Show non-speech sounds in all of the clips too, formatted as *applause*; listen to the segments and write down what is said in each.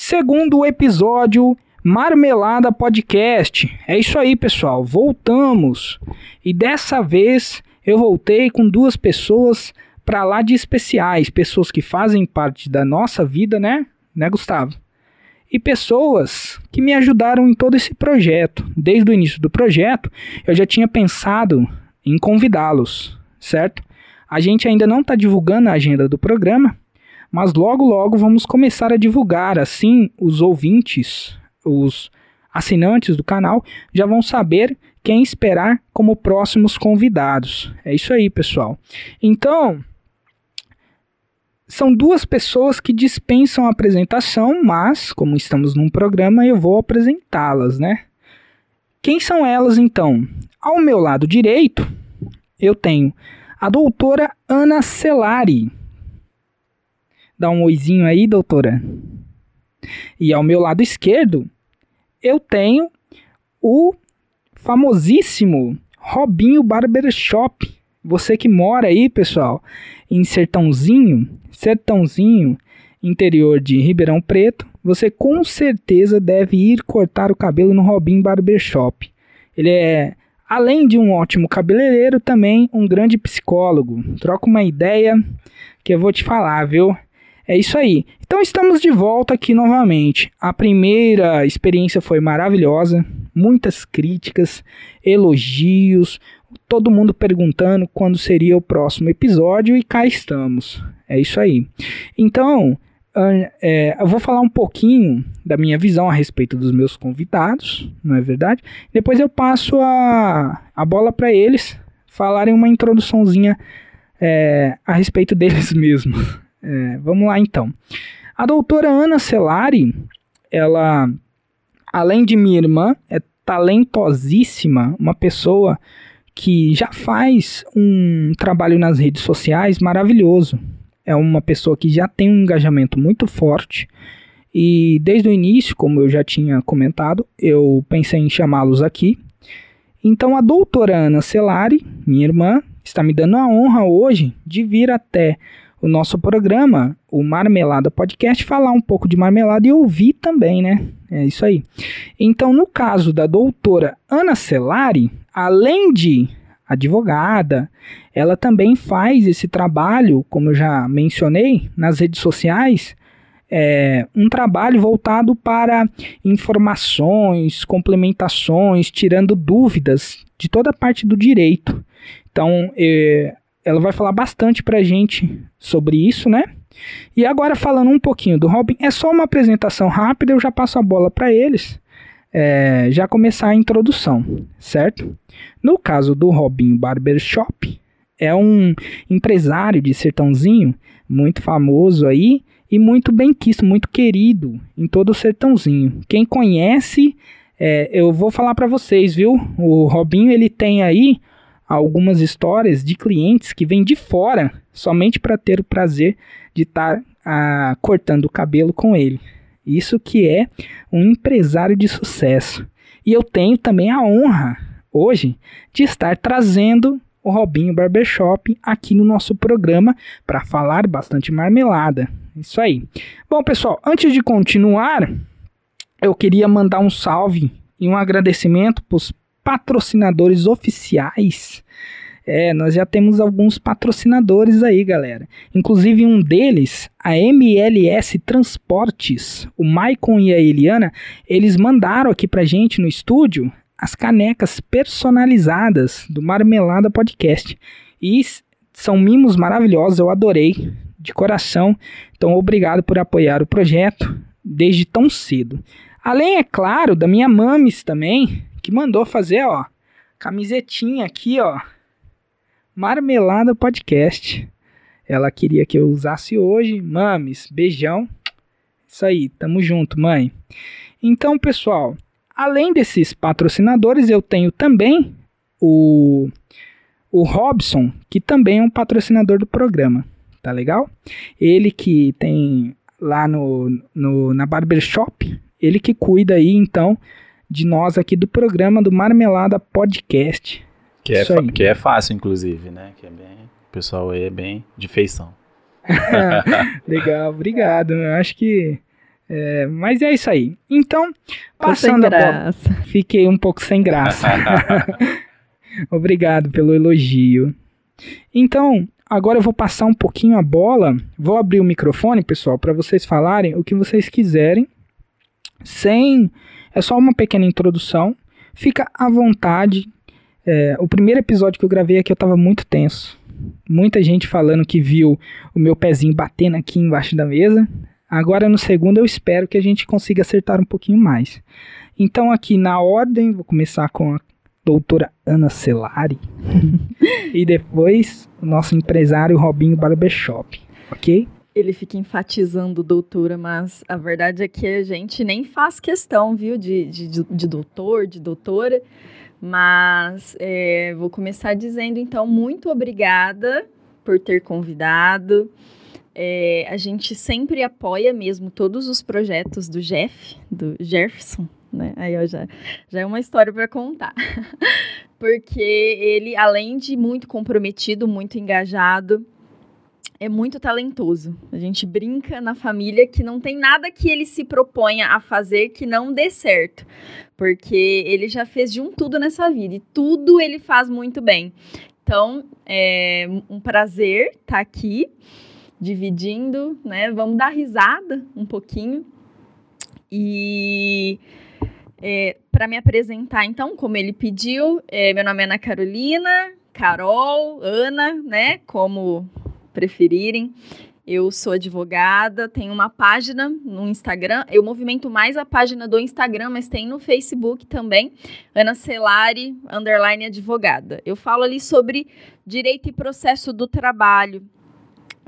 segundo episódio Marmelada Podcast. É isso aí, pessoal. Voltamos. E dessa vez eu voltei com duas pessoas para lá de especiais, pessoas que fazem parte da nossa vida, né? Né, Gustavo? E pessoas que me ajudaram em todo esse projeto. Desde o início do projeto, eu já tinha pensado em convidá-los, certo? A gente ainda não está divulgando a agenda do programa, mas logo logo vamos começar a divulgar. Assim, os ouvintes, os assinantes do canal já vão saber quem esperar como próximos convidados. É isso aí, pessoal. Então, são duas pessoas que dispensam a apresentação, mas, como estamos num programa, eu vou apresentá-las, né? Quem são elas então? Ao meu lado direito, eu tenho a doutora Ana Celari. Dá um oizinho aí, doutora. E ao meu lado esquerdo, eu tenho o famosíssimo Robinho Barbershop. Você que mora aí, pessoal, em Sertãozinho, Sertãozinho, interior de Ribeirão Preto, você com certeza deve ir cortar o cabelo no Robinho Barbershop. Ele é Além de um ótimo cabeleireiro, também um grande psicólogo. Troca uma ideia que eu vou te falar, viu? É isso aí. Então estamos de volta aqui novamente. A primeira experiência foi maravilhosa, muitas críticas, elogios, todo mundo perguntando quando seria o próximo episódio e cá estamos. É isso aí. Então, é, eu vou falar um pouquinho da minha visão a respeito dos meus convidados, não é verdade? Depois eu passo a, a bola para eles falarem uma introduçãozinha é, a respeito *laughs* deles mesmos. É, vamos lá então. A doutora Ana Celari, ela, além de minha irmã, é talentosíssima, uma pessoa que já faz um trabalho nas redes sociais maravilhoso é uma pessoa que já tem um engajamento muito forte. E desde o início, como eu já tinha comentado, eu pensei em chamá-los aqui. Então a doutora Ana Celari, minha irmã, está me dando a honra hoje de vir até o nosso programa, o Marmelada Podcast, falar um pouco de marmelada e ouvir também, né? É isso aí. Então, no caso da doutora Ana Celari, além de advogada, ela também faz esse trabalho, como eu já mencionei, nas redes sociais, é, um trabalho voltado para informações, complementações, tirando dúvidas de toda a parte do direito. Então, é, ela vai falar bastante para a gente sobre isso, né? E agora falando um pouquinho do Robin, é só uma apresentação rápida, eu já passo a bola para eles é, já começar a introdução, certo? No caso do Robinho Barbershop, é um empresário de sertãozinho muito famoso aí e muito bem quisto, muito querido em todo o sertãozinho. Quem conhece, é, eu vou falar para vocês, viu? O Robinho ele tem aí algumas histórias de clientes que vêm de fora somente para ter o prazer de estar tá, ah, cortando o cabelo com ele. Isso que é um empresário de sucesso. E eu tenho também a honra hoje de estar trazendo o Robinho Barbershop aqui no nosso programa para falar bastante marmelada. Isso aí. Bom, pessoal, antes de continuar, eu queria mandar um salve e um agradecimento patrocinadores oficiais é, nós já temos alguns patrocinadores aí, galera. Inclusive um deles, a MLS Transportes, o Maicon e a Eliana, eles mandaram aqui pra gente no estúdio as canecas personalizadas do Marmelada Podcast. E são mimos maravilhosos, eu adorei de coração. Então, obrigado por apoiar o projeto desde tão cedo. Além, é claro, da minha mames também, que mandou fazer, ó, camisetinha aqui, ó, Marmelada Podcast. Ela queria que eu usasse hoje. Mames, beijão. Isso aí, tamo junto, mãe. Então, pessoal, além desses patrocinadores, eu tenho também o, o Robson, que também é um patrocinador do programa. Tá legal? Ele que tem lá no, no na Barbershop, ele que cuida aí, então, de nós aqui do programa do Marmelada Podcast. Que é, que é fácil, inclusive, né? Que é bem, o pessoal aí é bem de feição. *laughs* Legal, obrigado. Eu acho que É, mas é isso aí. Então, passando a bola. Fiquei um pouco sem graça. *laughs* *laughs* Obrigado pelo elogio. Então, agora eu vou passar um pouquinho a bola. Vou abrir o microfone, pessoal, para vocês falarem o que vocês quiserem. Sem. É só uma pequena introdução. Fica à vontade. É, o primeiro episódio que eu gravei aqui eu estava muito tenso. Muita gente falando que viu o meu pezinho batendo aqui embaixo da mesa. Agora no segundo eu espero que a gente consiga acertar um pouquinho mais. Então aqui na ordem, vou começar com a doutora Ana Celari *laughs* e depois o nosso empresário Robinho Barbershop, ok? Ele fica enfatizando doutora, mas a verdade é que a gente nem faz questão, viu, de, de, de doutor, de doutora. Mas é, vou começar dizendo, então, muito obrigada por ter convidado. É, a gente sempre apoia mesmo todos os projetos do Jeff, do Jefferson, né? Aí eu já, já é uma história para contar. *laughs* Porque ele, além de muito comprometido, muito engajado, é muito talentoso. A gente brinca na família que não tem nada que ele se proponha a fazer que não dê certo. Porque ele já fez de um tudo nessa vida e tudo ele faz muito bem. Então, é um prazer estar tá aqui dividindo, né? Vamos dar risada um pouquinho. E é, para me apresentar, então, como ele pediu, é, meu nome é Ana Carolina, Carol, Ana, né? Como preferirem. Eu sou advogada, tenho uma página no Instagram. Eu movimento mais a página do Instagram, mas tem no Facebook também. Ana Celari, underline advogada. Eu falo ali sobre direito e processo do trabalho,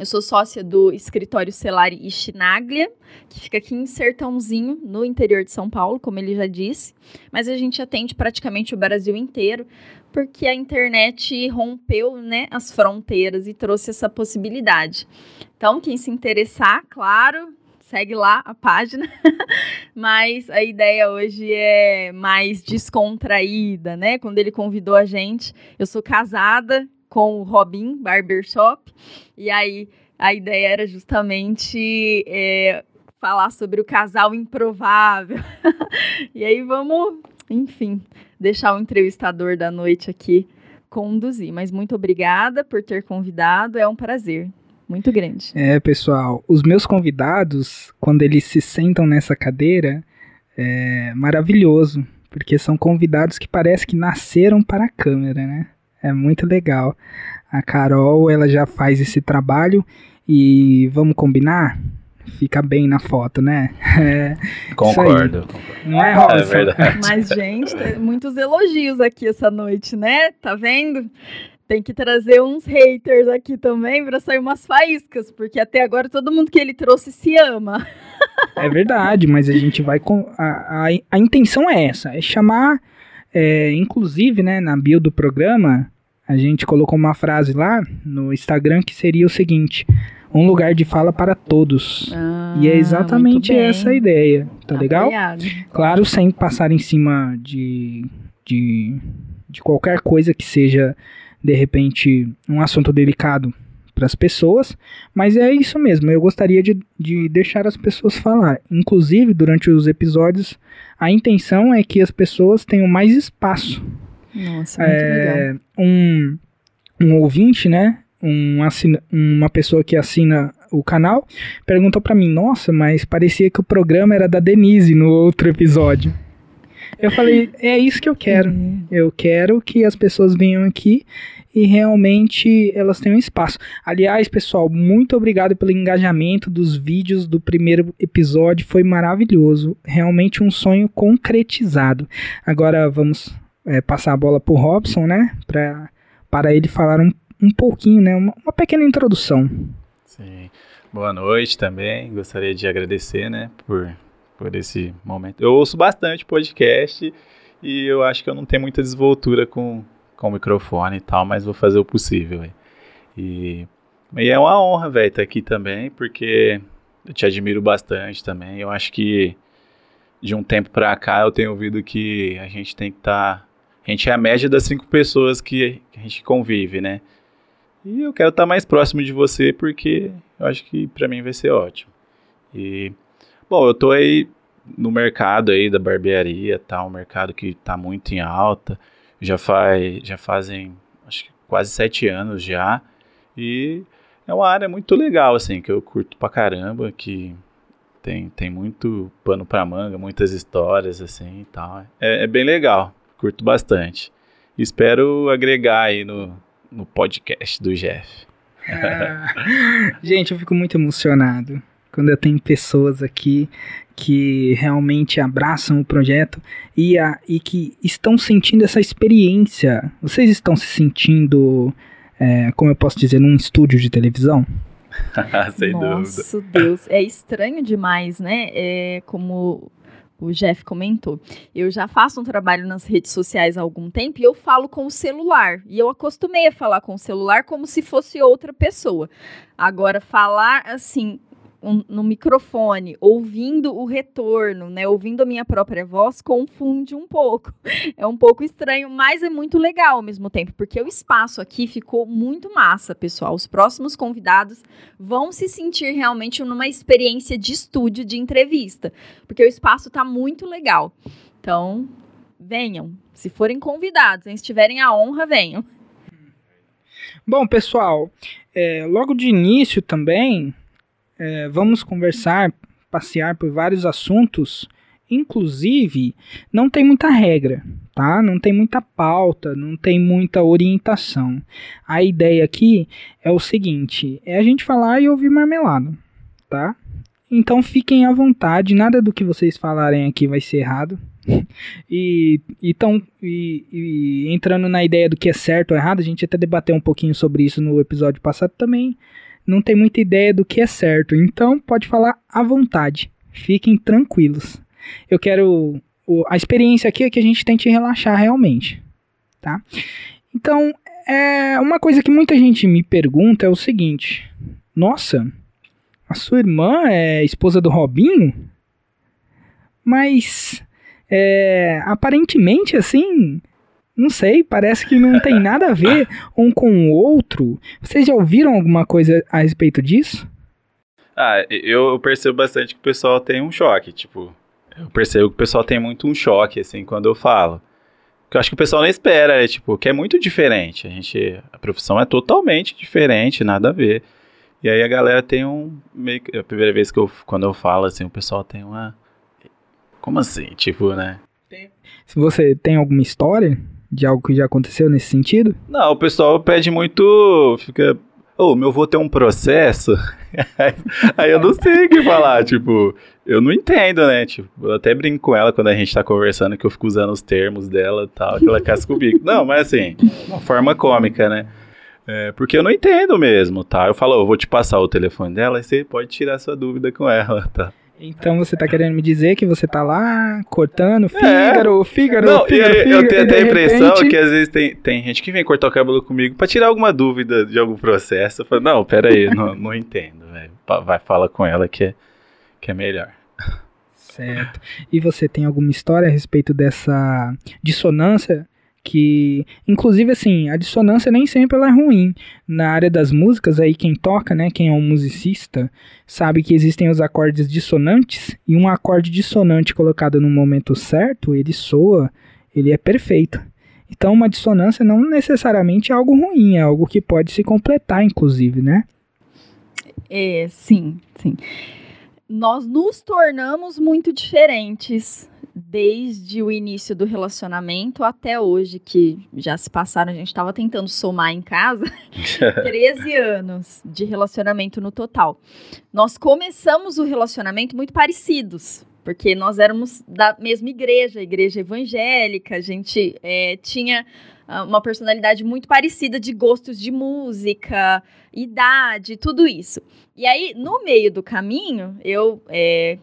eu sou sócia do escritório Celari e Chinaglia, que fica aqui em Sertãozinho, no interior de São Paulo, como ele já disse. Mas a gente atende praticamente o Brasil inteiro, porque a internet rompeu né, as fronteiras e trouxe essa possibilidade. Então, quem se interessar, claro, segue lá a página. *laughs* Mas a ideia hoje é mais descontraída, né? Quando ele convidou a gente, eu sou casada com o Robin Barbershop. E aí a ideia era justamente é, falar sobre o casal improvável. *laughs* e aí vamos, enfim, deixar o entrevistador da noite aqui conduzir. Mas muito obrigada por ter convidado, é um prazer. Muito grande. É, pessoal, os meus convidados, quando eles se sentam nessa cadeira, é maravilhoso, porque são convidados que parece que nasceram para a câmera, né? É muito legal. A Carol, ela já faz esse trabalho e vamos combinar? Fica bem na foto, né? *laughs* É, concordo, concordo. Não é, Robson? É verdade. *laughs* Mas, gente, muitos elogios aqui essa noite, né? Tá vendo? Tem que trazer uns haters aqui também para sair umas faíscas, porque até agora todo mundo que ele trouxe se ama. É verdade, mas a gente vai com. A, a, a intenção é essa: é chamar é, inclusive, né, na bio do programa, a gente colocou uma frase lá no Instagram que seria o seguinte: um lugar de fala para todos. Ah, e é exatamente essa a ideia, tá legal? Claro, sem passar em cima de, de, de qualquer coisa que seja, de repente, um assunto delicado para as pessoas, mas é isso mesmo. Eu gostaria de, de deixar as pessoas falar. Inclusive, durante os episódios, a intenção é que as pessoas tenham mais espaço. Nossa, muito é, legal. Um, um ouvinte, né? Um assina, uma pessoa que assina o canal perguntou para mim: Nossa, mas parecia que o programa era da Denise no outro episódio. Eu falei: É isso que eu quero. Uhum. Eu quero que as pessoas venham aqui e realmente elas têm um espaço. Aliás, pessoal, muito obrigado pelo engajamento dos vídeos do primeiro episódio, foi maravilhoso, realmente um sonho concretizado. Agora vamos é, passar a bola para o Robson, né, pra, para ele falar um, um pouquinho, né, uma, uma pequena introdução. Sim. Boa noite também. Gostaria de agradecer, né, por, por esse momento. Eu ouço bastante podcast e eu acho que eu não tenho muita desvoltura com com o microfone e tal, mas vou fazer o possível. E, e é uma honra, velho, estar aqui também, porque eu te admiro bastante também. Eu acho que de um tempo pra cá eu tenho ouvido que a gente tem que estar. Tá, a gente é a média das cinco pessoas que, que a gente convive, né? E eu quero estar tá mais próximo de você porque eu acho que para mim vai ser ótimo. E Bom, eu tô aí no mercado aí da barbearia, tá? Um mercado que tá muito em alta. Já faz, já fazem acho que quase sete anos já. E é uma área muito legal, assim, que eu curto pra caramba, que tem, tem muito pano pra manga, muitas histórias, assim, e tal. É, é bem legal, curto bastante. Espero agregar aí no, no podcast do Jeff. Ah, *laughs* gente, eu fico muito emocionado quando eu tenho pessoas aqui que realmente abraçam o projeto e, a, e que estão sentindo essa experiência. Vocês estão se sentindo, é, como eu posso dizer, num estúdio de televisão? *laughs* Sem Nossa, dúvida. Deus, é estranho demais, né? É como o Jeff comentou. Eu já faço um trabalho nas redes sociais há algum tempo e eu falo com o celular. E eu acostumei a falar com o celular como se fosse outra pessoa. Agora, falar assim. Um, no microfone, ouvindo o retorno, né, ouvindo a minha própria voz, confunde um pouco. *laughs* É um pouco estranho, mas é muito legal ao mesmo tempo, porque o espaço aqui ficou muito massa, pessoal. Os próximos convidados vão se sentir realmente numa experiência de estúdio, de entrevista, porque o espaço está muito legal. Então, venham. Se forem convidados, se tiverem a honra, venham. Bom, pessoal, é, logo de início também é, vamos conversar, passear por vários assuntos. Inclusive, não tem muita regra, tá? Não tem muita pauta, não tem muita orientação. A ideia aqui é o seguinte: é a gente falar e ouvir marmelada, tá? Então fiquem à vontade, nada do que vocês falarem aqui vai ser errado. *laughs* e, então, e, e entrando na ideia do que é certo ou errado, a gente até debateu um pouquinho sobre isso no episódio passado também. Não tem muita ideia do que é certo, então pode falar à vontade. Fiquem tranquilos. Eu quero. A experiência aqui é que a gente tente relaxar realmente, tá? Então, é uma coisa que muita gente me pergunta é o seguinte: Nossa, a sua irmã é esposa do Robinho? Mas, é, aparentemente, assim, não sei, parece que não tem nada a ver um com o outro. Vocês já ouviram alguma coisa a respeito disso? Ah, eu percebo bastante que o pessoal tem um choque, tipo, eu percebo que o pessoal tem muito um choque, assim, quando eu falo. Porque eu acho que o pessoal não espera, é, tipo, que é muito diferente. A gente, a profissão é totalmente diferente, nada a ver. E aí a galera tem um, meio que, a primeira vez que eu, quando eu falo, assim, o pessoal tem uma, como assim, tipo, né? Se você tem alguma história de algo que já aconteceu nesse sentido? Não, o pessoal pede muito, fica, ô, meu avô tem um processo, *laughs* aí eu não sei o que falar, tipo, eu não entendo, né, tipo, eu até brinco com ela quando a gente tá conversando, que eu fico usando os termos dela e tal, que ela casca comigo. Não, mas assim, uma forma cômica, né, é, porque eu não entendo mesmo, tá, eu falo, eu vou te passar o telefone dela e você pode tirar sua dúvida com ela, tá. Então você tá querendo me dizer que você tá lá cortando Fígaro, Fígaro, É. Não, e Fígaro, aí, Fígaro, eu tenho até a impressão repente- que às vezes tem, tem gente que vem cortar o cabelo comigo pra tirar alguma dúvida de algum processo. Eu falo, não, pera aí, não, não entendo, velho. Vai, fala com ela que é, que é melhor. Certo. E você tem alguma história a respeito dessa dissonância? Que, inclusive, assim, a dissonância nem sempre ela é ruim. Na área das músicas, aí quem toca, né, quem é um musicista, sabe que existem os acordes dissonantes e um acorde dissonante colocado no momento certo, ele soa, ele é perfeito. Então, uma dissonância não necessariamente é algo ruim, é algo que pode se completar, inclusive, né? É, sim, sim. Nós nos tornamos muito diferentes desde o início do relacionamento até hoje, que já se passaram, a gente estava tentando somar em casa, *laughs* 13 anos de relacionamento no total. Nós começamos o relacionamento muito parecidos, porque nós éramos da mesma igreja, igreja evangélica, a gente é, tinha ah, uma personalidade muito parecida de gostos de música, idade, tudo isso. E aí, no meio do caminho, eu é,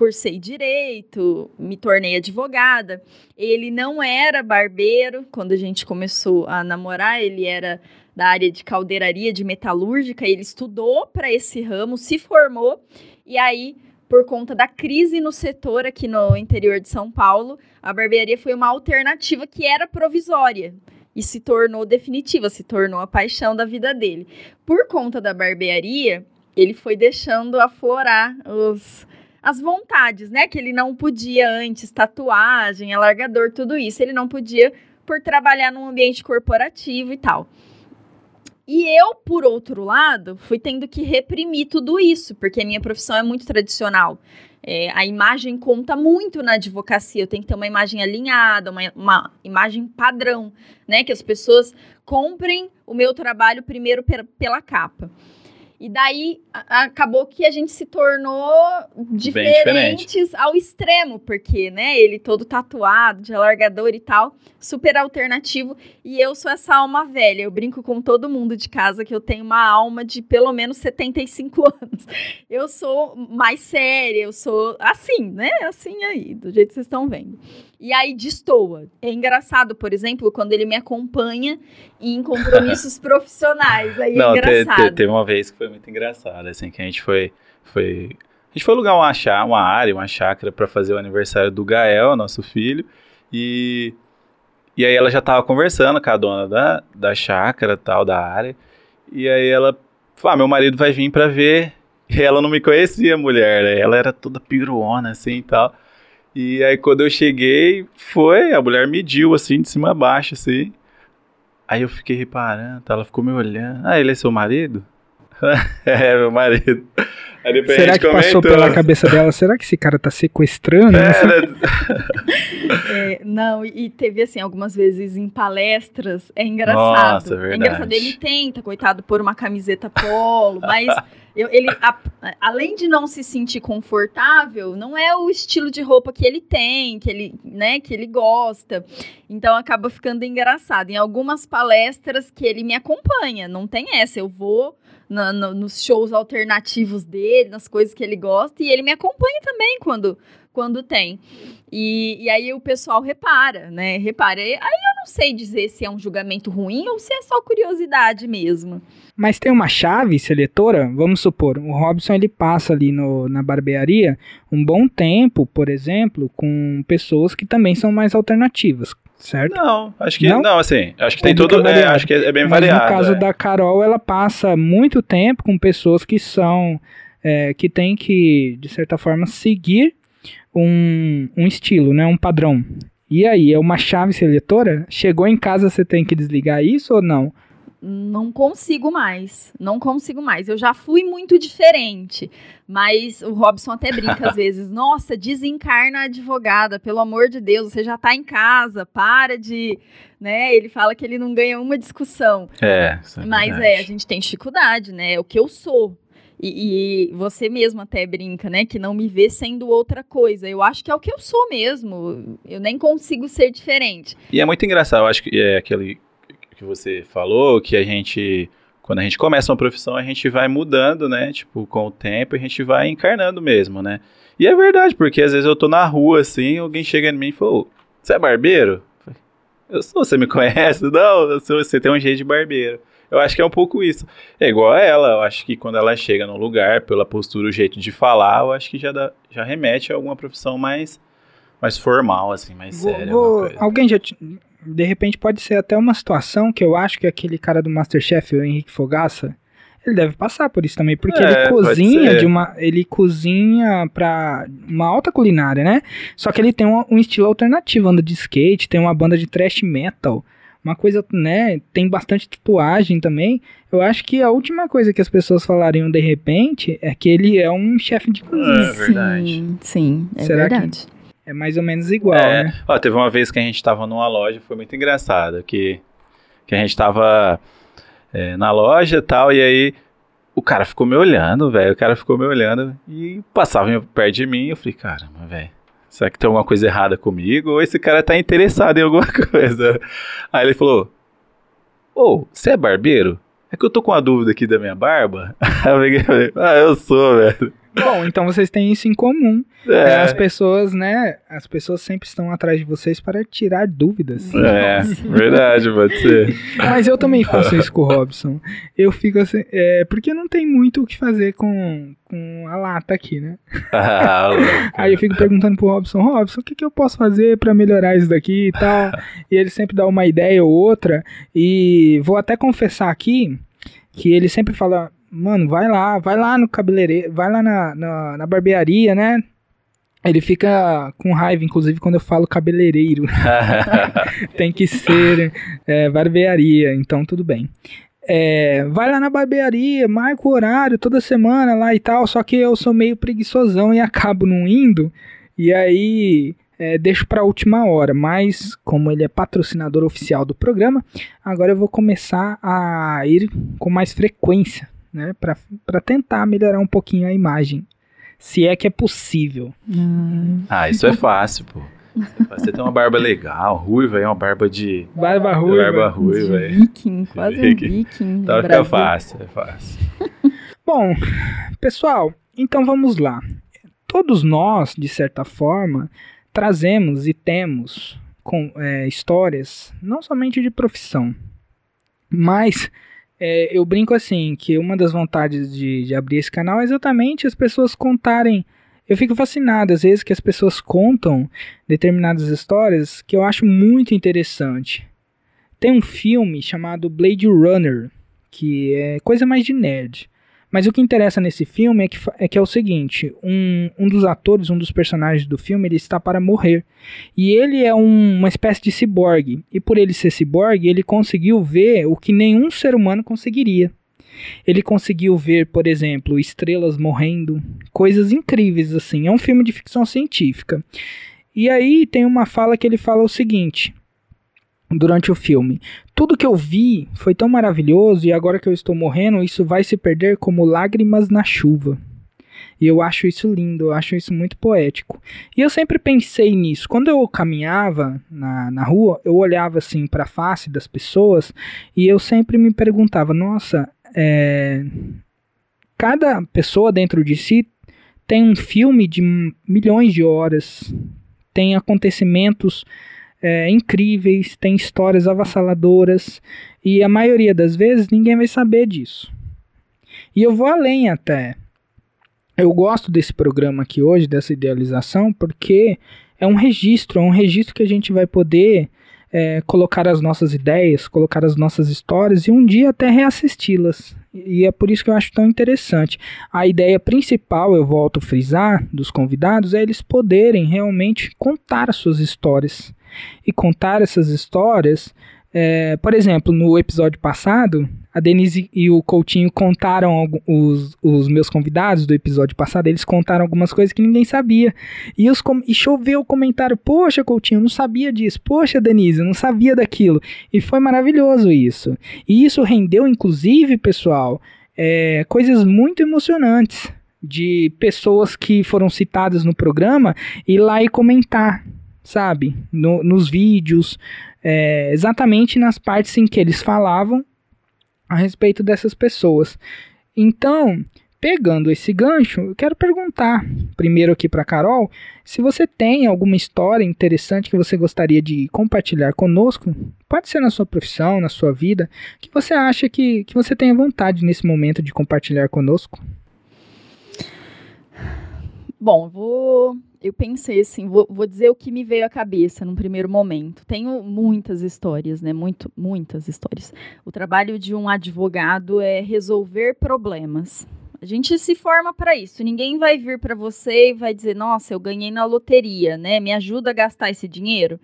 cursei direito, me tornei advogada. Ele não era barbeiro quando a gente começou a namorar, ele era da área de caldeiraria, de metalúrgica. Ele estudou para esse ramo, se formou, e aí, por conta da crise no setor aqui no interior de São Paulo, a barbearia foi uma alternativa que era provisória e se tornou definitiva, se tornou a paixão da vida dele. Por conta da barbearia, ele foi deixando aflorar os, as vontades, né? Que ele não podia antes, tatuagem, alargador, tudo isso. Ele não podia por trabalhar num ambiente corporativo e tal. E eu, por outro lado, fui tendo que reprimir tudo isso, porque a minha profissão é muito tradicional. É, a imagem conta muito na advocacia. Eu tenho que ter uma imagem alinhada, uma, uma imagem padrão, né? Que as pessoas comprem o meu trabalho primeiro pela capa. E daí a, acabou que a gente se tornou diferentes ao extremo, porque, né, ele todo tatuado, de alargador e tal, super alternativo, e eu sou essa alma velha. Eu brinco com todo mundo de casa que eu tenho uma alma de pelo menos 75 *laughs* anos. Eu sou mais séria, eu sou assim, né? Assim aí, do jeito que vocês estão vendo. E aí destoa. É engraçado, por exemplo, quando ele me acompanha em compromissos *laughs* profissionais. Aí é Não, é engraçado. Te, te, teve uma vez que foi muito engraçado, assim, que a gente foi. foi a gente foi alugar uma, chá, uma área, uma chácara para fazer o aniversário do Gael, nosso filho. E, e aí ela já tava conversando com a dona da, da chácara tal, da área. E aí ela falou: ah, meu marido vai vir para ver. E ela não me conhecia, mulher, né? Ela era toda piruona, assim e tal. E aí quando eu cheguei, foi, a mulher mediu assim, de cima a baixo, assim. Aí eu fiquei reparando, ela ficou me olhando. Ah, ele é seu marido? *laughs* é, meu marido. será que comentou. passou pela cabeça dela? Será que esse cara tá sequestrando? É, né? *laughs* é, não, e teve assim, algumas vezes em palestras, é engraçado. Nossa, verdade. É engraçado, ele tenta, coitado, pôr uma camiseta polo, mas *laughs* eu, ele, a, além de não se sentir confortável, não é o estilo de roupa que ele tem, que ele, né, que ele gosta. Então acaba ficando engraçado. Em algumas palestras que ele me acompanha, não tem essa, eu vou na, no, nos shows alternativos dele, nas coisas que ele gosta, e ele me acompanha também quando, quando tem. E, e aí o pessoal repara, né? Repara. Aí eu não sei dizer se é um julgamento ruim ou se é só curiosidade mesmo. Mas tem uma chave seletora, vamos supor, o Robson ele passa ali no, na barbearia um bom tempo, por exemplo, com pessoas que também são mais alternativas, certo? Não, acho que não, não assim, acho que tem tudo, é, acho que é bem Mas variado. no caso é. da Carol, ela passa muito tempo com pessoas que são, é, que tem que, de certa forma, seguir um, um estilo, né, um padrão. E aí, é uma chave seletora? Chegou em casa, você tem que desligar isso ou não? não consigo mais. Não consigo mais. Eu já fui muito diferente. Mas o Robson até brinca às *laughs* vezes. Nossa, desencarna a advogada, pelo amor de Deus, você já tá em casa, para de. Né? Ele fala que ele não ganha uma discussão. É, é Mas é, a gente tem dificuldade, né? É o que eu sou. E, e, você mesmo até brinca, né? Que não me vê sendo outra coisa. Eu acho que é o que eu sou mesmo. Eu nem consigo ser diferente. E é muito engraçado. Eu acho que é aquele que você falou, que a gente, quando a gente começa uma profissão, a gente vai mudando, né? Tipo, com o tempo, a gente vai encarnando mesmo, né? E é verdade, porque às vezes eu tô na rua assim, alguém chega em mim e fala, você é barbeiro? Eu sou, você me conhece? Não, eu sou, você tem um jeito de barbeiro. Eu acho que é um pouco isso. É igual a ela, eu acho que quando ela chega num lugar, pela postura, o jeito de falar, eu acho que já, dá, já remete a alguma profissão mais, mais formal, assim, mais vou, séria. Vou, alguém já, de repente pode ser até uma situação que eu acho que aquele cara do Masterchef, o Henrique Fogaça, ele deve passar por isso também, porque é, ele cozinha de uma, ele cozinha para uma alta culinária, né? Só que ele tem um, um, estilo alternativo, anda de skate, tem uma banda de thrash metal, uma coisa, né? Tem bastante tatuagem também. Eu acho que a última coisa que as pessoas falariam de repente é que ele é um chefe de cozinha. É verdade. Sim, sim é Será verdade. Que é mais ou menos igual, é, né? Ó, teve uma vez que a gente tava numa loja, foi muito engraçado, que, que a gente tava é, na loja e tal, e aí o cara ficou me olhando, velho, o cara ficou me olhando e passava perto de mim, eu falei, caramba, velho, será que tem alguma coisa errada comigo? Ou esse cara tá interessado em alguma *laughs* coisa? Aí ele falou, ô, oh, você é barbeiro? É que eu tô com uma dúvida aqui da minha barba. *laughs* Aí eu peguei falei, ah, eu sou, velho. Bom, então vocês têm isso em comum. É. é. As pessoas, né? As pessoas sempre estão atrás de vocês para tirar dúvidas. É, verdade, pode ser. *laughs* Mas eu também faço isso com o Robson. Eu fico assim, é, porque não tem muito o que fazer com, com a lata aqui, né? *laughs* Ah, Aí eu fico perguntando pro Robson, Robson, o que, que eu posso fazer para melhorar isso daqui e tal? *laughs* e ele sempre dá uma ideia ou outra. E vou até confessar aqui que ele sempre fala, mano, vai lá, vai lá no cabeleireiro, vai lá na, na, na barbearia, né? Ele fica com raiva, inclusive, quando eu falo cabeleireiro. *laughs* *laughs* Tem que ser é, barbearia, então tudo bem. É, vai lá na barbearia, marca o horário toda semana lá e tal, só que eu sou meio preguiçosão e acabo não indo, e aí é, deixo para a última hora, mas como ele é patrocinador oficial do programa, agora eu vou começar a ir com mais frequência, né, para tentar melhorar um pouquinho a imagem se é que é possível. Hum. Ah, isso é fácil, pô. Você tem uma barba legal, ruiva, é uma barba de. Barba ruiva. Barba ruiva, de viking, quase um viking. Então fica fácil, é fácil. *laughs* Bom, pessoal, então vamos lá. Todos nós, de certa forma, trazemos e temos com, é, histórias, não somente de profissão, mas é, eu brinco assim, que uma das vontades de, de abrir esse canal é exatamente as pessoas contarem. Eu fico fascinado às vezes que as pessoas contam determinadas histórias que eu acho muito interessante. Tem um filme chamado Blade Runner, que é coisa mais de nerd. Mas o que interessa nesse filme é que é, que é o seguinte: um, um dos atores, um dos personagens do filme, ele está para morrer. E ele é um, uma espécie de ciborgue. E por ele ser ciborgue, ele conseguiu ver o que nenhum ser humano conseguiria. Ele conseguiu ver, por exemplo, estrelas morrendo, coisas incríveis assim. É um filme de ficção científica. E aí tem uma fala que ele fala o seguinte: durante o filme. Tudo que eu vi foi tão maravilhoso e agora que eu estou morrendo, isso vai se perder como lágrimas na chuva. E eu acho isso lindo, eu acho isso muito poético. E eu sempre pensei nisso. Quando eu caminhava na, na rua, eu olhava assim para a face das pessoas e eu sempre me perguntava: nossa, é... cada pessoa dentro de si tem um filme de milhões de horas, tem acontecimentos é, incríveis, tem histórias avassaladoras e a maioria das vezes ninguém vai saber disso. E eu vou além até. Eu gosto desse programa aqui hoje, dessa idealização, porque é um registro, é um registro que a gente vai poder é, colocar as nossas ideias, colocar as nossas histórias e um dia até reassisti-las. E é por isso que eu acho tão interessante. A ideia principal, eu volto a frisar, dos convidados é eles poderem realmente contar as suas histórias e contar essas histórias. É, por exemplo, no episódio passado, a Denise e o Coutinho contaram os, os meus convidados do episódio passado, eles contaram algumas coisas que ninguém sabia. E, os, e choveu o comentário: Poxa, Coutinho, não sabia disso. Poxa, Denise, não sabia daquilo. E foi maravilhoso isso. E isso rendeu, inclusive, pessoal, é, coisas muito emocionantes de pessoas que foram citadas no programa ir lá e comentar sabe? No, nos vídeos, é, exatamente nas partes em que eles falavam a respeito dessas pessoas. Então, pegando esse gancho, eu quero perguntar primeiro aqui para Carol se você tem alguma história interessante que você gostaria de compartilhar conosco. Pode ser na sua profissão, na sua vida, que você acha que, que você tenha vontade nesse momento de compartilhar conosco. Bom, vou eu pensei assim, vou, vou, dizer o que me veio à cabeça num primeiro momento. Tenho muitas histórias, né? Muito, muitas histórias. O trabalho de um advogado é resolver problemas. A gente se forma para isso. Ninguém vai vir para você e vai dizer: "Nossa, eu ganhei na loteria, né? Me ajuda a gastar esse dinheiro".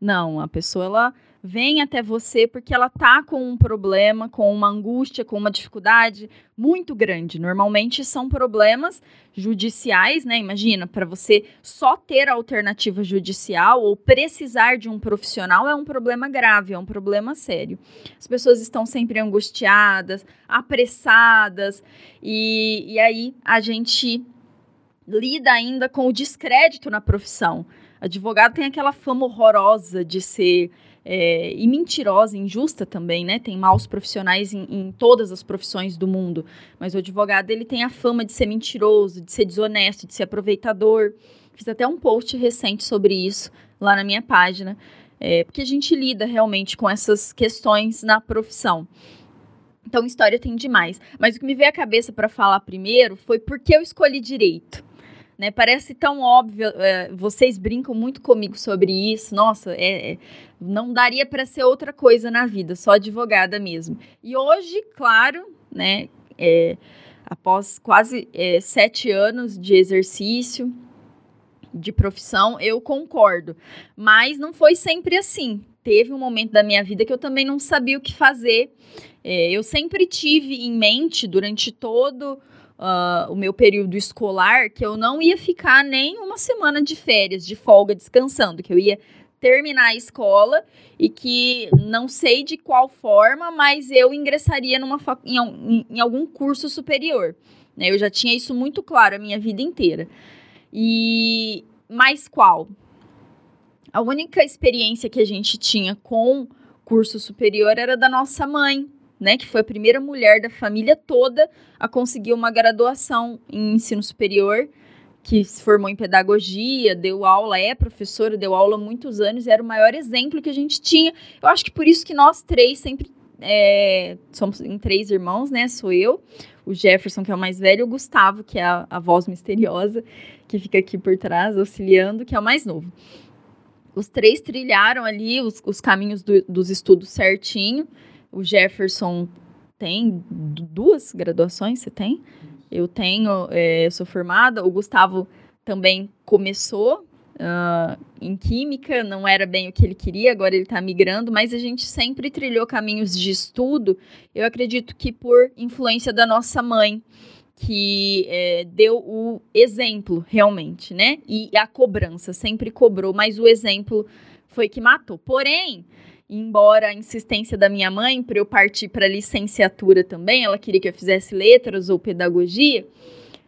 Não, a pessoa ela vem até você porque ela tá com um problema, com uma angústia, com uma dificuldade muito grande. Normalmente são problemas judiciais, né? Imagina, para você só ter alternativa judicial ou precisar de um profissional é um problema grave, é um problema sério. As pessoas estão sempre angustiadas, apressadas, e, e aí a gente lida ainda com o descrédito na profissão. Advogado tem aquela fama horrorosa de ser é, e mentirosa, injusta também, né? Tem maus profissionais em, em, todas as profissões do mundo, mas o advogado ele tem a fama de ser mentiroso, de ser desonesto, de ser aproveitador. Fiz até um post recente sobre isso lá na minha página, é, porque a gente lida realmente com essas questões na profissão. Então, história tem demais. Mas o que me veio à cabeça para falar primeiro foi por que eu escolhi direito. Né? Parece tão óbvio, é, vocês brincam muito comigo sobre isso. Nossa, é, é não daria para ser outra coisa na vida, só advogada mesmo. E hoje, claro, né, é, após quase é, sete anos de exercício, de profissão, eu concordo. Mas não foi sempre assim. Teve um momento da minha vida que eu também não sabia o que fazer. É, eu sempre tive em mente, durante todo uh, o meu período escolar, que eu não ia ficar nem uma semana de férias, de folga, descansando, que eu ia terminar a escola e que não sei de qual forma, mas eu ingressaria numa em, em algum curso superior. Né? Eu já tinha isso muito claro a minha vida inteira. E mais qual? A única experiência que a gente tinha com curso superior era da nossa mãe, né, que foi a primeira mulher da família toda a conseguir uma graduação em ensino superior que se formou em pedagogia, deu aula, é professora, deu aula há muitos anos, era o maior exemplo que a gente tinha. Eu acho que por isso que nós três sempre é, somos em três irmãos, né? Sou eu, o Jefferson, que é o mais velho, o Gustavo, que é a, a voz misteriosa, que fica aqui por trás, auxiliando, que é o mais novo. Os três trilharam ali os, os caminhos do, dos estudos certinho. O Jefferson tem duas graduações, você tem? Eu tenho, é, sou formada. O Gustavo também começou uh, em química, não era bem o que ele queria, agora ele está migrando, mas a gente sempre trilhou caminhos de estudo. Eu acredito que por influência da nossa mãe, que é, deu o exemplo realmente, né? E a cobrança sempre cobrou, mas o exemplo foi que matou. Porém, embora a insistência da minha mãe para eu partir para licenciatura também, ela queria que eu fizesse letras ou pedagogia,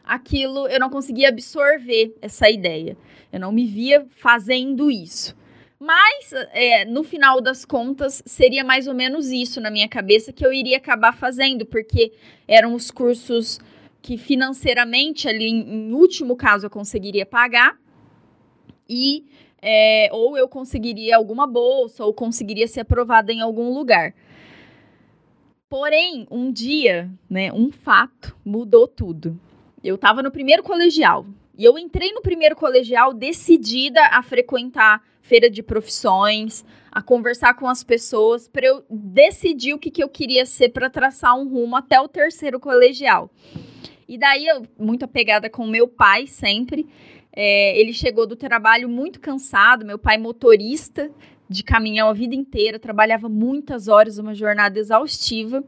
aquilo eu não conseguia absorver essa ideia. Eu não me via fazendo isso. Mas, é, no final das contas, seria mais ou menos isso na minha cabeça que eu iria acabar fazendo, porque eram os cursos que financeiramente, ali em, em último caso, eu conseguiria pagar. E é, ou eu conseguiria alguma bolsa, ou conseguiria ser aprovada em algum lugar. Porém, um dia, né, um fato mudou tudo. Eu estava no primeiro colegial. E eu entrei no primeiro colegial decidida a frequentar feira de profissões, a conversar com as pessoas, para eu decidir o que, que eu queria ser para traçar um rumo até o terceiro colegial. E daí, eu, muito apegada com meu pai sempre, é, ele chegou do trabalho muito cansado, meu pai motorista de caminhão a vida inteira, trabalhava muitas horas, uma jornada exaustiva.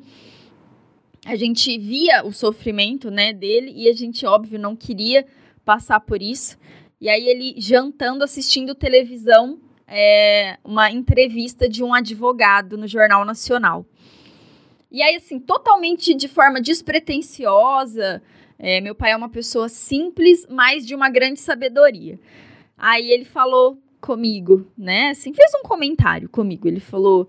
A gente via o sofrimento, né, dele e a gente, óbvio, não queria passar por isso. E aí ele jantando, assistindo televisão, é, uma entrevista de um advogado no Jornal Nacional. E aí, assim, totalmente de forma despretensiosa, é, meu pai é uma pessoa simples, mas de uma grande sabedoria. Aí ele falou comigo, né? Assim, fez um comentário comigo. Ele falou: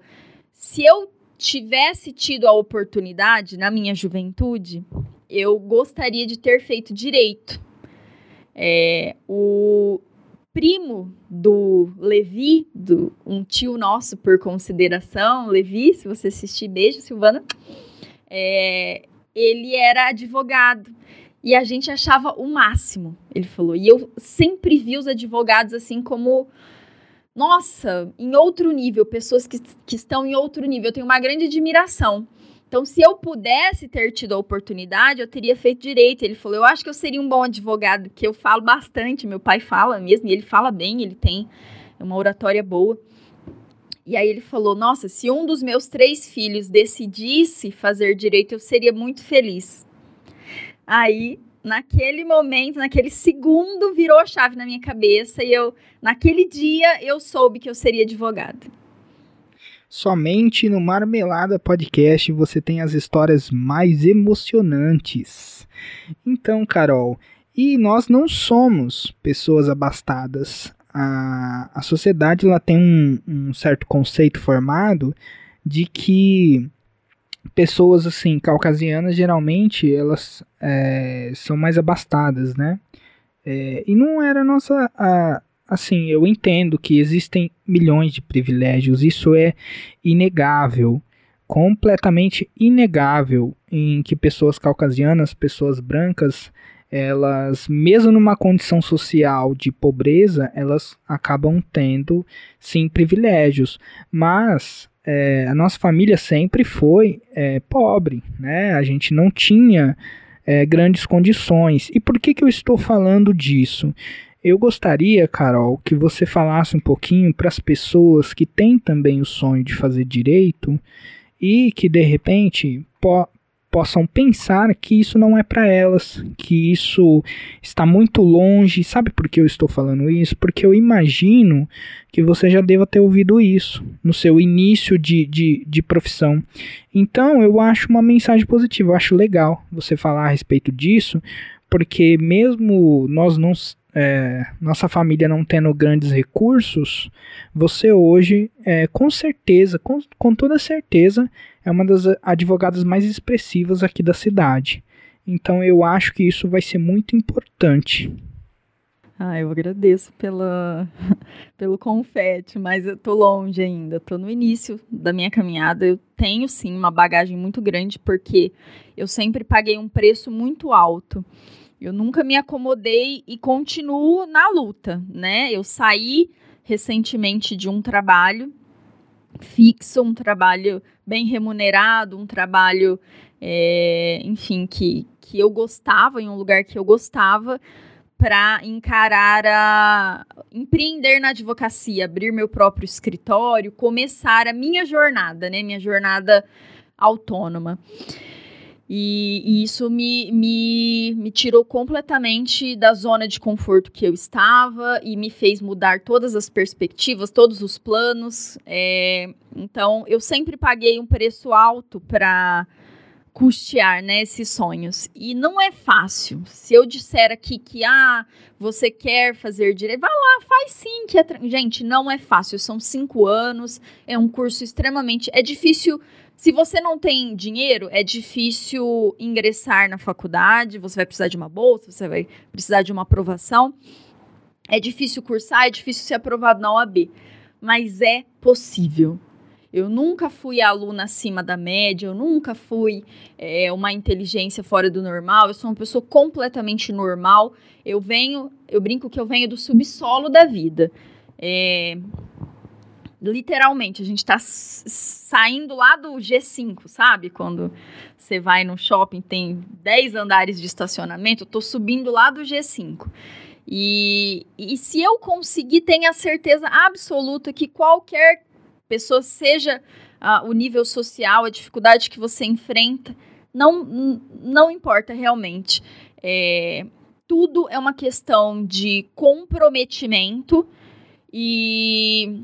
se eu tivesse tido a oportunidade na minha juventude, eu gostaria de ter feito direito. É, o primo do Levi, do, um tio nosso por consideração, Levi, se você assistir, beijo, Silvana. É, ele era advogado. E a gente achava o máximo, ele falou. E eu sempre vi os advogados assim como, nossa, em outro nível, pessoas que, que estão em outro nível. Eu tenho uma grande admiração. Então, se eu pudesse ter tido a oportunidade, eu teria feito direito. Ele falou: Eu acho que eu seria um bom advogado, que eu falo bastante. Meu pai fala mesmo, e ele fala bem, ele tem uma oratória boa. E aí ele falou: Nossa, se um dos meus três filhos decidisse fazer direito, eu seria muito feliz. Aí, naquele momento, naquele segundo, virou a chave na minha cabeça e eu, naquele dia, eu soube que eu seria advogada. Somente no Marmelada Podcast você tem as histórias mais emocionantes. Então, Carol, e nós não somos pessoas abastadas. A, a sociedade ela tem um, um certo conceito formado de que pessoas assim caucasianas geralmente elas é, são mais abastadas, né? É, e não era nossa a, assim eu entendo que existem milhões de privilégios, isso é inegável, completamente inegável em que pessoas caucasianas, pessoas brancas, elas mesmo numa condição social de pobreza, elas acabam tendo sim privilégios, mas é, a nossa família sempre foi é, pobre, né? A gente não tinha é, grandes condições. E por que, que eu estou falando disso? Eu gostaria, Carol, que você falasse um pouquinho para as pessoas que têm também o sonho de fazer direito e que de repente po possam pensar que isso não é para elas, que isso está muito longe. Sabe por que eu estou falando isso? Porque eu imagino que você já deva ter ouvido isso no seu início de, de, de profissão. Então eu acho uma mensagem positiva, eu acho legal você falar a respeito disso, porque mesmo nós não é, nossa família não tendo grandes recursos, você hoje, é, com certeza, com, com toda certeza, é uma das advogadas mais expressivas aqui da cidade. Então eu acho que isso vai ser muito importante. Ah, eu agradeço pela, *laughs* pelo confete, mas eu tô longe ainda, tô no início da minha caminhada. Eu tenho sim uma bagagem muito grande porque eu sempre paguei um preço muito alto. Eu nunca me acomodei e continuo na luta, né? Eu saí recentemente de um trabalho fixo, um trabalho bem remunerado, um trabalho, é, enfim, que, que eu gostava, em um lugar que eu gostava, para encarar a empreender na advocacia, abrir meu próprio escritório, começar a minha jornada, né? Minha jornada autônoma. E, e, isso me, me, me tirou completamente da zona de conforto que eu estava e me fez mudar todas as perspectivas, todos os planos. É, então, eu sempre paguei um preço alto para custear né, esses sonhos. E não é fácil. Se eu disser aqui que ah, você quer fazer direito, vai lá, faz sim. Que é Gente, não é fácil. São cinco anos, é um curso extremamente. É difícil se você não tem dinheiro, é difícil ingressar na faculdade, você vai precisar de uma bolsa, você vai precisar de uma aprovação. É difícil cursar, é difícil ser aprovado na OAB, mas é possível. Eu nunca fui aluna acima da média, eu nunca fui é, uma inteligência fora do normal, eu sou uma pessoa completamente normal. Eu venho, eu brinco que eu venho do subsolo da vida. É, literalmente, a gente está saindo lá do G5, sabe? Quando você vai no shopping, tem 10 andares de estacionamento, eu tô subindo lá do G5. E, e se eu conseguir, tenha certeza absoluta que qualquer pessoa, seja uh, o nível social, a dificuldade que você enfrenta, não, não importa realmente. É, tudo é uma questão de comprometimento e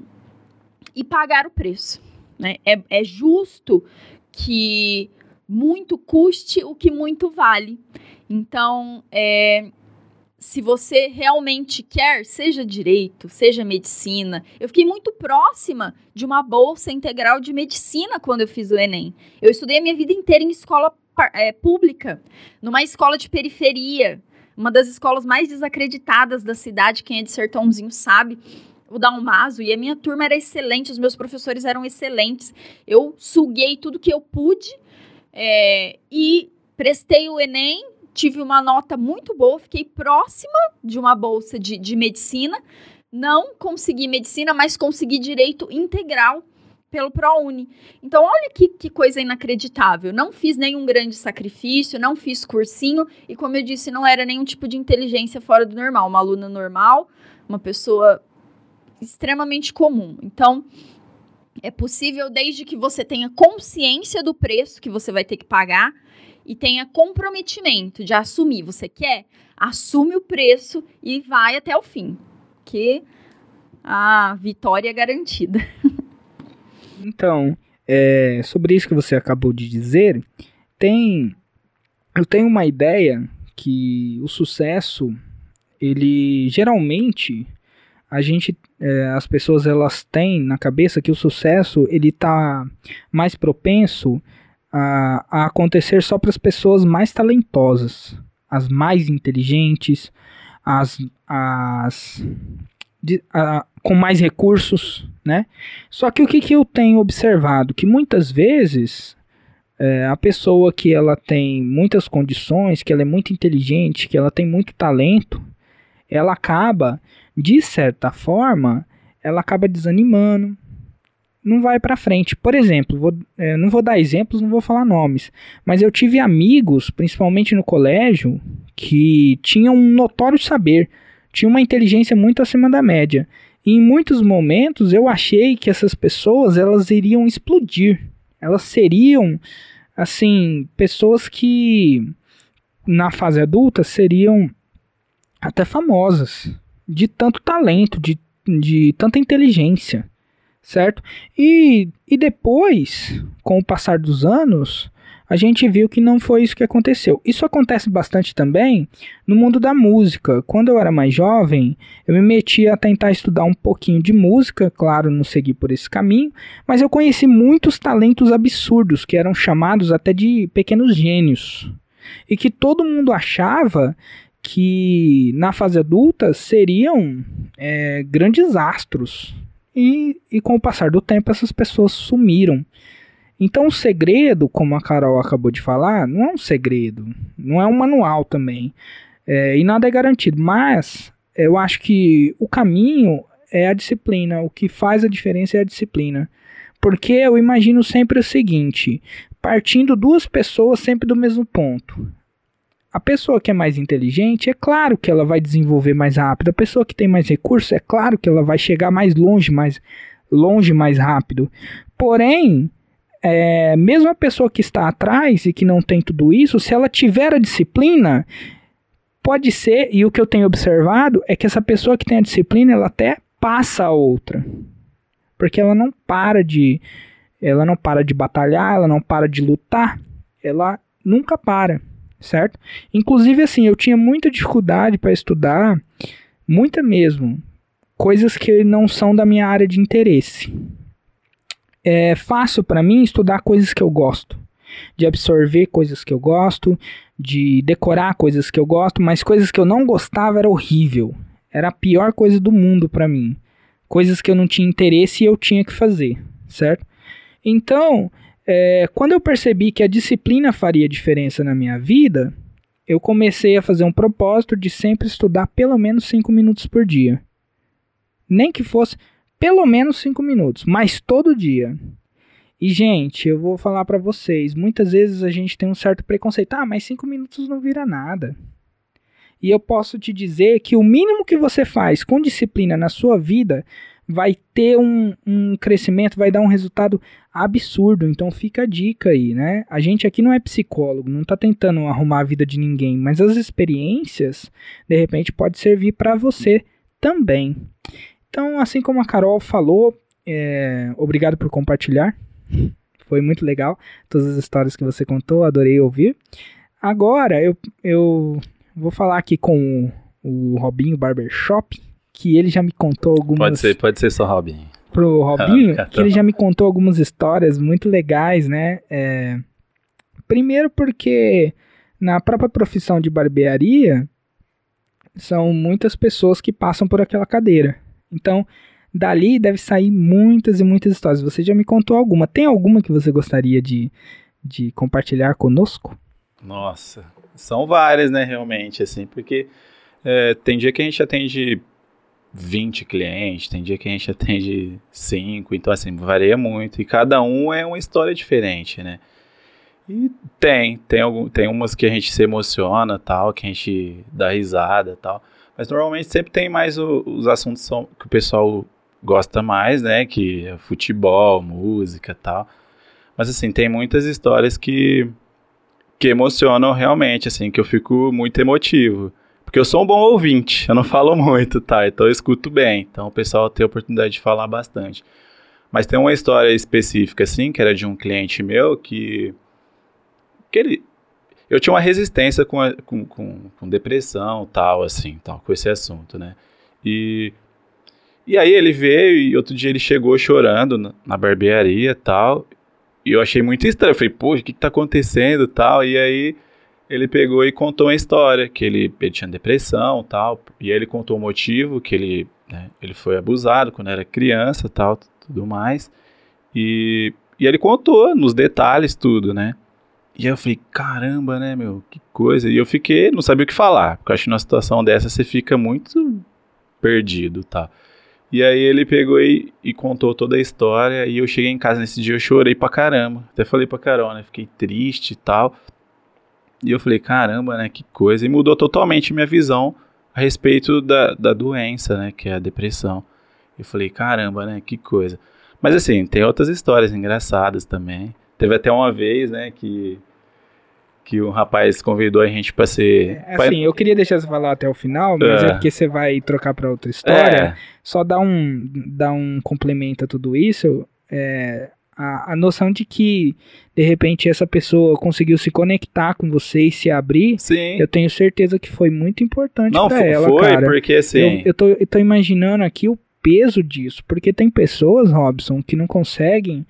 e pagar o preço. Né? É, é justo que muito custe o que muito vale. Então, é, se você realmente quer, seja direito, seja medicina. Eu fiquei muito próxima de uma bolsa integral de medicina quando eu fiz o Enem. Eu estudei a minha vida inteira em escola é, pública, numa escola de periferia, uma das escolas mais desacreditadas da cidade. Quem é de Sertãozinho sabe o Dalmaso e a minha turma era excelente, os meus professores eram excelentes. Eu suguei tudo que eu pude é, e prestei o Enem, tive uma nota muito boa, fiquei próxima de uma bolsa de, de medicina. Não consegui medicina, mas consegui direito integral pelo ProUni. Então, olha que, que coisa inacreditável. Não fiz nenhum grande sacrifício, não fiz cursinho, e como eu disse, não era nenhum tipo de inteligência fora do normal. Uma aluna normal, uma pessoa extremamente comum. Então, é possível desde que você tenha consciência do preço que você vai ter que pagar e tenha comprometimento de assumir. Você quer? Assume o preço e vai até o fim. Que a vitória é garantida. *laughs* Então, é, sobre isso que você acabou de dizer, tem eu tenho uma ideia que o sucesso ele geralmente a gente é, as pessoas elas têm na cabeça que o sucesso ele está mais propenso a, a acontecer só para as pessoas mais talentosas, as mais inteligentes, as, as de, a, com mais recursos, né? Só que o que, que eu tenho observado que muitas vezes é, a pessoa que ela tem muitas condições, que ela é muito inteligente, que ela tem muito talento, ela acaba de certa forma, ela acaba desanimando, não vai para frente. Por exemplo, vou, é, não vou dar exemplos, não vou falar nomes, mas eu tive amigos, principalmente no colégio, que tinham um notório saber, tinham uma inteligência muito acima da média. E em muitos momentos eu achei que essas pessoas elas iriam explodir. Elas seriam assim, pessoas que na fase adulta seriam até famosas, de tanto talento, de, de tanta inteligência, certo? E, e depois, com o passar dos anos, a gente viu que não foi isso que aconteceu. Isso acontece bastante também no mundo da música. Quando eu era mais jovem, eu me meti a tentar estudar um pouquinho de música, claro, não segui por esse caminho, mas eu conheci muitos talentos absurdos que eram chamados até de pequenos gênios. E que todo mundo achava que na fase adulta seriam é, grandes astros. E, e com o passar do tempo, essas pessoas sumiram. Então, o segredo, como a Carol acabou de falar, não é um segredo, não é um manual também, é, e nada é garantido. Mas eu acho que o caminho é a disciplina, o que faz a diferença é a disciplina. Porque eu imagino sempre o seguinte: partindo duas pessoas sempre do mesmo ponto. A pessoa que é mais inteligente, é claro que ela vai desenvolver mais rápido. A pessoa que tem mais recursos, é claro que ela vai chegar mais longe, mais longe mais rápido. Porém, é, mesmo a pessoa que está atrás e que não tem tudo isso, se ela tiver a disciplina, pode ser, e o que eu tenho observado é que essa pessoa que tem a disciplina, ela até passa a outra. Porque ela não para de ela não para de batalhar, ela não para de lutar, ela nunca para, certo? Inclusive assim, eu tinha muita dificuldade para estudar, muita mesmo, coisas que não são da minha área de interesse é fácil para mim estudar coisas que eu gosto, de absorver coisas que eu gosto, de decorar coisas que eu gosto, mas coisas que eu não gostava era horrível. Era a pior coisa do mundo para mim. Coisas que eu não tinha interesse e eu tinha que fazer, certo? Então, é, quando eu percebi que a disciplina faria diferença na minha vida, eu comecei a fazer um propósito de sempre estudar pelo menos 5 minutos por dia. Nem que fosse pelo menos 5 minutos, mas todo dia. E, gente, eu vou falar para vocês, muitas vezes a gente tem um certo preconceito. Ah, mas 5 minutos não vira nada. E eu posso te dizer que o mínimo que você faz com disciplina na sua vida vai ter um, um crescimento, vai dar um resultado absurdo. Então fica a dica aí, né? A gente aqui não é psicólogo, não tá tentando arrumar a vida de ninguém, mas as experiências, de repente, pode servir para você também. Então, assim como a Carol falou, é, obrigado por compartilhar. *laughs* Foi muito legal todas as histórias que você contou, adorei ouvir. Agora eu, eu vou falar aqui com o, o Robinho Barbershop, que ele já me contou algumas. Pode ser, pode ser só *laughs* Robinho. Pro Robinho, ah, que ele já me contou algumas histórias muito legais, né? É, primeiro porque na própria profissão de barbearia são muitas pessoas que passam por aquela cadeira. Então, dali deve sair muitas e muitas histórias. Você já me contou alguma. Tem alguma que você gostaria de, de compartilhar conosco? Nossa, são várias, né, realmente, assim, porque é, tem dia que a gente atende 20 clientes, tem dia que a gente atende 5, então assim, varia muito, e cada um é uma história diferente, né. E tem, tem, algum, tem umas que a gente se emociona, tal, que a gente dá risada, tal, mas normalmente sempre tem mais o, os assuntos que o pessoal gosta mais, né? Que é futebol, música tal. Mas assim, tem muitas histórias que, que emocionam realmente, assim, que eu fico muito emotivo. Porque eu sou um bom ouvinte, eu não *laughs* falo muito, tá? Então eu escuto bem. Então o pessoal tem a oportunidade de falar bastante. Mas tem uma história específica, assim, que era de um cliente meu que. que ele, eu tinha uma resistência com, a, com, com, com, depressão, tal, assim, tal, com esse assunto, né? E, e aí ele veio e outro dia ele chegou chorando na, barbearia, tal, e eu achei muito estranho. Eu falei, poxa, o que, que tá acontecendo, tal? E aí ele pegou e contou uma história, que ele, ele tinha depressão, tal, e aí ele contou o motivo, que ele, né, ele foi abusado quando era criança, tal, tudo mais, e, e ele contou nos detalhes tudo, né? E aí eu falei, caramba, né, meu, que coisa. E eu fiquei, não sabia o que falar, porque eu acho que numa situação dessa você fica muito perdido, tá? E aí ele pegou e, e, contou toda a história, e eu cheguei em casa nesse dia, eu chorei pra caramba. Até falei pra Carol, né, fiquei triste e tal. E eu falei, caramba, né, que coisa. E mudou totalmente minha visão a respeito da, da doença, né, que é a depressão. Eu falei, caramba, né, que coisa. Mas assim, tem outras histórias engraçadas também. Teve até uma vez, né, que que um rapaz convidou a gente para ser. É, assim, eu queria deixar você falar até o final, mas é, é porque você vai trocar para outra história. É. Só dar um, dar um complemento a tudo isso. É, a, a noção de que de repente essa pessoa conseguiu se conectar com você e se abrir, Sim. eu tenho certeza que foi muito importante para ela, foi, cara. porque assim... Eu, eu, tô, eu tô imaginando aqui o peso disso, porque tem pessoas, Robson, que não conseguem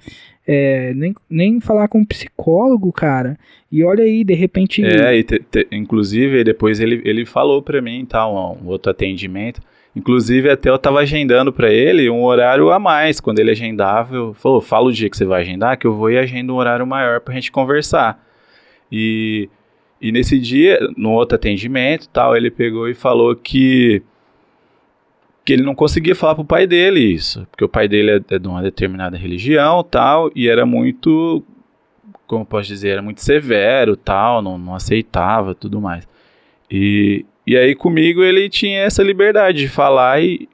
é, nem, nem falar com um psicólogo, cara. E olha aí, de repente. É, te, te, inclusive, depois ele, ele falou para mim, tá, um, um, outro atendimento. Inclusive, até eu tava agendando para ele um horário a mais. Quando ele agendava, eu falou: fala o dia que você vai agendar, que eu vou e agendo um horário maior pra gente conversar. E, e nesse dia, no outro atendimento tal, ele pegou e falou que que ele não conseguia falar pro pai dele isso, porque o pai dele é, é de uma determinada religião, tal, e era muito, como posso dizer, era muito severo, tal, não, não aceitava, tudo mais. E, e aí comigo ele tinha essa liberdade de falar e,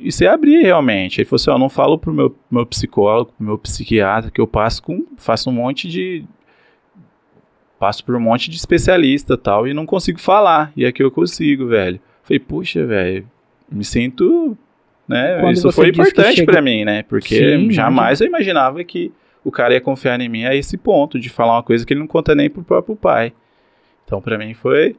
e se abrir realmente. Ele falou assim, ó, não falo pro meu, meu psicólogo, pro meu psiquiatra, que eu passo com, faço um monte de, passo por um monte de especialista, tal, e não consigo falar, e aqui eu consigo, velho. Falei, puxa, velho, me sinto, né? Quando isso foi importante chega... para mim, né? Porque Sim, jamais eu imaginava que o cara ia confiar em mim a esse ponto de falar uma coisa que ele não conta nem pro próprio pai. Então, para mim foi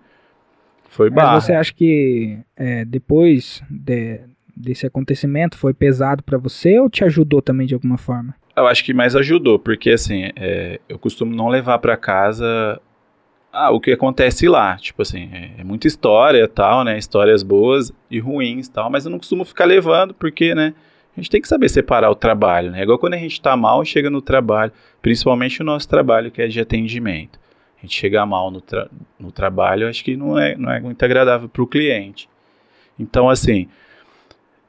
foi barra. Mas você acha que é, depois de, desse acontecimento foi pesado para você ou te ajudou também de alguma forma? Eu acho que mais ajudou, porque assim, é, eu costumo não levar para casa ah, o que acontece lá. Tipo assim, é, é, muita história tal, né? Histórias boas e ruins tal, mas eu não costumo ficar levando, porque, né? A gente tem que saber separar o trabalho, né? É igual quando a gente tá mal e chega no trabalho, principalmente o nosso trabalho que é de atendimento. A gente chega mal no, tra no trabalho, acho que não é, não é muito agradável para o cliente. Então, assim,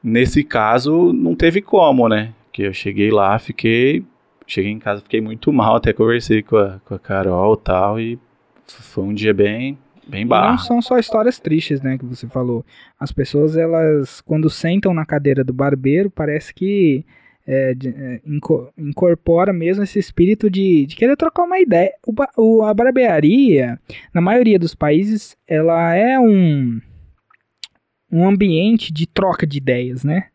nesse caso, não teve como, né? Que eu cheguei lá, fiquei. Cheguei em casa, fiquei muito mal, até conversei com a, com a Carol e tal, e foi um dia bem bem barro. Não são só histórias tristes, né, que você falou. As pessoas, elas, quando sentam na cadeira do barbeiro, parece que é, de, é, incorpora mesmo esse espírito de, de querer trocar uma ideia. O, o, a barbearia, na maioria dos países, ela é um, um ambiente de troca de ideias, né?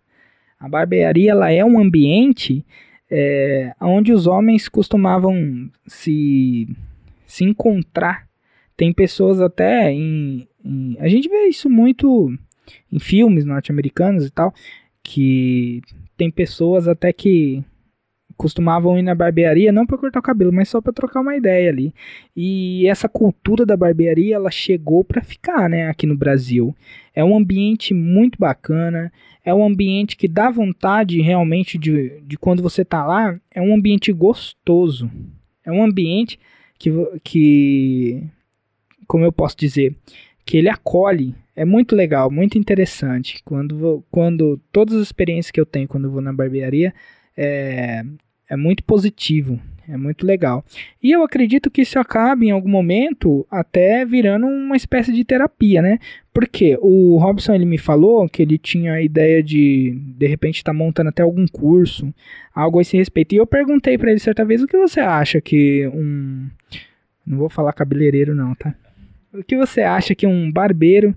A barbearia, ela é um ambiente é, onde os homens costumavam se, se encontrar tem pessoas até em, em, A gente vê isso muito em filmes norte-americanos e tal, que tem pessoas até que costumavam ir na barbearia não para cortar o cabelo, mas só para trocar uma ideia ali. E essa cultura da barbearia, ela chegou para ficar, né, aqui no Brasil. É um ambiente muito bacana, é um ambiente que dá vontade realmente de, de quando você tá lá, é um ambiente gostoso. É um ambiente que, que como eu posso dizer, que ele acolhe. É muito legal, muito interessante. Quando, quando todas as experiências que eu tenho quando eu vou na barbearia é, é muito positivo, é muito legal. E eu acredito que isso acabe em algum momento até virando uma espécie de terapia, né? Porque o Robson ele me falou que ele tinha a ideia de de repente estar tá montando até algum curso, algo a esse respeito. E eu perguntei para ele certa vez o que você acha que um não vou falar cabeleireiro não, tá? O que você acha que um barbeiro,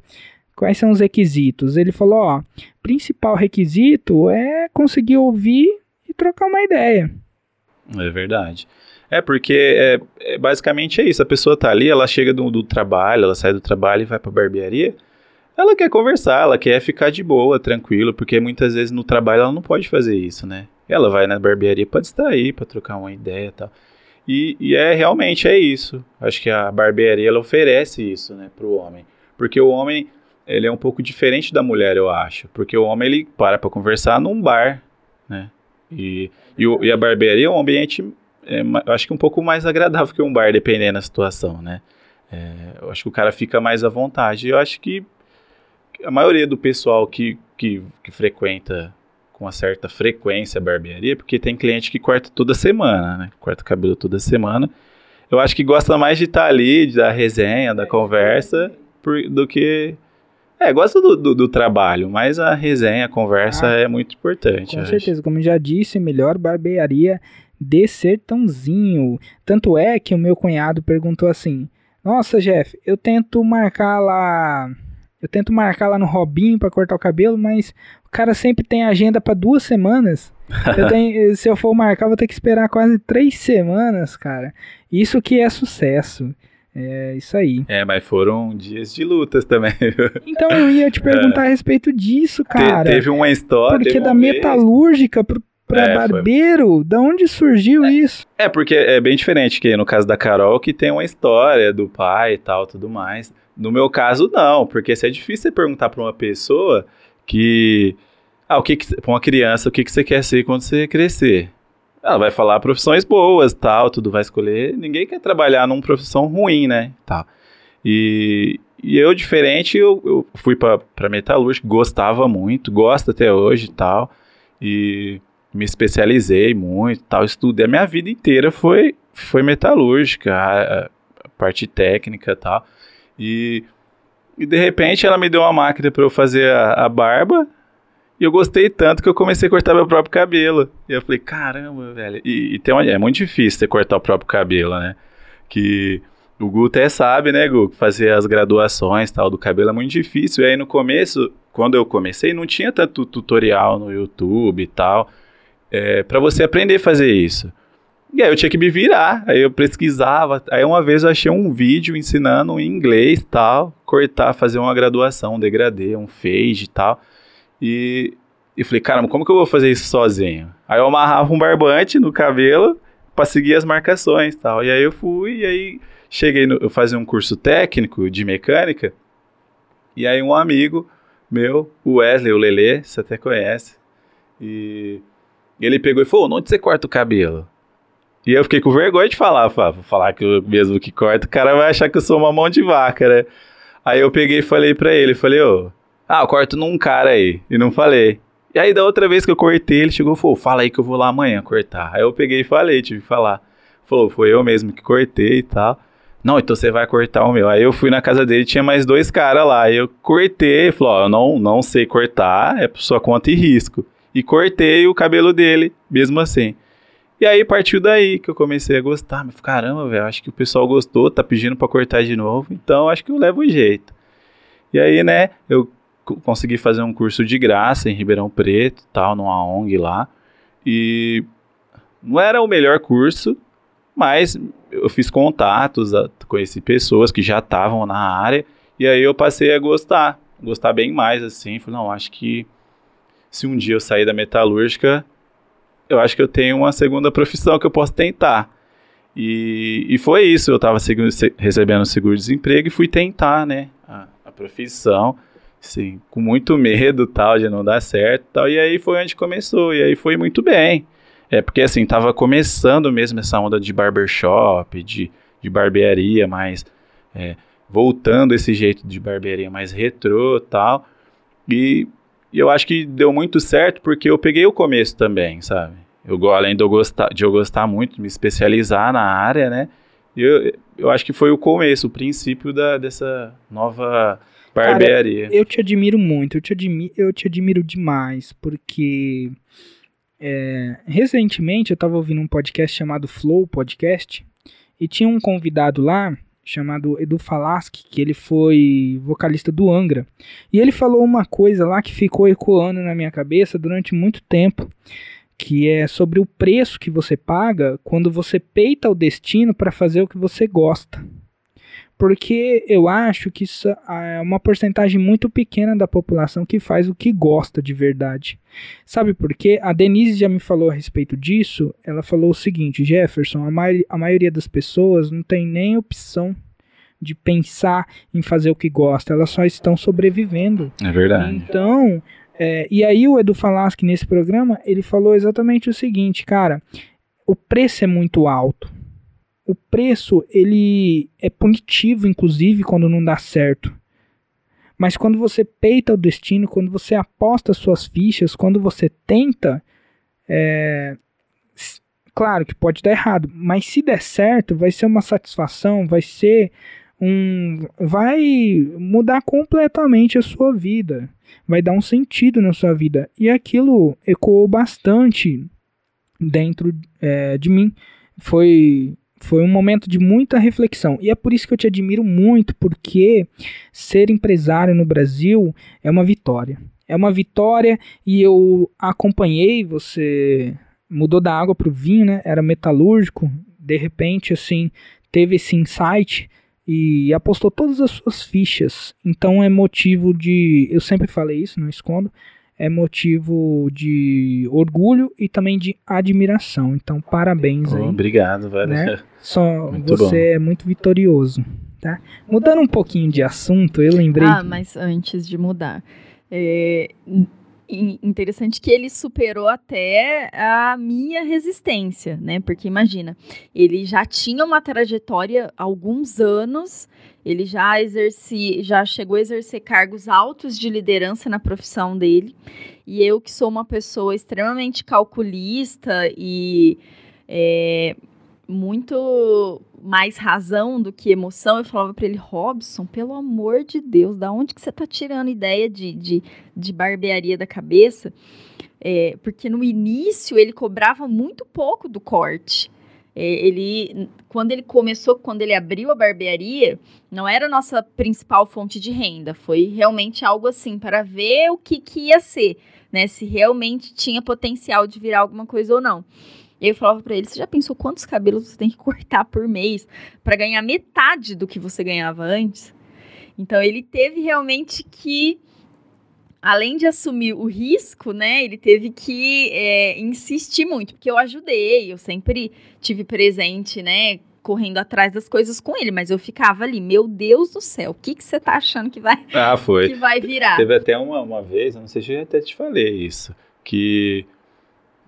quais são os requisitos? Ele falou, ó, principal requisito é conseguir ouvir e trocar uma ideia. É verdade. É porque é, é, basicamente é isso. A pessoa tá ali, ela chega do, do trabalho, ela sai do trabalho e vai pra barbearia. Ela quer conversar, ela quer ficar de boa, tranquilo, porque muitas vezes no trabalho ela não pode fazer isso, né? Ela vai na barbearia para distrair, para trocar uma ideia tal. E, e, é realmente é isso. Acho que a barbearia ela oferece isso, né, para o homem, porque o homem ele é um pouco diferente da mulher, eu acho, porque o homem ele para para conversar num bar, né, e, e, e a barbearia é um ambiente, é, eu acho que um pouco mais agradável que um bar, dependendo da situação, né. É, eu acho que o cara fica mais à vontade. Eu acho que a maioria do pessoal que, que, que frequenta com uma certa frequência a barbearia, porque tem cliente que corta toda semana, né? Corta o cabelo toda semana. Eu acho que gosta mais de estar tá ali, da resenha, da conversa, por, do que É, gosto do, do, do trabalho, mas a resenha, a conversa Ah, é muito importante. Com eu acho. certeza, como já disse, melhor barbearia de Sertãozinho. Tanto é que o meu cunhado perguntou assim: Nossa, Jeff, eu tento marcar lá. Eu tento marcar lá no Robinho pra cortar o cabelo, mas o cara sempre tem agenda pra duas semanas. Eu *laughs* tenho- se eu for marcar, vou ter que esperar quase três semanas, cara. Isso que é sucesso. É isso aí. É, mas foram dias de lutas também. *laughs* Então eu ia te *laughs* perguntar a respeito disso, Te- cara. teve uma história. Porque da vez- metalúrgica pro, pra É, foi- barbeiro, da onde surgiu isso? É, porque é bem diferente que no caso da Carol, que tem uma história do pai e tal, tudo mais. No meu caso, não, porque se é difícil você perguntar pra uma pessoa que. Ah, o que, que pra uma criança, o que, que você quer ser quando você crescer? Ela vai falar profissões boas, tal, tudo vai escolher. Ninguém quer trabalhar numa profissão ruim, né? Tal. E, e eu, diferente, eu, eu fui pra, pra metalúrgica, gostava muito, gosto até hoje e tal. E me especializei muito, tal, estudei. A minha vida inteira foi, foi metalúrgica, a, a parte técnica e tal. E, e de repente ela me deu uma máquina para eu fazer a, a barba. E eu gostei tanto que eu comecei a cortar meu próprio cabelo. E eu falei, caramba, velho. E, e tem uma, é muito difícil você cortar o próprio cabelo, né? Que o Gu até sabe, né, Gu? Fazer as graduações tal do cabelo é muito difícil. E aí no começo, quando eu comecei, não tinha tanto tutorial no YouTube e tal. É, para você aprender a fazer isso. E aí eu tinha que me virar. Aí eu pesquisava. Aí uma vez eu achei um vídeo ensinando em inglês tal, cortar, fazer uma graduação, um degradê, um fade e tal. E e falei, caramba, como que eu vou fazer isso sozinho? Aí eu amarrava um barbante no cabelo pra seguir as marcações tal. E aí eu fui, e aí cheguei, no, eu fazia um curso técnico de mecânica. E aí um amigo meu, o Wesley, o Lelê, você até conhece. E ele pegou e falou, onde você corta o cabelo? E eu fiquei com vergonha de falar, falei, "Ah, vou falar que eu mesmo que corto, o cara vai achar que eu sou uma mão de vaca, né? Aí eu peguei e falei pra ele, falei, ô, ah, eu corto num cara aí, e não falei. E aí da outra vez que eu cortei, ele chegou e falou, fala aí que eu vou lá amanhã cortar. Aí eu peguei e falei, tive que falar. Falou, foi eu mesmo que cortei e tal. Não, então você vai cortar o meu. Aí eu fui na casa dele, tinha mais dois caras lá. Aí eu cortei, falou, ó, eu não, não sei cortar, é por sua conta e risco. E cortei o cabelo dele, mesmo assim. E aí partiu daí que eu comecei a gostar. Mas caramba, velho, acho que o pessoal gostou, tá pedindo pra cortar de novo, então acho que eu levo o jeito. E aí, né, eu co- consegui fazer um curso de graça em Ribeirão Preto, tal, numa ONG lá. E não era o melhor curso, mas eu fiz contatos, conheci pessoas que já estavam na área, e aí eu passei a gostar, gostar bem mais, assim. Falei, não, acho que se um dia eu sair da metalúrgica, eu acho que eu tenho uma segunda profissão que eu posso tentar. E, e foi isso, eu estava recebendo seguro-desemprego e fui tentar, né, a, a profissão, assim, com muito medo, tal, de não dar certo, tal, e aí foi onde começou, e aí foi muito bem. É, porque assim, tava começando mesmo essa onda de barbershop, de, de barbearia, mais, é, voltando esse jeito de barbearia mais retrô, tal, e, e eu acho que deu muito certo porque eu peguei o começo também, sabe? Eu, além de eu, gostar, de eu gostar muito, de me especializar na área, né? Eu, eu acho que foi o começo, o princípio da, dessa nova barbearia. Eu te admiro muito, eu te, admi eu te admiro demais, porque é, recentemente eu estava ouvindo um podcast chamado Flow Podcast e tinha um convidado lá chamado Edu Falaschi, que ele foi vocalista do Angra. E ele falou uma coisa lá que ficou ecoando na minha cabeça durante muito tempo, que é sobre o preço que você paga quando você peita o destino para fazer o que você gosta. Porque eu acho que isso é uma porcentagem muito pequena da população que faz o que gosta de verdade. Sabe por quê? A Denise já me falou a respeito disso. Ela falou o seguinte: Jefferson, a, mai a maioria das pessoas não tem nem opção de pensar em fazer o que gosta, elas só estão sobrevivendo. É verdade. Então, é, e aí o Edu Falaschi nesse programa, ele falou exatamente o seguinte, cara, o preço é muito alto. O preço, ele é punitivo, inclusive, quando não dá certo. Mas quando você peita o destino, quando você aposta suas fichas, quando você tenta, é, claro que pode dar errado, mas se der certo, vai ser uma satisfação, vai ser um vai mudar completamente a sua vida, vai dar um sentido na sua vida. E aquilo ecoou bastante dentro é, de mim. Foi foi um momento de muita reflexão. E é por isso que eu te admiro muito, porque ser empresário no Brasil é uma vitória. É uma vitória e eu acompanhei você mudou da água para o vinho, né? Era metalúrgico, de repente assim, teve esse insight e apostou todas as suas fichas. Então é motivo de, eu sempre falei isso, não escondo, é motivo de orgulho e também de admiração. Então parabéns oh, aí. Obrigado, velho. Né? *laughs* Só muito você bom. é muito vitorioso, tá? Mudando um pouquinho de assunto, eu lembrei. Ah, mas antes de mudar, é, interessante que ele superou até a minha resistência, né? Porque imagina, ele já tinha uma trajetória há alguns anos, ele já exerci, já chegou a exercer cargos altos de liderança na profissão dele, e eu que sou uma pessoa extremamente calculista e é, muito mais razão do que emoção, eu falava para ele, Robson, pelo amor de Deus, da onde que você tá tirando ideia de, de, de barbearia da cabeça? É, porque no início ele cobrava muito pouco do corte. É, ele, quando ele começou, quando ele abriu a barbearia, não era a nossa principal fonte de renda, foi realmente algo assim, para ver o que, que ia ser, né? Se realmente tinha potencial de virar alguma coisa ou não. E eu falava para ele: você já pensou quantos cabelos você tem que cortar por mês para ganhar metade do que você ganhava antes? Então ele teve realmente que, além de assumir o risco, né, ele teve que é, insistir muito, porque eu ajudei, eu sempre tive presente, né, correndo atrás das coisas com ele, mas eu ficava ali, meu Deus do céu, o que, que você tá achando que vai, ah, foi. Que vai virar? Teve até uma, uma vez, eu não sei se eu até te falei isso, que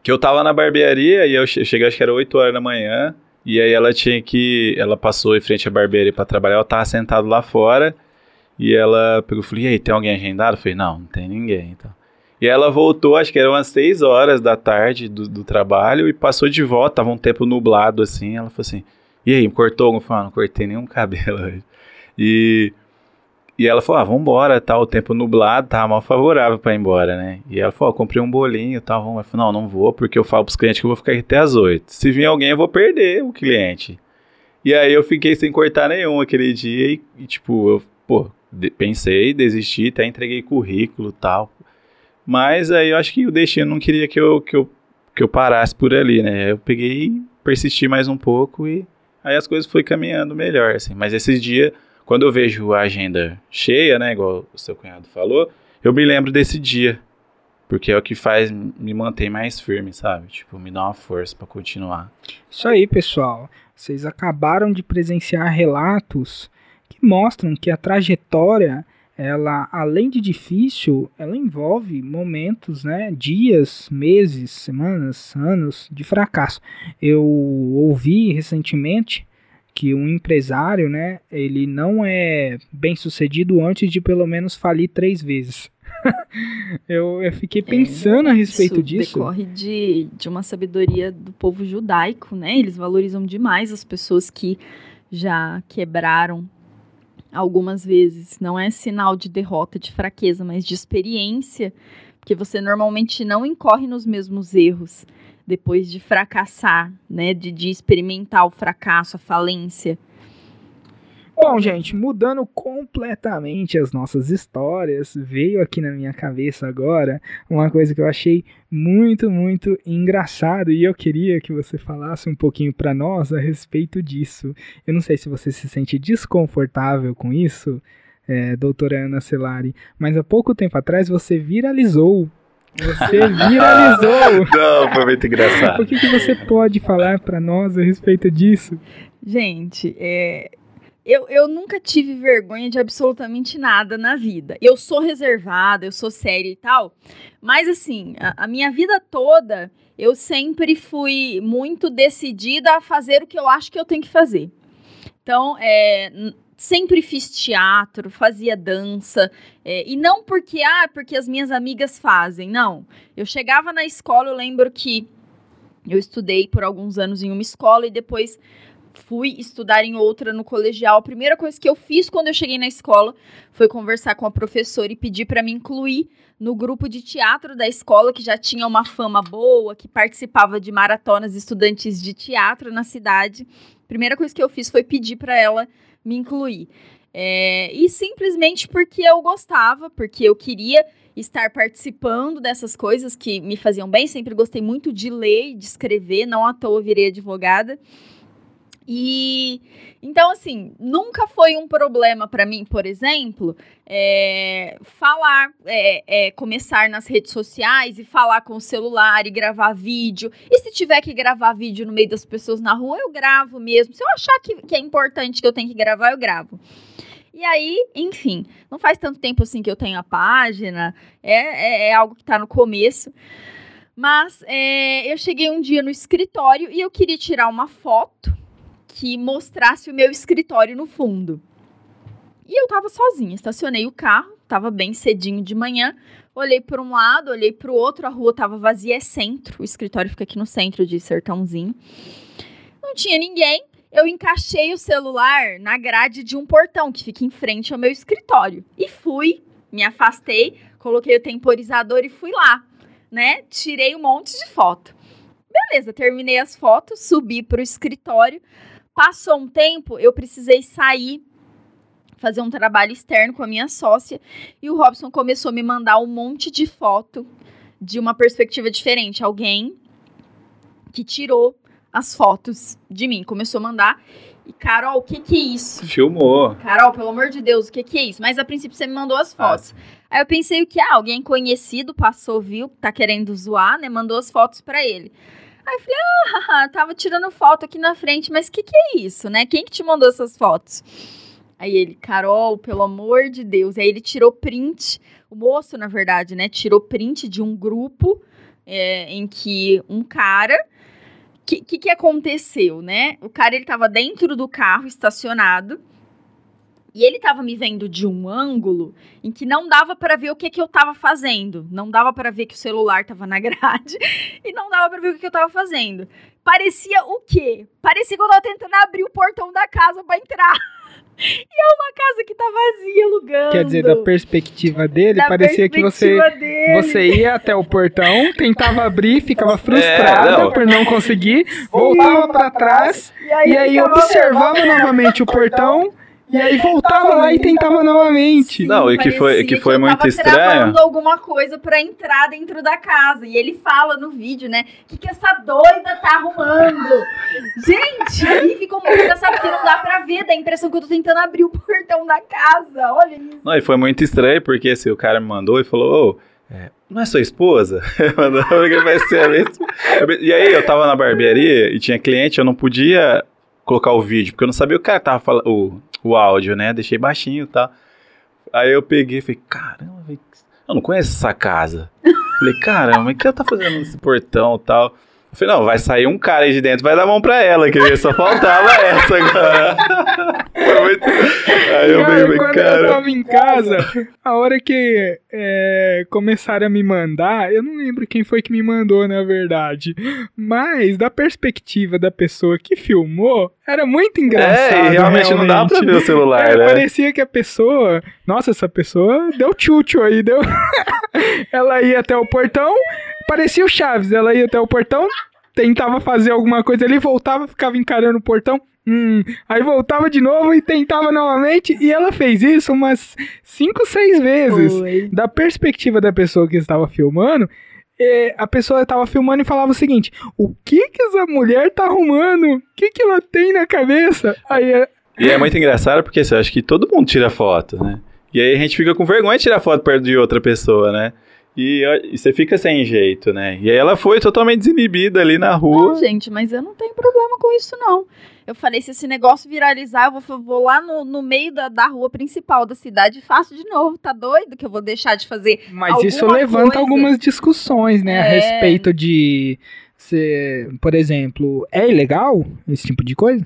que eu tava na barbearia e eu cheguei, acho que era 8 horas da manhã, e aí ela tinha que. Ela passou em frente à barbearia para trabalhar, eu tava sentado lá fora, e ela pegou e falou: E aí, tem alguém agendado? Eu falei: Não, não tem ninguém. Então. E ela voltou, acho que eram umas 6 horas da tarde do, do trabalho, e passou de volta, tava um tempo nublado assim. Ela falou assim: E aí, cortou? Eu falei: ah, Não cortei nenhum *laughs* cabelo hoje. E e ela falou, ah, vambora, tá, o tempo nublado, tá mal favorável para ir embora, né? E ela falou, comprei um bolinho e tal, vamos. Eu falei, não, não vou, porque eu falo pros clientes que eu vou ficar até as oito. Se vir alguém, eu vou perder o cliente. E aí eu fiquei sem cortar nenhum aquele dia e, e tipo, eu, pô, de, pensei, desisti, até entreguei currículo tal. Mas aí eu acho que o destino não queria que eu, que eu, que eu parasse por ali, né? Eu peguei, persisti mais um pouco e aí as coisas foi caminhando melhor, assim. Mas esses dias quando eu vejo a agenda cheia, né, igual o seu cunhado falou, eu me lembro desse dia. Porque é o que faz me manter mais firme, sabe? Tipo, me dá uma força para continuar. Isso aí, pessoal. Vocês acabaram de presenciar relatos que mostram que a trajetória, ela, além de difícil, ela envolve momentos, né, dias, meses, semanas, anos de fracasso. Eu ouvi recentemente que um empresário, né, ele não é bem sucedido antes de pelo menos falir três vezes. *laughs* eu, eu, fiquei é, pensando é, a respeito isso disso. decorre de, de uma sabedoria do povo judaico, né? Eles valorizam demais as pessoas que já quebraram algumas vezes. Não é sinal de derrota, de fraqueza, mas de experiência, porque você normalmente não incorre nos mesmos erros depois de fracassar, né? De, de experimentar o fracasso, a falência. Bom, gente, mudando completamente as nossas histórias, veio aqui na minha cabeça agora uma coisa que eu achei muito, muito engraçado e eu queria que você falasse um pouquinho para nós a respeito disso. Eu não sei se você se sente desconfortável com isso, é, doutora Ana Celari, mas há pouco tempo atrás você viralizou você viralizou! *laughs* Não, foi muito engraçado. O que, que você pode falar para nós a respeito disso? Gente, é, eu, eu nunca tive vergonha de absolutamente nada na vida. Eu sou reservada, eu sou séria e tal, mas assim, a, a minha vida toda eu sempre fui muito decidida a fazer o que eu acho que eu tenho que fazer. Então, é, sempre fiz teatro, fazia dança, é, e não porque, ah, porque as minhas amigas fazem, não. Eu chegava na escola, eu lembro que eu estudei por alguns anos em uma escola e depois fui estudar em outra no colegial. A primeira coisa que eu fiz quando eu cheguei na escola foi conversar com a professora e pedir para me incluir no grupo de teatro da escola, que já tinha uma fama boa, que participava de maratonas estudantes de teatro na cidade. A primeira coisa que eu fiz foi pedir para ela me incluir. É, e simplesmente porque eu gostava, porque eu queria estar participando dessas coisas que me faziam bem. Sempre gostei muito de ler e de escrever, não à toa virei advogada. E então, assim, nunca foi um problema para mim, por exemplo, é, falar, é, é, começar nas redes sociais e falar com o celular e gravar vídeo. E se tiver que gravar vídeo no meio das pessoas na rua, eu gravo mesmo. Se eu achar que, que é importante que eu tenho que gravar, eu gravo. E aí, enfim, não faz tanto tempo assim que eu tenho a página, é, é, é algo que está no começo. Mas é, eu cheguei um dia no escritório e eu queria tirar uma foto que mostrasse o meu escritório no fundo. E eu tava sozinha, estacionei o carro, tava bem cedinho de manhã, olhei para um lado, olhei para o outro, a rua tava vazia, é centro, o escritório fica aqui no centro de Sertãozinho. Não tinha ninguém, eu encaixei o celular na grade de um portão que fica em frente ao meu escritório. E fui, me afastei, coloquei o temporizador e fui lá, né? Tirei um monte de foto. Beleza, terminei as fotos, subi para o escritório. Passou um tempo, eu precisei sair fazer um trabalho externo com a minha sócia e o Robson começou a me mandar um monte de foto de uma perspectiva diferente. Alguém que tirou as fotos de mim. Começou a mandar. E, Carol, o que que é isso? Filmou. Carol, pelo amor de Deus, o que que é isso? Mas a princípio você me mandou as fotos. Ah. Aí eu pensei o que? Ah, alguém conhecido passou, viu, tá querendo zoar, né? Mandou as fotos para ele. Aí eu falei, ah, tava tirando foto aqui na frente, mas o que que é isso, né? Quem que te mandou essas fotos? Aí ele, Carol, pelo amor de Deus. Aí ele tirou print, o moço, na verdade, né? Tirou print de um grupo é, em que um cara que, que, que aconteceu, né? O cara ele tava dentro do carro estacionado e ele tava me vendo de um ângulo em que não dava para ver o que que eu tava fazendo, não dava para ver que o celular tava na *laughs* grade e não dava para ver o que, que eu tava fazendo. Parecia o quê? Parecia que eu tava tentando abrir o portão da casa para entrar. *laughs* E é uma casa que tá vazia alugando. Quer dizer, da perspectiva dele, da parecia perspectiva que você, dele. você ia até o portão, *laughs* tentava abrir, ficava frustrada é, não. por não conseguir, voltava para trás e aí, e aí observava novamente o portão e aí voltava lá e tentava novamente. Sim, não, e que foi, que foi que muito estranho. alguma coisa para entrar dentro da casa. E ele fala no vídeo, né? O que, que essa doida tá arrumando? *laughs* Gente, aí ficou muito engraçado porque não dá pra ver. Dá a impressão que eu tô tentando abrir o portão da casa. Olha isso. Não, e foi muito estranho porque assim, o cara me mandou e falou. Oh, é, não é sua esposa? *laughs* vai ser a mesma. E aí eu tava na barbearia e tinha cliente, eu não podia colocar o vídeo, porque eu não sabia o que o cara tava falando, o áudio, né? Deixei baixinho e tá? tal. Aí eu peguei e falei, caramba, eu não conheço essa casa. *laughs* falei, caramba, o que ela tá fazendo nesse portão e tal? Eu falei, não, vai sair um cara aí de dentro, vai dar a mão pra ela, que só faltava *laughs* essa agora. muito... Aí eu falei, quando cara... eu tava em casa, a hora que é, começaram a me mandar, eu não lembro quem foi que me mandou, na verdade, mas da perspectiva da pessoa que filmou, era muito engraçado. É, realmente, realmente. não dá pra ver o celular, é, né? Parecia que a pessoa, nossa, essa pessoa deu tchutchu aí, deu... *laughs* ela ia até o portão, parecia o Chaves, ela ia até o portão, tentava fazer alguma coisa ali, voltava, ficava encarando o portão, hum, aí voltava de novo e tentava novamente, e ela fez isso umas 5, 6 vezes. Foi. Da perspectiva da pessoa que estava filmando, é, a pessoa estava filmando e falava o seguinte: o que que essa mulher tá arrumando? O que que ela tem na cabeça? Aí, é, e é muito engraçado porque assim, eu acho que todo mundo tira foto, né? E aí a gente fica com vergonha de tirar foto perto de outra pessoa, né? E, e, você fica sem jeito, né? E aí ela foi totalmente desinibida ali na rua. Não, gente, mas eu não tenho problema com isso, não. Eu falei, se esse negócio viralizar, eu vou, vou lá no, no meio da, da rua principal da cidade e faço de novo. Tá doido que eu vou deixar de fazer Mas isso levanta coisa? algumas discussões, né? É. A respeito de... Se, por exemplo, é ilegal esse tipo de coisa?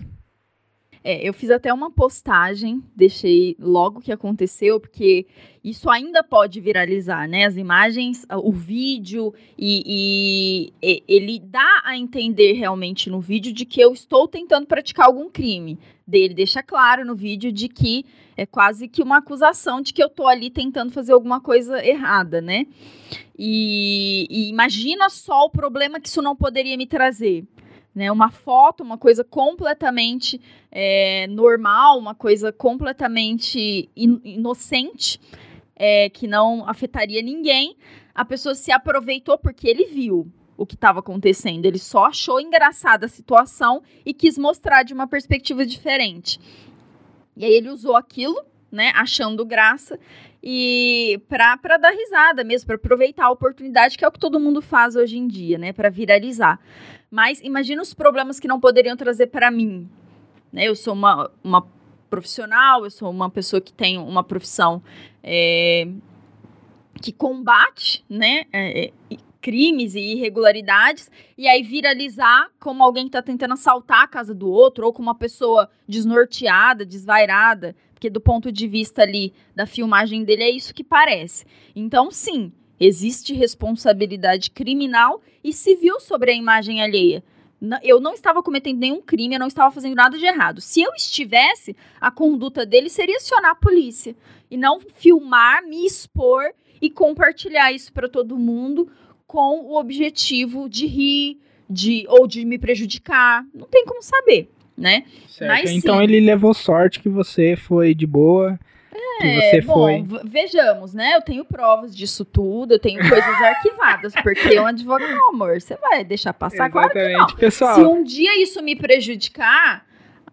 É, eu fiz até uma postagem, deixei logo que aconteceu, porque isso ainda pode viralizar, né? As imagens, o vídeo, e, e, ele dá a entender realmente no vídeo de que eu estou tentando praticar algum crime. Ele deixa claro no vídeo de que é quase que uma acusação de que eu estou ali tentando fazer alguma coisa errada, né? E, e imagina só o problema que isso não poderia me trazer né? Uma foto, uma coisa completamente é, normal, uma coisa completamente in inocente, é, que não afetaria ninguém. A pessoa se aproveitou porque ele viu o que estava acontecendo. Ele só achou engraçada a situação e quis mostrar de uma perspectiva diferente. E aí ele usou aquilo, né, achando graça e para dar risada mesmo, para aproveitar a oportunidade, que é o que todo mundo faz hoje em dia, né, para viralizar. Mas imagina os problemas que não poderiam trazer para mim. Né? Eu sou uma, uma profissional, eu sou uma pessoa que tem uma profissão é, que combate né, é, crimes e irregularidades, e aí viralizar como alguém está tentando assaltar a casa do outro, ou como uma pessoa desnorteada, desvairada, porque do ponto de vista ali da filmagem dele é isso que parece. Então, sim, Existe responsabilidade criminal e civil sobre a imagem alheia. Eu não estava cometendo nenhum crime, eu não estava fazendo nada de errado. Se eu estivesse, a conduta dele seria acionar a polícia e não filmar, me expor e compartilhar isso para todo mundo com o objetivo de rir, de ou de me prejudicar. Não tem como saber, né? Certo. Mas, então sim, ele levou sorte que você foi de boa é, você bom, foi. Vejamos, né? Eu tenho provas disso tudo, eu tenho coisas arquivadas, *laughs* porque eu advogado, não, amor, você vai deixar passar? Exatamente, claro não. Pessoal. Se um dia isso me prejudicar,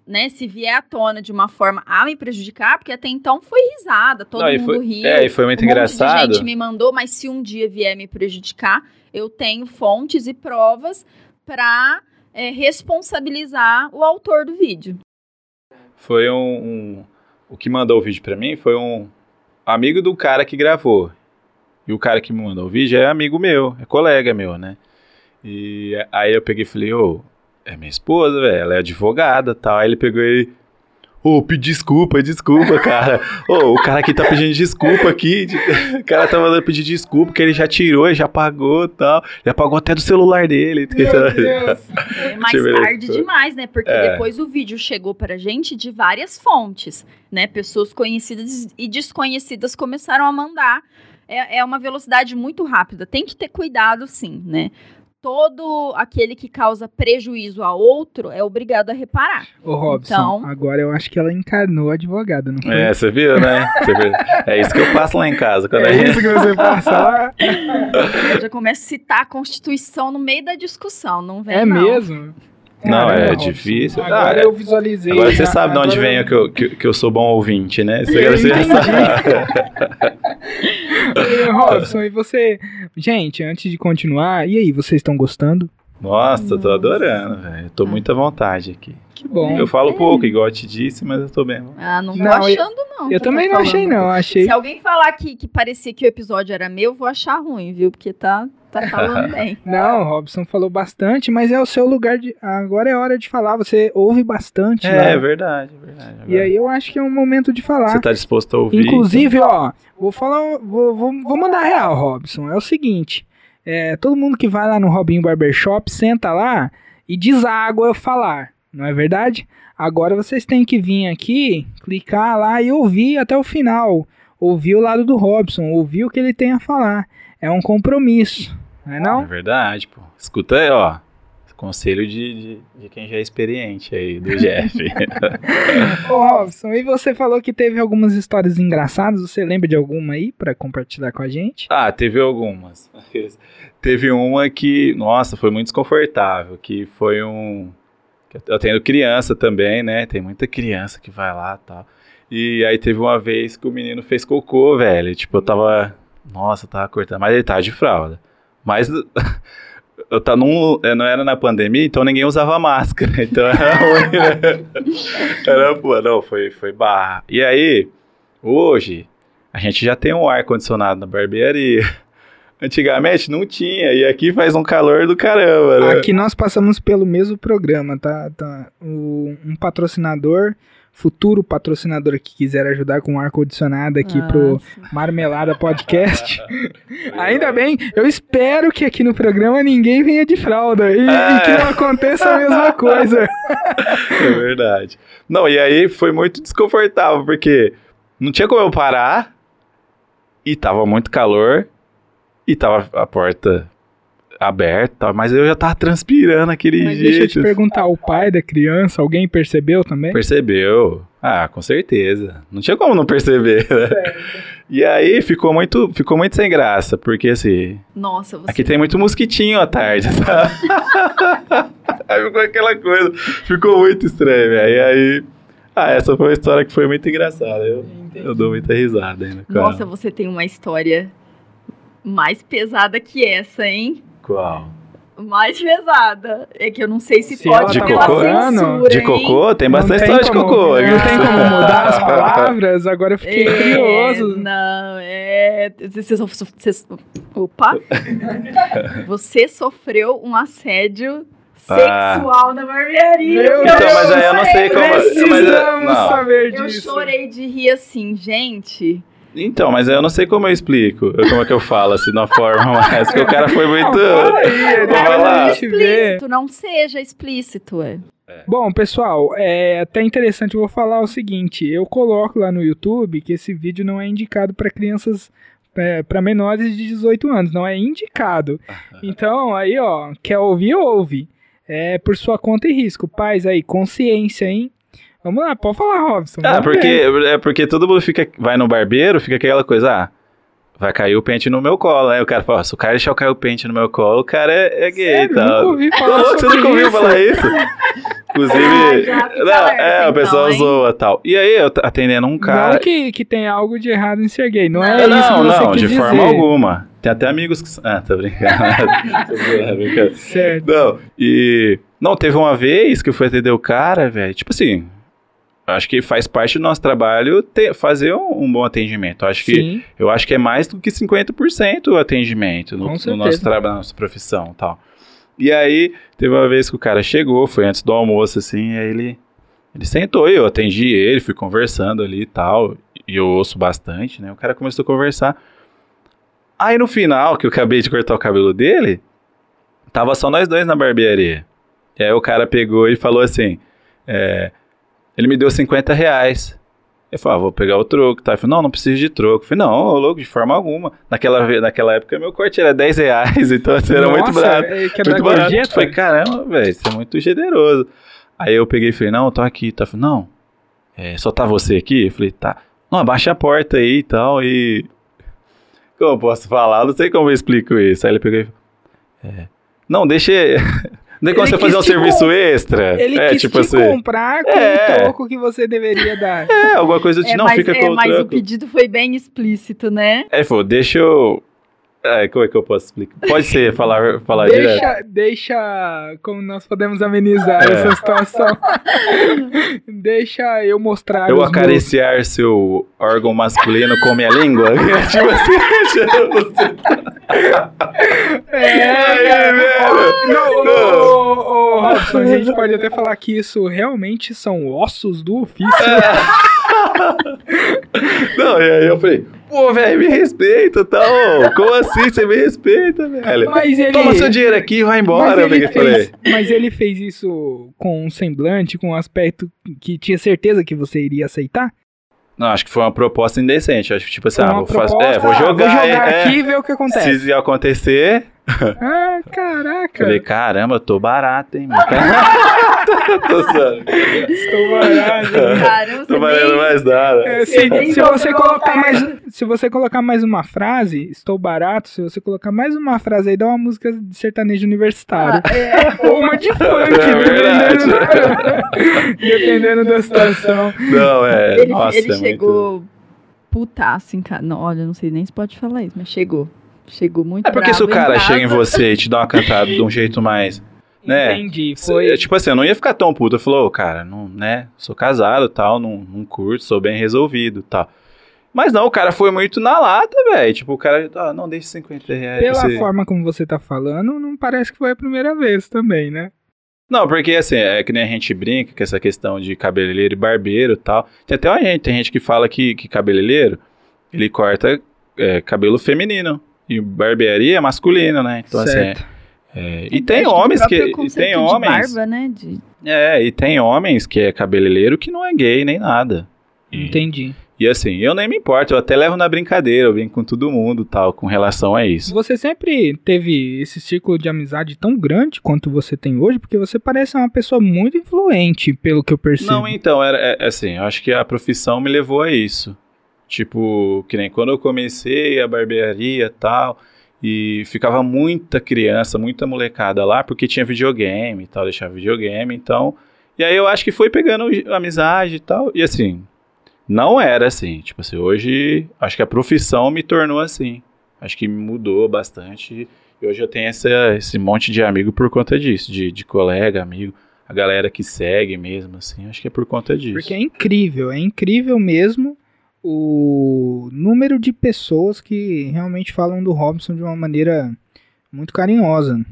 né, se vier à tona de uma forma a me prejudicar, porque até então foi risada, todo não, mundo foi, riu. É, e foi muito um engraçado. Monte gente me mandou, mas se um dia vier me prejudicar, eu tenho fontes e provas para é, responsabilizar o autor do vídeo. Foi um, um o que mandou o vídeo para mim foi um amigo do cara que gravou. E o cara que me mandou o vídeo é amigo meu, é colega meu, né? E aí eu peguei e falei, ô, é minha esposa, velho, ela é advogada tal. Aí ele pegou e Ô, oh, pedi desculpa, desculpa, cara. Ô, oh, o cara aqui tá pedindo desculpa aqui. O cara tá mandando pedir desculpa, porque ele já tirou, ele já pagou e tal. Já pagou até do celular dele. Meu Deus. É mais tarde demais, né? Porque é. depois o vídeo chegou pra gente de várias fontes, né? Pessoas conhecidas e desconhecidas começaram a mandar. É, é uma velocidade muito rápida. Tem que ter cuidado, sim, né? Todo aquele que causa prejuízo a outro é obrigado a reparar. Ô, Robson, então, agora eu acho que ela encarnou a advogada, não foi? É, você viu, né? Você viu? É isso que eu faço lá em casa. Quando é isso que você passa lá? Eu já começo a citar a Constituição no meio da discussão, não vem É não. mesmo? Não, é Robson. difícil. Agora ah, eu visualizei. Agora você sabe de onde vem que eu, que, que, eu sou bom ouvinte, né? Você, eu você *laughs* Robson, e você. Gente, antes de continuar, e aí, vocês estão gostando? Nossa, tô adorando, velho. Tô muito à vontade aqui. Que bom. Eu falo é. pouco, igual eu te disse, mas eu tô bem. Ah, não tô não, achando, não. Eu, eu também tá não achei, não. Achei... Se alguém falar que, que parecia que o episódio era meu, eu vou achar ruim, viu? Porque tá, tá falando *laughs* bem. Não, Robson falou bastante, mas é o seu lugar de. Agora é hora de falar. Você ouve bastante. É, né? é verdade, é verdade. Agora... E aí eu acho que é um momento de falar. Você tá disposto a ouvir? Inclusive, então... ó, vou falar. Vou, vou, vou mandar real, Robson. É o seguinte. É, todo mundo que vai lá no Robinho Barbershop, senta lá e deságua eu falar, não é verdade? Agora vocês têm que vir aqui, clicar lá e ouvir até o final. Ouvir o lado do Robson, ouvir o que ele tem a falar. É um compromisso, não é não? É verdade, pô. Escuta aí, ó. Conselho de, de, de, quem já é experiente aí, do *laughs* Jeff. Ô Robson, e você falou que teve algumas histórias engraçadas, você lembra de alguma aí para compartilhar com a gente? Ah, teve algumas. *laughs* teve uma que, nossa, foi muito desconfortável, que foi um... Eu tenho criança também, né? Tem muita criança que vai lá e tal. E aí teve uma vez que o menino fez cocô, velho. Tipo, eu tava... Nossa, eu tava cortando. Mas ele tava de fralda. Mas *laughs* eu tá num, não era na pandemia, então ninguém usava máscara. *laughs* Então era ruim, né? Era, não, foi, foi barra. E aí, hoje, a gente já tem um ar-condicionado na barbearia. Antigamente não tinha, e aqui faz um calor do caramba, né? Aqui nós passamos pelo mesmo programa, tá? tá. O, um patrocinador, futuro patrocinador que quiser ajudar com um ar-condicionado aqui Ah, pro sim. Marmelada Podcast. *laughs* Ainda bem, eu espero que aqui no programa ninguém venha de fralda e, Ah, e que é. não aconteça a mesma *laughs* coisa. É verdade. Não, e aí foi muito desconfortável, porque não tinha como eu parar, e tava muito calor, e tava a porta aberta, mas eu já tava transpirando aquele Mas deixa eu te jeito. perguntar, o pai da criança, alguém percebeu também? Percebeu? Ah, com certeza. Não tinha como não perceber, né? E aí ficou muito, ficou muito sem graça, porque assim, Nossa, você. aqui tem muito mosquitinho à tarde, sabe? *laughs* aí ficou aquela coisa, ficou muito estranho, velho. E aí, ah, essa foi uma história que foi muito engraçada. Eu, eu dou muita risada ainda. Nossa, você tem uma história mais pesada que essa, hein? Qual? Mais pesada. É que eu não sei se, Se pode ela tá pela falando censura, De cocô? Tem bastante história de cocô. Não tem como *laughs* mudar as palavras, agora eu fiquei É, curioso. Não, é. Você, opa! *laughs* Você sofreu um assédio Ah. sexual na barbearia. Meu Então, Deus, mas aí eu não sei como. Mas, Precisamos é- não. saber Eu disso. chorei de rir assim, gente. Então, mas aí eu não sei como eu explico. eu- Como é que eu falo assim, na forma mais. Porque o cara foi muito. Não, aí, Vamos depois lá. a gente vê. Explícito, não seja explícito, é. Bom, pessoal, é até interessante, eu vou falar o seguinte, eu coloco lá no YouTube que esse vídeo não é indicado para crianças, para menores de 18 anos, não é indicado. Então, aí, ó, quer ouvir, ouve. É por sua conta e risco. Pais aí, consciência, hein? Vamos lá, pode falar, Robson. Ah, vamos porque, ver. é porque todo mundo fica, vai no barbeiro, fica aquela coisa, ah, vai cair o pente no meu colo, né? O cara fala, se o cara deixar cair o pente no meu colo, o cara é, é gay e Sério, tal. nunca ouvi falar *laughs* você nunca ouviu isso. falar isso? Inclusive, Ah, não, alerta, é, o pessoal então, hein? zoa e tal. E aí, eu atendendo um cara... Não que, que tem algo de errado em ser gay, não, é Não, isso que não, você não, de dizer. forma alguma. Tem até amigos que... Ah, *laughs* tô brincando. Tô brincando. Certo. Não, e. Não, teve uma vez que eu fui atender o cara, velho. Tipo assim. Acho que faz parte do nosso trabalho ter, fazer um, um bom atendimento. Acho que, Sim, eu acho que é mais do que 50% o atendimento no, no nosso trabalho, na nossa profissão e tal. E aí, teve uma vez que o cara chegou, foi antes do almoço, assim, e aí ele, ele sentou e eu atendi ele, fui conversando ali e tal. E eu ouço bastante, né? O cara começou a conversar. Aí no final, que eu acabei de cortar o cabelo dele, tava só nós dois na barbearia. E aí o cara pegou e falou assim: é, ele me deu 50 reais. Eu falei, ah, vou pegar o troco, tá? Eu falei, não, não preciso de troco. Eu falei, não, ô, louco, de forma alguma. Naquela, ve- naquela época, meu corte era 10 reais, *laughs* então assim, era muito Nossa, barato. é, que Muito barato. gorjeta? Eu falei, caramba, velho, você é muito generoso. Aí eu peguei e falei, não, tô aqui. Tá? Eu falei, não, é, só tá você aqui? Eu falei, tá. Não, abaixa a porta aí e tal, e... Como eu posso falar? Não sei como eu explico isso. Aí ele pegou e falou, é, não, deixa... *laughs* Não tem como Ele você fazer um serviço com- extra? Ele é, quis tipo te assim... comprar com É. o troco que você deveria dar. É, alguma coisa de É, não, mas, fica é, com o mas o troco. pedido foi bem explícito, né? Ele falou, deixa eu... É, como é que eu posso explicar? Pode ser, falar, falar direto. Deixa, deixa como nós podemos amenizar É. essa situação. *laughs* deixa eu mostrar Eu acariciar seu órgão masculino com minha língua? *laughs* tipo assim, meus- É, Ai, cara. velho. Não, Não. ô, Robson, a gente pode até falar que isso realmente são ossos do ofício. *laughs* *laughs* Não, e aí eu falei, pô, velho, me respeita, tal. Como assim você me respeita, velho? Mas ele, Toma seu dinheiro aqui e vai mas, embora, eu ele fez, mas ele fez isso com um semblante, com um aspecto que tinha certeza que você iria aceitar? Não, acho que foi uma proposta indecente. Acho que, tipo assim, ah, vou, fazer, proposta, é, vou ah, jogar, é, aqui e ver o que acontece. Se acontecer, Ah, caraca. falei, caramba, eu tô barato, hein, mano. *laughs* *laughs* tô zoando. Estou você valendo nem... mais nada. É, se, se você colocar mais, se você colocar mais uma frase, estou barato. Se você colocar mais uma frase aí, dá uma música de sertanejo universitário. Ah, é. *laughs* Ou uma de funk, É dependendo, *laughs* dependendo da situação. Não, é. Ele, nossa, ele é muito- chegou putaço em casa. Não, olha, não sei nem se pode falar isso, mas chegou. Chegou muito É porque se o cara chega em você e te dá uma cantada de um jeito mais. Né? Entendi. Foi... Foi. Tipo assim, eu não ia ficar tão puto. Eu falou, cara, não, né? Sou casado tal, não, não curto, sou bem resolvido tal. Mas não, o cara foi muito na lata, velho. Tipo, o cara, ah, não, deixa 50 reais. Pela você... forma como você tá falando, não parece que foi a primeira vez também, né? Não, porque assim, é que nem a gente brinca com essa questão de cabeleireiro e barbeiro e tal. Tem até uma gente, tem gente que fala que, que cabeleireiro, ele corta é, cabelo feminino. E barbearia é masculino, né? Então, certo. assim. É, e tem homens que. E tem homens. Barba, né? De... É, e tem homens que é cabeleireiro que não é gay nem nada. E, Entendi. E assim, eu nem me importo, eu até levo na brincadeira, eu brinco com todo mundo tal, com relação a isso. Você sempre teve esse círculo de amizade tão grande quanto você tem hoje, porque você parece uma pessoa muito influente, pelo que eu percebo. Não, então, era é, assim, eu acho que a profissão me levou a isso. Tipo, que nem quando eu comecei a barbearia e tal, e ficava muita criança, muita molecada lá, porque tinha videogame e tal, deixava videogame, então. E aí eu acho que foi pegando amizade e tal. E assim, não era assim. Tipo assim, hoje acho que a profissão me tornou assim. Acho que mudou bastante. E hoje eu tenho essa, esse monte de amigo por conta disso, de, de colega, amigo, a galera que segue mesmo, assim, acho que é por conta disso. Porque é incrível, é incrível mesmo o número de pessoas que realmente falam do Robson de uma maneira muito carinhosa.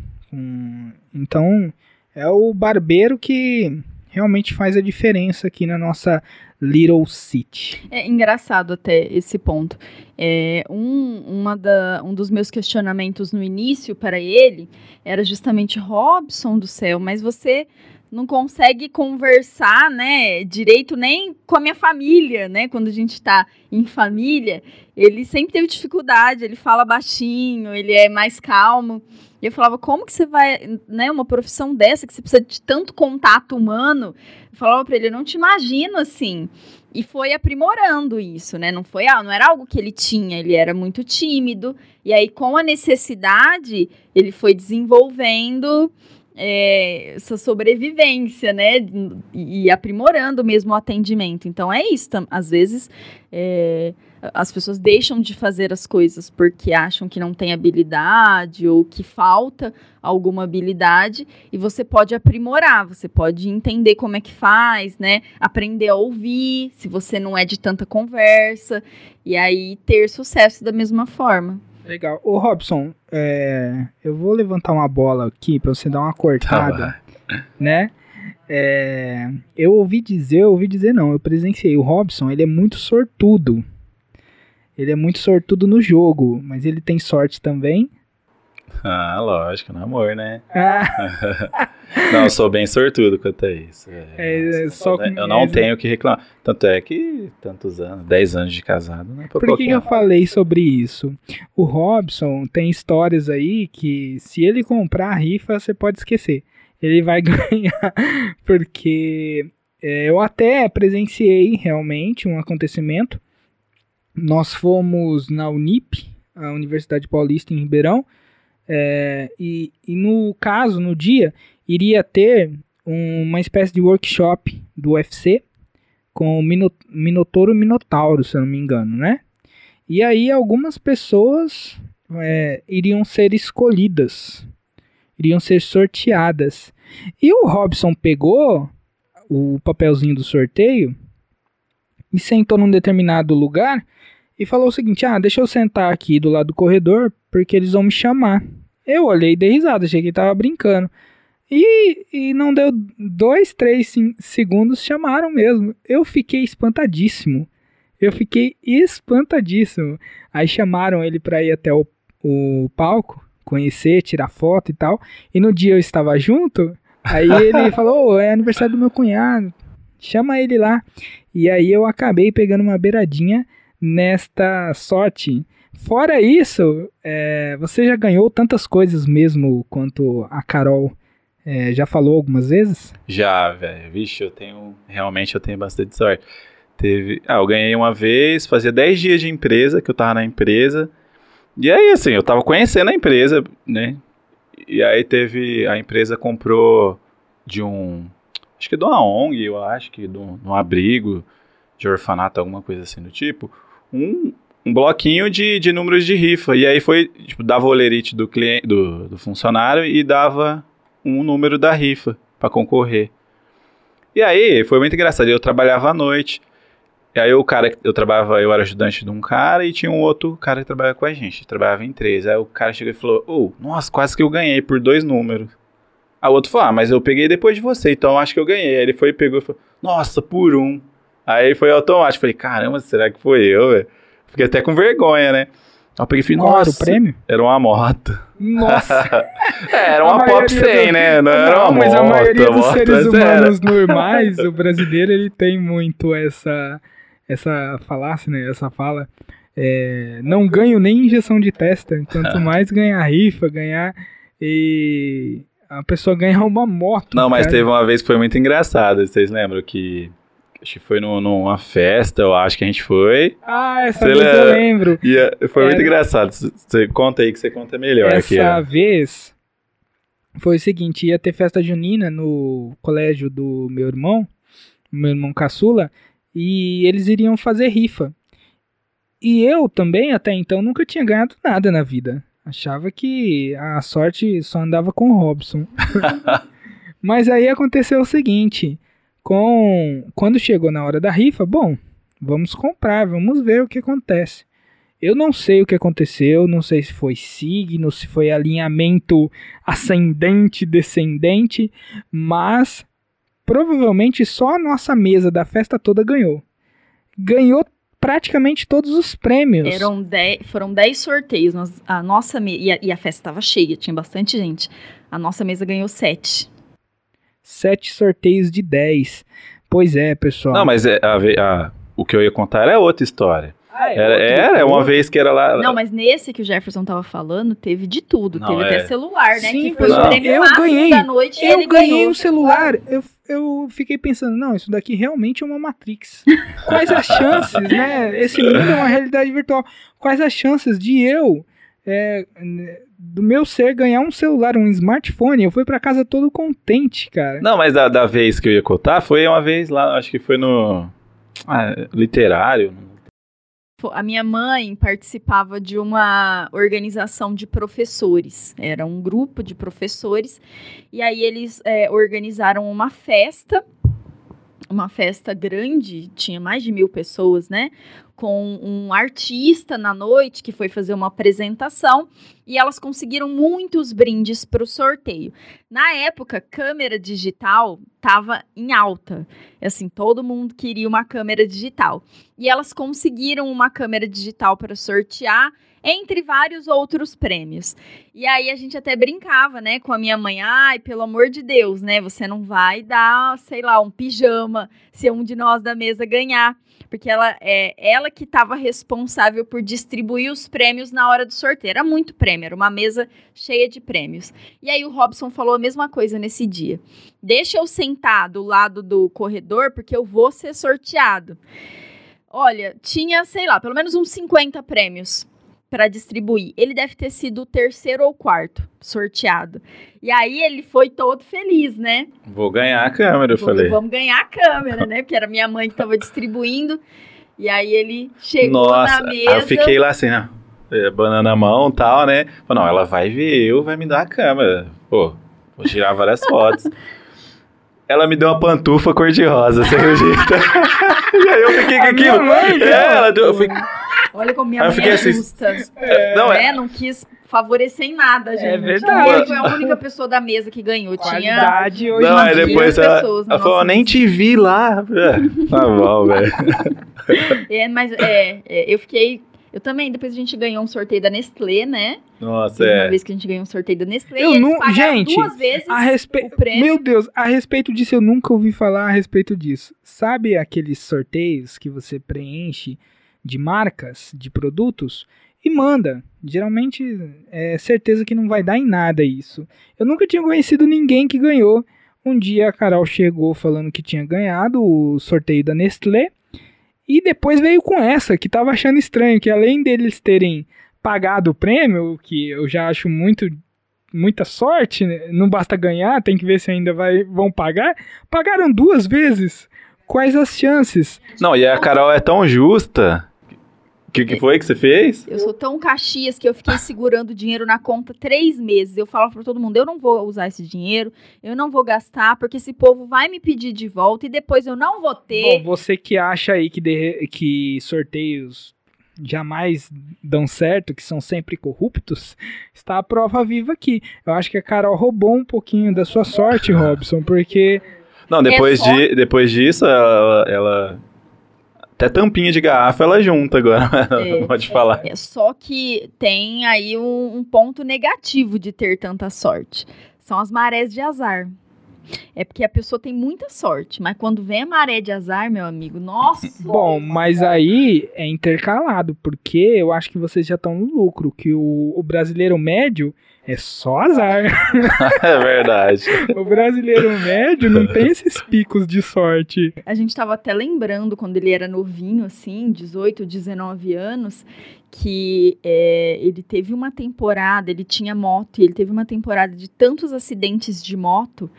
Então, é o barbeiro que realmente faz a diferença aqui na nossa Little City. É engraçado até esse ponto. É, um, uma da, um dos meus questionamentos no início para ele era justamente Robson do céu, mas você não consegue conversar, né, direito nem com a minha família, né, quando a gente está em família, ele sempre teve dificuldade, ele fala baixinho, ele é mais calmo, e eu falava, como que você vai, né, uma profissão dessa, que você precisa de tanto contato humano, eu falava para ele, eu não te imagino assim, e foi aprimorando isso, né, não foi, ah, não era algo que ele tinha, ele era muito tímido, e aí com a necessidade, ele foi desenvolvendo é, essa sobrevivência, né? E, aprimorando mesmo o atendimento. Então é isso. Às vezes é, as pessoas deixam de fazer as coisas porque acham que não tem habilidade ou que falta alguma habilidade e você pode aprimorar, você pode entender como é que faz, né? Aprender a ouvir, se você não é de tanta conversa, e aí ter sucesso da mesma forma. Legal. Ô, Robson, é, eu vou levantar uma bola aqui pra você dar uma cortada, tá né? É, eu ouvi dizer, eu ouvi dizer não, eu presenciei. O Robson, ele é muito sortudo. Ele é muito sortudo no jogo, mas ele tem sorte também. Ah, lógico, no amor, né? Ah. *laughs* *laughs* *laughs* não, eu sou bem sortudo quanto a isso. É, é, é só eu não tenho que reclamar. Tanto é que tantos anos, 10 anos de casado, né? Por que eu falei sobre isso? O Robson tem histórias aí que se ele comprar a rifa, você pode esquecer. Ele vai *laughs* ganhar, porque é, eu até presenciei realmente um acontecimento. Nós fomos na Unip, a Universidade Paulista em Ribeirão, é, e, e, no caso, no dia, iria ter um, uma espécie de workshop do UFC com o Minotouro Minotauro, se eu não me engano, né? E aí algumas pessoas é, iriam ser escolhidas, iriam ser sorteadas. E o Robson pegou o papelzinho do sorteio e sentou num determinado lugar e falou o seguinte: Ah, deixa eu sentar aqui do lado do corredor porque eles vão me chamar. Eu olhei e dei risada, achei que ele tava brincando. E, e não deu dois, três segundos, chamaram mesmo. Eu fiquei espantadíssimo. Eu fiquei espantadíssimo. Aí chamaram ele para ir até o, o palco, conhecer, tirar foto e tal. E no dia eu estava junto, aí ele *laughs* falou: oh, é aniversário do meu cunhado, chama ele lá. E aí eu acabei pegando uma beiradinha nesta sorte Fora isso, é, você já ganhou tantas coisas mesmo quanto a Carol é, já falou algumas vezes? Já, velho. Vixe, eu tenho. Realmente eu tenho bastante sorte. Teve. Ah, eu ganhei uma vez, fazia 10 dias de empresa que eu tava na empresa. E aí, assim, eu tava conhecendo a empresa, né? E aí teve. A empresa comprou de um. Acho que de uma ONG, eu acho que de um, de um abrigo de orfanato, alguma coisa assim do tipo. Um, um bloquinho de, de números de rifa. E aí foi, tipo, dava o olerite do, cliente, do, do funcionário e dava um número da rifa para concorrer. E aí foi muito engraçado. Eu trabalhava à noite. E aí o cara, eu trabalhava, eu era ajudante de um cara e tinha um outro cara que trabalhava com a gente. Trabalhava em três. Aí o cara chegou e falou: Ô, oh, nossa, quase que eu ganhei por dois números. Aí o outro falou: Ah, mas eu peguei depois de você, então acho que eu ganhei. Aí ele foi e pegou e falou: Nossa, por um. Aí foi automático. Falei: Caramba, será que foi eu, velho? Fiquei até com vergonha, né? Aí eu peguei e falei: Qual era Nossa. o prêmio? Era uma moto. Nossa! *laughs* É, era uma Pop maioria 100, do- né? Não, era uma mas a maioria dos seres era. humanos normais, o brasileiro, ele tem muito essa, essa falácia, né? Essa fala. é, não ganho nem injeção de testa. Quanto *laughs* mais ganhar rifa, ganhar. E a pessoa ganha uma moto. Não, mas cara. teve uma vez que foi muito engraçado. Vocês lembram que. Acho que foi no- numa festa, eu acho que a gente foi. Ah, essa Você vez eu lembra? lembro. E eh, foi muito Era- engraçado. Você conta aí que você conta melhor aqui. Essa ó. vez foi o seguinte, ia ter festa junina no colégio do meu irmão, meu irmão caçula, e eles iriam fazer rifa. E eu também, até então, nunca tinha ganhado nada na vida. Achava que a sorte só andava com o Robson. *laughs* Mas aí aconteceu o seguinte, com quando chegou na hora da rifa, bom, vamos comprar, vamos ver o que acontece. Eu não sei o que aconteceu, não sei se foi signo, se foi alinhamento ascendente, descendente, mas provavelmente só a nossa mesa da festa toda ganhou. Ganhou praticamente todos os prêmios. Dez, foram 10 sorteios. a nossa e, a, e a festa estava cheia, tinha bastante gente. A nossa mesa ganhou 7. Sete sorteios de 10. Pois é, pessoal. Não, mas é, a a- o que eu ia contar era outra história. Ah, é Era, era uma vez que era lá. Não, mas nesse que o Jefferson tava falando, teve de tudo. Não, teve é. até celular, né? Sim, que foi pessoal. o prêmio Eu máximo ganhei. da noite Eu ele ganhei um celular, eu, eu fiquei pensando, não, isso daqui realmente é uma Matrix. *laughs* Quais as chances, né? Esse mundo é uma realidade virtual. Quais as chances de eu, é, né, do meu ser, ganhar um celular, um smartphone? Eu fui pra casa todo contente, cara. Não, mas da, da vez que eu ia contar, foi uma vez lá, acho que foi no. ah, literário. A minha mãe participava de uma organização de professores. Era um grupo de professores. E aí eles é, organizaram uma festa. Uma festa grande, tinha mais de mil pessoas, né? Com um artista na noite que foi fazer uma apresentação. E elas conseguiram muitos brindes para o sorteio. Na época, câmera digital estava em alta. Assim, todo mundo queria uma câmera digital e elas conseguiram uma câmera digital para sortear entre vários outros prêmios. E aí a gente até brincava, né, com a minha mãe, ai, pelo amor de Deus, né, você não vai dar, sei lá, um pijama se um de nós da mesa ganhar, porque ela é ela que estava responsável por distribuir os prêmios na hora do sorteio. Era muito prêmio, era uma mesa cheia de prêmios. E aí o Robson falou a mesma coisa nesse dia. Deixa eu sentar do lado do corredor porque eu vou ser sorteado. Olha, tinha, sei lá, pelo menos uns 50 prêmios para distribuir. Ele deve ter sido o terceiro ou quarto sorteado. E aí ele foi todo feliz, né? Vou ganhar a câmera, eu Vamos- falei. Vamos ganhar a câmera, né? Porque era minha mãe que estava distribuindo. E aí ele chegou Nossa, na mesa. eu fiquei lá assim, né? é, Banana mão e tal, né? Falei, não, ela vai ver eu, vai me dar a câmera. Pô, vou tirar várias fotos. *laughs* Ela me deu uma pantufa cor-de-rosa, você acredita? *laughs* e aí eu fiquei com A aquilo. mãe É, ela deu. Eu fiquei, Olha como minha mãe é assim, justa. não, é. né? Não quis favorecer em nada, gente. verdade. Foi a única pessoa da mesa que ganhou. Tinha Qualidade hoje Não, aí dia. depois 15 ela, pessoas na ela falou, nem te vi lá. É, tá bom, velho. *laughs* É, mas é, é, eu fiquei. Eu também, depois a gente ganhou um sorteio da Nestlé, né? Nossa, Teve Uma é. vez que a gente ganhou um sorteio da Nestlé. Eu eles não- gente, duas vezes A respe... o prêmio. Meu Deus, a respeito disso, eu nunca ouvi falar a respeito disso. Sabe aqueles sorteios que você preenche de marcas, de produtos, e manda? Geralmente é certeza que não vai dar em nada isso. Eu nunca tinha conhecido ninguém que ganhou. Um dia a Carol chegou falando que tinha ganhado o sorteio da Nestlé. E depois veio com essa, que tava achando estranho, que além deles terem pagado o prêmio, que eu já acho muito muita sorte, né? não basta ganhar, tem que ver se ainda vai, vão pagar. Pagaram duas vezes. Quais as chances? Não, e a Carol é tão justa O que, que foi que você fez? Eu sou tão caxias que eu fiquei segurando dinheiro na conta três meses. Eu falava para todo mundo: eu não vou usar esse dinheiro, eu não vou gastar, porque esse povo vai me pedir de volta e depois eu não vou ter. Bom, você que acha aí que, de, que sorteios jamais dão certo, que são sempre corruptos, *laughs* está a prova viva aqui. Eu acho que a Carol roubou um pouquinho da sua sorte, Robson, porque. Não, depois, É só- de, depois disso, ela, ela- Até tampinha de garrafa ela junta agora. *laughs* É. Pode falar. É só que tem aí um, um ponto negativo de ter tanta sorte. São as marés de azar. É porque a pessoa tem muita sorte, mas quando vem a maré de azar, meu amigo, nossa. *laughs* Bom, mas aí é intercalado, porque eu acho que vocês já estão no lucro, que o, o brasileiro médio é só azar. *laughs* É verdade. o brasileiro médio não tem esses picos de sorte. A gente tava até lembrando quando ele era novinho, assim, 18, 19 anos, que é, ele teve uma temporada, ele tinha moto, e ele teve uma temporada de tantos acidentes de moto,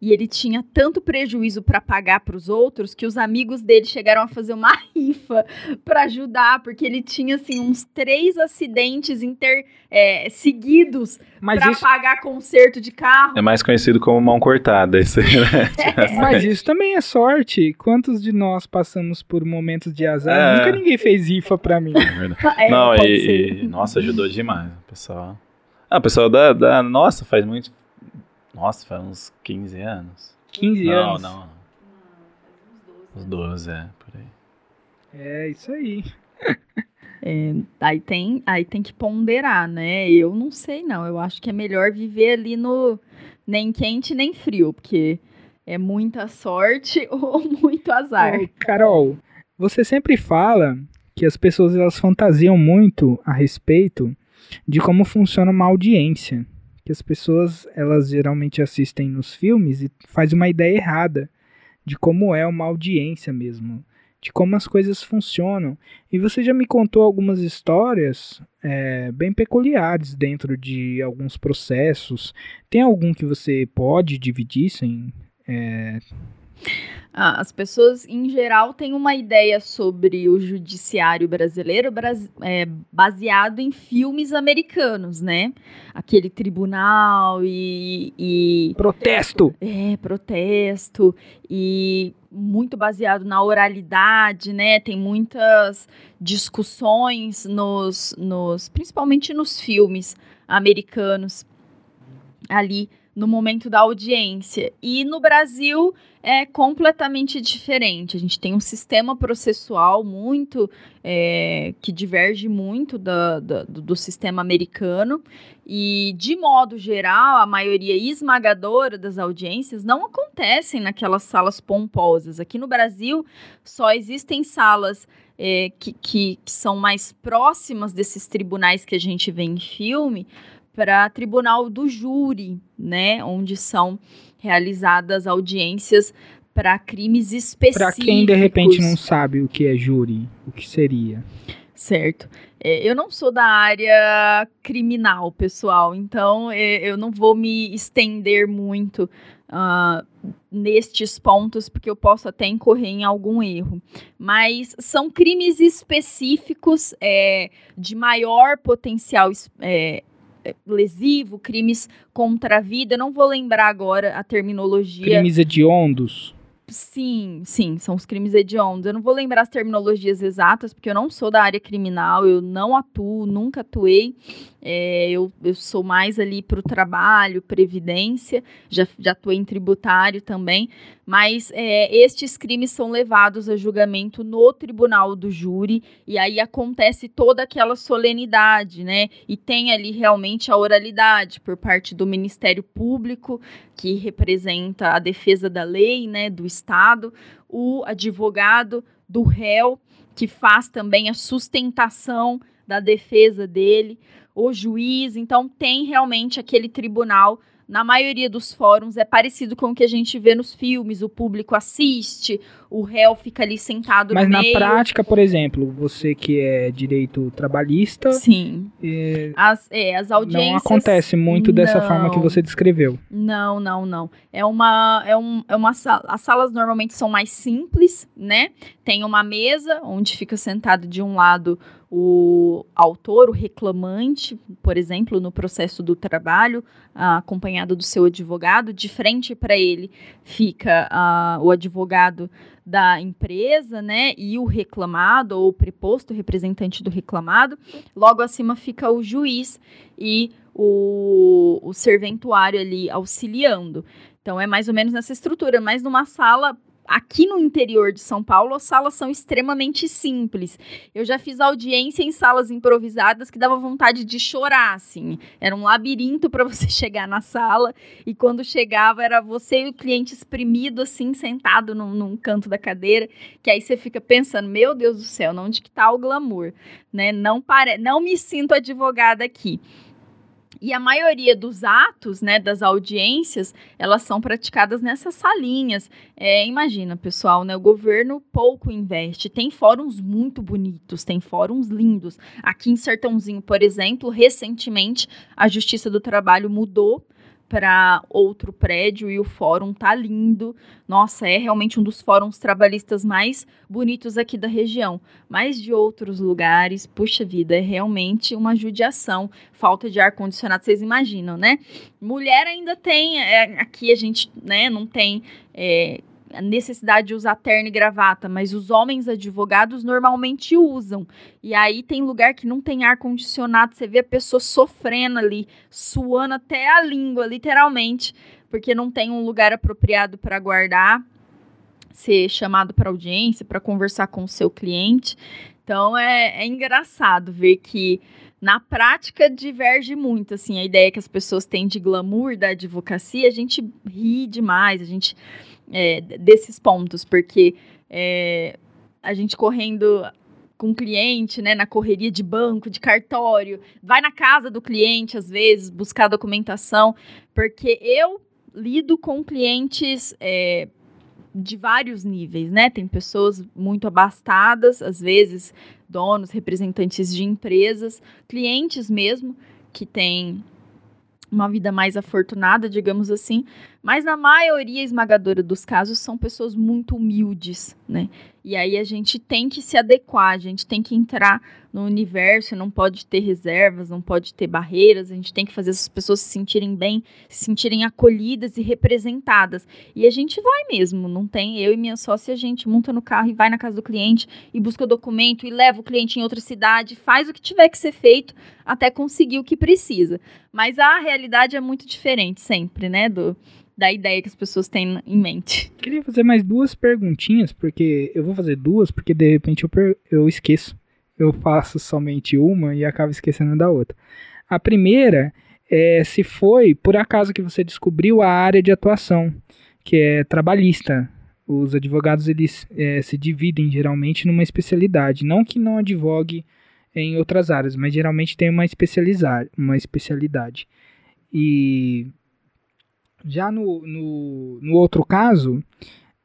e ele tinha tanto prejuízo para pagar para os outros, que os amigos dele chegaram a fazer uma *laughs* rifa para ajudar, porque ele tinha, assim, uns três acidentes inter, é, seguidos Mas para isso, pagar conserto de carro. É mais conhecido como mão cortada. Isso aí, né? *laughs* mas isso também é sorte. Quantos de nós passamos por momentos de azar? É. Nunca ninguém fez rifa pra mim. É. *laughs* É, Não, pode e, ser. e- Nossa, ajudou demais o pessoal. Ah, o pessoal da, da. Nossa, faz muito. Nossa, faz uns 15 anos. 15 não, anos. não. Uns 12, é, por aí. É isso aí. *laughs* É, aí, tem, aí tem que ponderar, né? Eu não sei, não. Eu acho que é melhor viver ali no nem quente nem frio, porque é muita sorte *laughs* ou muito azar. Ô, Carol, você sempre fala que as pessoas elas fantasiam muito a respeito de como funciona uma audiência. Que as pessoas elas geralmente assistem nos filmes e faz uma ideia errada de como é uma audiência mesmo, de como as coisas funcionam. E você já me contou algumas histórias é, bem peculiares dentro de alguns processos. Tem algum que você pode dividir sem é, as pessoas, em geral, têm uma ideia sobre o judiciário brasileiro bras- é, baseado em filmes americanos, né? Aquele tribunal e- e protesto? É, protesto e muito baseado na oralidade, né? Tem muitas discussões nos, nos principalmente nos filmes americanos ali no momento da audiência. E no Brasil é completamente diferente. A gente tem um sistema processual muito é, que diverge muito do, sistema americano. E, de modo geral, a maioria esmagadora das audiências não acontecem naquelas salas pomposas. Aqui no Brasil, só existem salas é, que, que são mais próximas desses tribunais que a gente vê em filme para tribunal do júri, né? Onde são realizadas audiências para crimes específicos. Pra quem de repente não sabe o que é júri, o que seria? Certo. É, eu não sou da área criminal, pessoal, então é, eu não vou me estender muito ah, nestes pontos, porque eu posso até incorrer em algum erro. Mas são crimes específicos é, de maior potencial é, lesivo, crimes contra a vida. Eu não vou lembrar agora a terminologia. Crimes hediondos? Sim, sim, são os crimes hediondos. Eu não vou lembrar as terminologias exatas, porque eu não sou da área criminal, eu não atuo, nunca atuei. É, eu, eu sou mais ali para o trabalho, previdência, já, já atuei em tributário também. Mas é, estes crimes são levados a julgamento no tribunal do júri, e aí acontece toda aquela solenidade, né? E tem ali realmente a oralidade por parte do Ministério Público, que representa a defesa da lei, né, do Estado, o advogado do réu, que faz também a sustentação da defesa dele, o juiz. Então, tem realmente aquele tribunal. Na maioria dos fóruns é parecido com o que a gente vê nos filmes: o público assiste, o réu fica ali sentado Mas no na meio. prática, por exemplo, você que é direito trabalhista, Sim. é, As, é, as audiências. não acontece muito dessa forma que você descreveu. Não, não, não. É uma, é um, é uma sala. As salas normalmente são mais simples, né? Tem uma mesa onde fica sentado de um lado o autor, o reclamante, por exemplo, no processo do trabalho, ah, acompanhado do seu advogado, de frente para ele fica ah, o advogado da empresa, né, e o reclamado ou o preposto representante do reclamado. Logo acima fica o juiz e o, o serventuário ali auxiliando. Então é mais ou menos nessa estrutura, mas numa sala Aqui no interior de São Paulo, as salas são extremamente simples. Eu já fiz audiência em salas improvisadas que dava vontade de chorar, assim. Era um labirinto para você *laughs* chegar na sala e quando chegava era você e o cliente espremido, assim, sentado num, num canto da cadeira, que aí você fica pensando, meu Deus do céu, onde que tá o glamour, né? Não pare... não me sinto advogada aqui. E a maioria dos atos, né, das audiências, elas são praticadas nessas salinhas. É, imagina, pessoal, né, o governo pouco investe. Tem fóruns muito bonitos, tem fóruns lindos. Aqui em Sertãozinho, por exemplo, recentemente a Justiça do Trabalho mudou para outro prédio e o fórum tá lindo. Nossa, é realmente um dos fóruns trabalhistas mais bonitos aqui da região. Mas de outros lugares, puxa vida, é realmente uma judiação. Falta de ar condicionado, vocês imaginam, né? Mulher ainda tem, é, aqui a gente, né, não tem é, a necessidade de usar terno e gravata, mas os homens advogados normalmente usam. E aí tem lugar que não tem ar condicionado, você vê a pessoa sofrendo ali, suando até a língua, literalmente, porque não tem um lugar apropriado para guardar, ser chamado para audiência, para conversar com o seu cliente. Então é, é engraçado ver que na prática diverge muito assim a ideia que as pessoas têm de glamour da advocacia a gente ri demais a gente é, desses pontos, porque é, a gente correndo com o cliente, né, na correria de banco, de cartório, vai na casa do cliente às vezes buscar documentação, porque eu lido com clientes é, de vários níveis, né? Tem pessoas muito abastadas, às vezes donos, representantes de empresas, clientes mesmo que têm uma vida mais afortunada, digamos assim, mas na maioria esmagadora dos casos são pessoas muito humildes, né? E aí a gente tem que se adequar, a gente tem que entrar no universo, não pode ter reservas, não pode ter barreiras, a gente tem que fazer essas pessoas se sentirem bem, se sentirem acolhidas e representadas. E a gente vai mesmo, não tem eu e minha sócia, a gente monta no carro e vai na casa do cliente e busca documento e leva o cliente em outra cidade, faz o que tiver que ser feito até conseguir o que precisa. Mas a realidade é muito diferente sempre, né, do da ideia que as pessoas têm em mente. Queria fazer mais duas perguntinhas, porque eu vou fazer duas, porque de repente eu, eu esqueço. Eu faço somente uma e acabo esquecendo da outra. A primeira é se foi por acaso que você descobriu a área de atuação, que é trabalhista. Os advogados eles é, se dividem geralmente numa especialidade, não que não advogue em outras áreas, mas geralmente tem uma especializar, uma especialidade. E já no, no, no outro caso,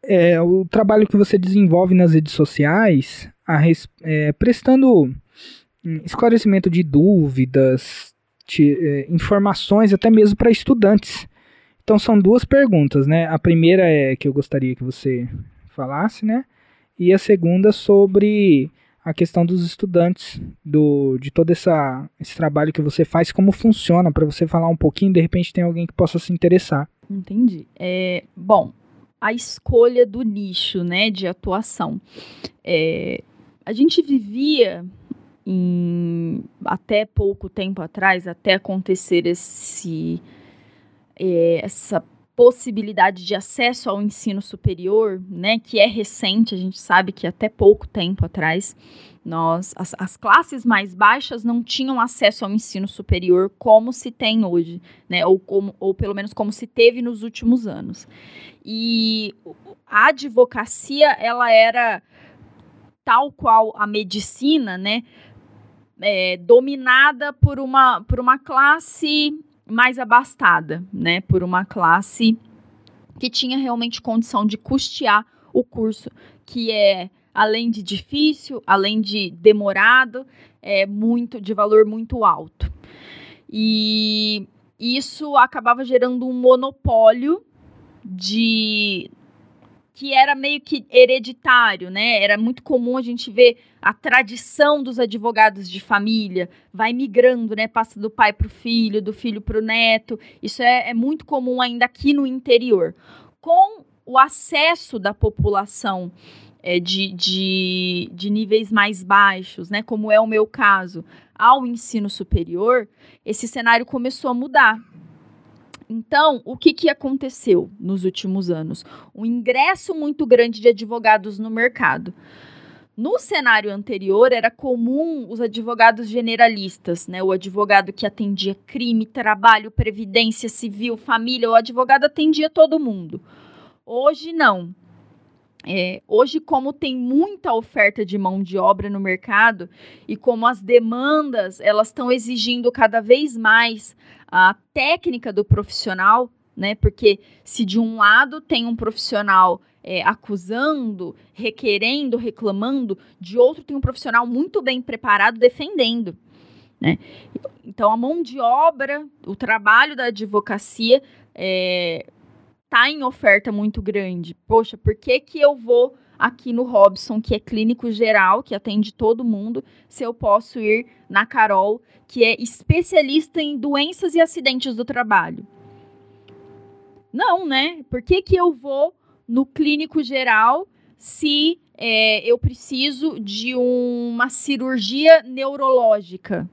é, o trabalho que você desenvolve nas redes sociais, a, é, prestando hum, esclarecimento de dúvidas, de, é, informações até mesmo para estudantes. Então são duas perguntas, né? A primeira é que eu gostaria que você falasse, né? E a segunda sobre a questão dos estudantes, do, de todo essa, esse trabalho que você faz, como funciona, para você falar um pouquinho, de repente tem alguém que possa se interessar. Entendi. É, bom, a escolha do nicho, né, de atuação. É, a gente vivia em, até pouco tempo atrás, até acontecer esse, é, essa possibilidade de acesso ao ensino superior, né, que é recente, a gente sabe que até pouco tempo atrás, nós, as, as, classes mais baixas não tinham acesso ao ensino superior como se tem hoje, né, ou, como, ou pelo menos como se teve nos últimos anos. E a advocacia, ela era tal qual a medicina, né, é, dominada por uma, por uma classe mais abastada, né? Por uma classe que tinha realmente condição de custear o curso, que é além de difícil, além de demorado, é muito de valor muito alto. E isso acabava gerando um monopólio de que era meio que hereditário, né? Era muito comum a gente ver a tradição dos advogados de família, vai migrando, né? Passa do pai para o filho, do filho para o neto. Isso é, é muito comum ainda aqui no interior. Com o acesso da população é, de, de, de níveis mais baixos, né? Como é o meu caso, ao ensino superior, esse cenário começou a mudar. Então, o que, que aconteceu nos últimos anos? Um ingresso muito grande de advogados no mercado. No cenário anterior, era comum os advogados generalistas, né? O advogado que atendia crime, trabalho, previdência civil, família, o advogado atendia todo mundo. Hoje, não. É, hoje, como tem muita oferta de mão de obra no mercado e como as demandas elas estão exigindo cada vez mais a técnica do profissional, né? Porque se de um lado tem um profissional é, acusando, requerendo, reclamando, de outro tem um profissional muito bem preparado defendendo. Né? Então, a mão de obra, o trabalho da advocacia é, tá em oferta muito grande. Poxa, por que, que eu vou aqui no Robson, que é clínico geral, que atende todo mundo, se eu posso ir na Carol, que é especialista em doenças e acidentes do trabalho? Não, né? Por que, que eu vou no clínico geral se é, eu preciso de uma cirurgia neurológica?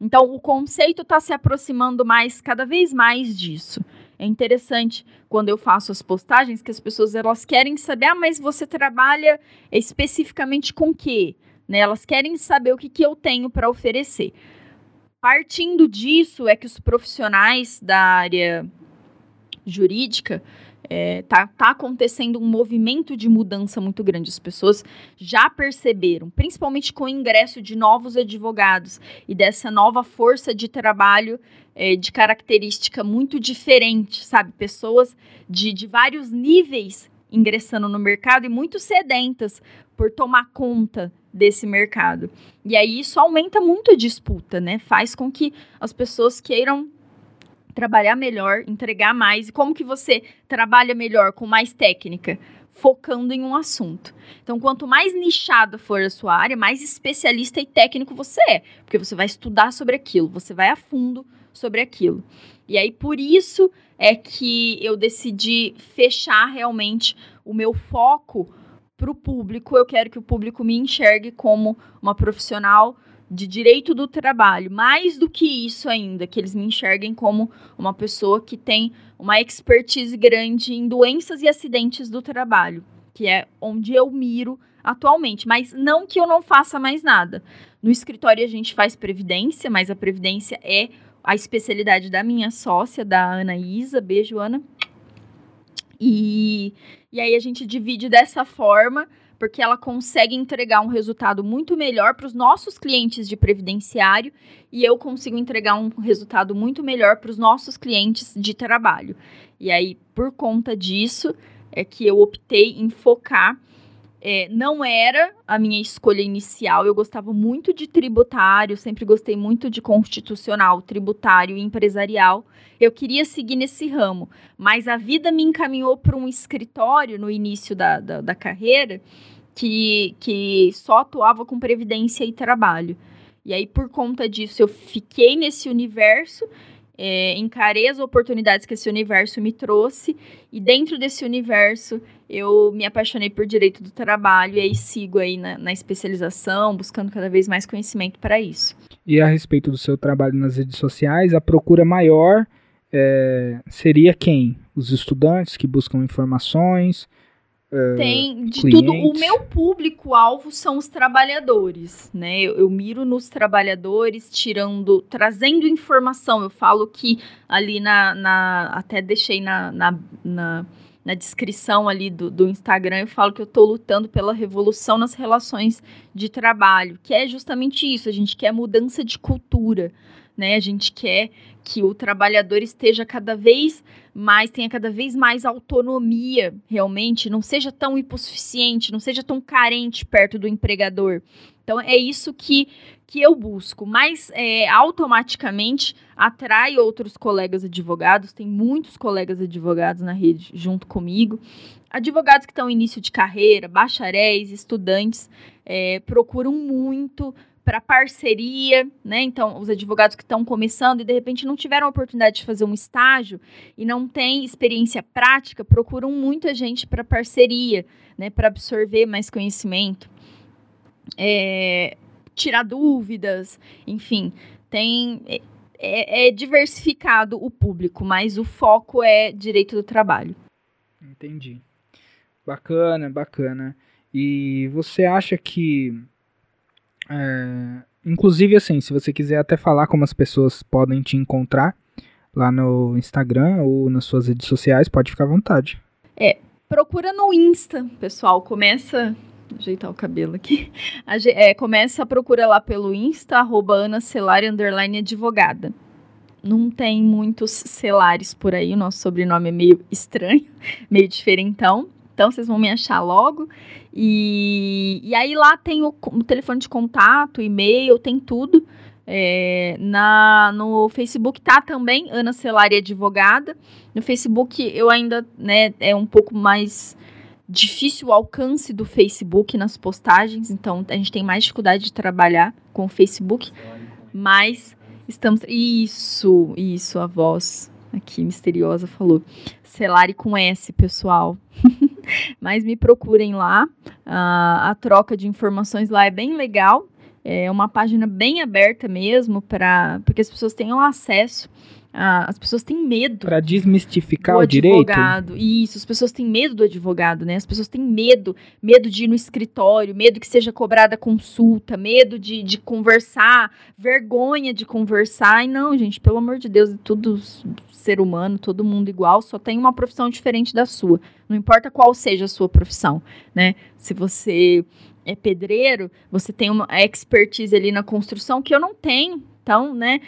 Então, o conceito está se aproximando mais, cada vez mais disso. É interessante quando eu faço as postagens que as pessoas elas querem saber, ah, mas você trabalha especificamente com quê? Né? Elas querem saber o que, que eu tenho para oferecer. Partindo disso é que os profissionais da área jurídica é, tá, tá acontecendo um movimento de mudança muito grande. As pessoas já perceberam, principalmente com o ingresso de novos advogados e dessa nova força de trabalho é, de característica muito diferente, sabe? Pessoas de, de vários níveis ingressando no mercado e muito sedentas por tomar conta desse mercado. E aí isso aumenta muito a disputa, né? Faz com que as pessoas queiram trabalhar melhor, entregar mais. E como que você trabalha melhor com mais técnica? Focando em um assunto. Então, quanto mais nichada for a sua área, mais especialista e técnico você é, porque você vai estudar sobre aquilo, você vai a fundo sobre aquilo. E aí, por isso é que eu decidi fechar realmente o meu foco para o público. Eu quero que o público me enxergue como uma profissional de direito do trabalho. Mais do que isso ainda, que eles me enxerguem como uma pessoa que tem uma expertise grande em doenças e acidentes do trabalho, que é onde eu miro atualmente. Mas não que eu não faça mais nada. No escritório a gente faz previdência, mas a previdência é a especialidade da minha sócia, da Ana Isa. Beijo, Ana. E, e aí a gente divide dessa forma porque ela consegue entregar um resultado muito melhor para os nossos clientes de previdenciário e eu consigo entregar um resultado muito melhor para os nossos clientes de trabalho. E aí, por conta disso, é que eu optei em focar é, não era a minha escolha inicial. Eu gostava muito de tributário, sempre gostei muito de constitucional, tributário e empresarial. Eu queria seguir nesse ramo, mas a vida me encaminhou para um escritório no início da, da, da carreira que, que só atuava com previdência e trabalho. E aí, por conta disso, eu fiquei nesse universo é, encarei as oportunidades que esse universo me trouxe e dentro desse universo eu me apaixonei por direito do trabalho e aí sigo aí na, na especialização, buscando cada vez mais conhecimento para isso. E a respeito do seu trabalho nas redes sociais, a procura maior é, seria quem? Os estudantes que buscam informações, Uh, Tem de clientes. tudo. O meu público-alvo são os trabalhadores, né? Eu, eu, miro nos trabalhadores, tirando, trazendo informação. Eu falo que ali na. na até deixei na, na, na, na descrição ali do, do Instagram, eu falo que eu estou lutando pela revolução nas relações de trabalho, que é justamente isso. A gente quer mudança de cultura. Né? A gente quer que o trabalhador esteja cada vez mais, tenha cada vez mais autonomia, realmente, não seja tão hipossuficiente, não seja tão carente perto do empregador. Então, é isso que, que eu busco, mas é, automaticamente atrai outros colegas advogados, tem muitos colegas advogados na rede junto comigo. Advogados que estão em início de carreira, bacharéis, estudantes, é, procuram muito para parceria, né? Então, os advogados que estão começando e de repente não tiveram a oportunidade de fazer um estágio e não têm experiência prática, procuram muita gente para parceria, né? Para absorver mais conhecimento, é, tirar dúvidas, enfim, tem é, é, é diversificado o público, mas o foco é direito do trabalho. Entendi. Bacana, bacana. E você acha que é, inclusive, assim, se você quiser até falar como as pessoas podem te encontrar lá no Instagram ou nas suas redes sociais, pode ficar à vontade. É, procura no Insta, pessoal. Começa. Ajeitar o cabelo aqui. É, começa a procura lá pelo Insta, arroba Ana Celari, underline advogada. Não tem muitos celares por aí, o nosso sobrenome é meio estranho, *laughs* meio diferentão. Então, vocês vão me achar logo. E, e aí lá tem o, o telefone de contato, e-mail, tem tudo. É, na, no Facebook tá também Ana Celari Advogada. No Facebook eu ainda, né, é um pouco mais difícil o alcance do Facebook nas postagens, então a gente tem mais dificuldade de trabalhar com o Facebook, mas estamos isso, isso a voz aqui misteriosa falou. Celari com S, pessoal. *laughs* Mas me procurem lá. Uh, a troca de informações lá é bem legal. É uma página bem aberta mesmo, para porque as pessoas tenham acesso ah, as pessoas têm medo. Para desmistificar o direito. Isso, as pessoas têm medo do advogado, né? As pessoas têm medo, medo de ir no escritório, medo que seja cobrada consulta, medo de, de conversar, vergonha de conversar. E não, gente, pelo amor de Deus, é tudo ser humano, todo mundo igual, só tem uma profissão diferente da sua. Não importa qual seja a sua profissão, né? Se você é pedreiro, você tem uma expertise ali na construção que eu não tenho. Então, né,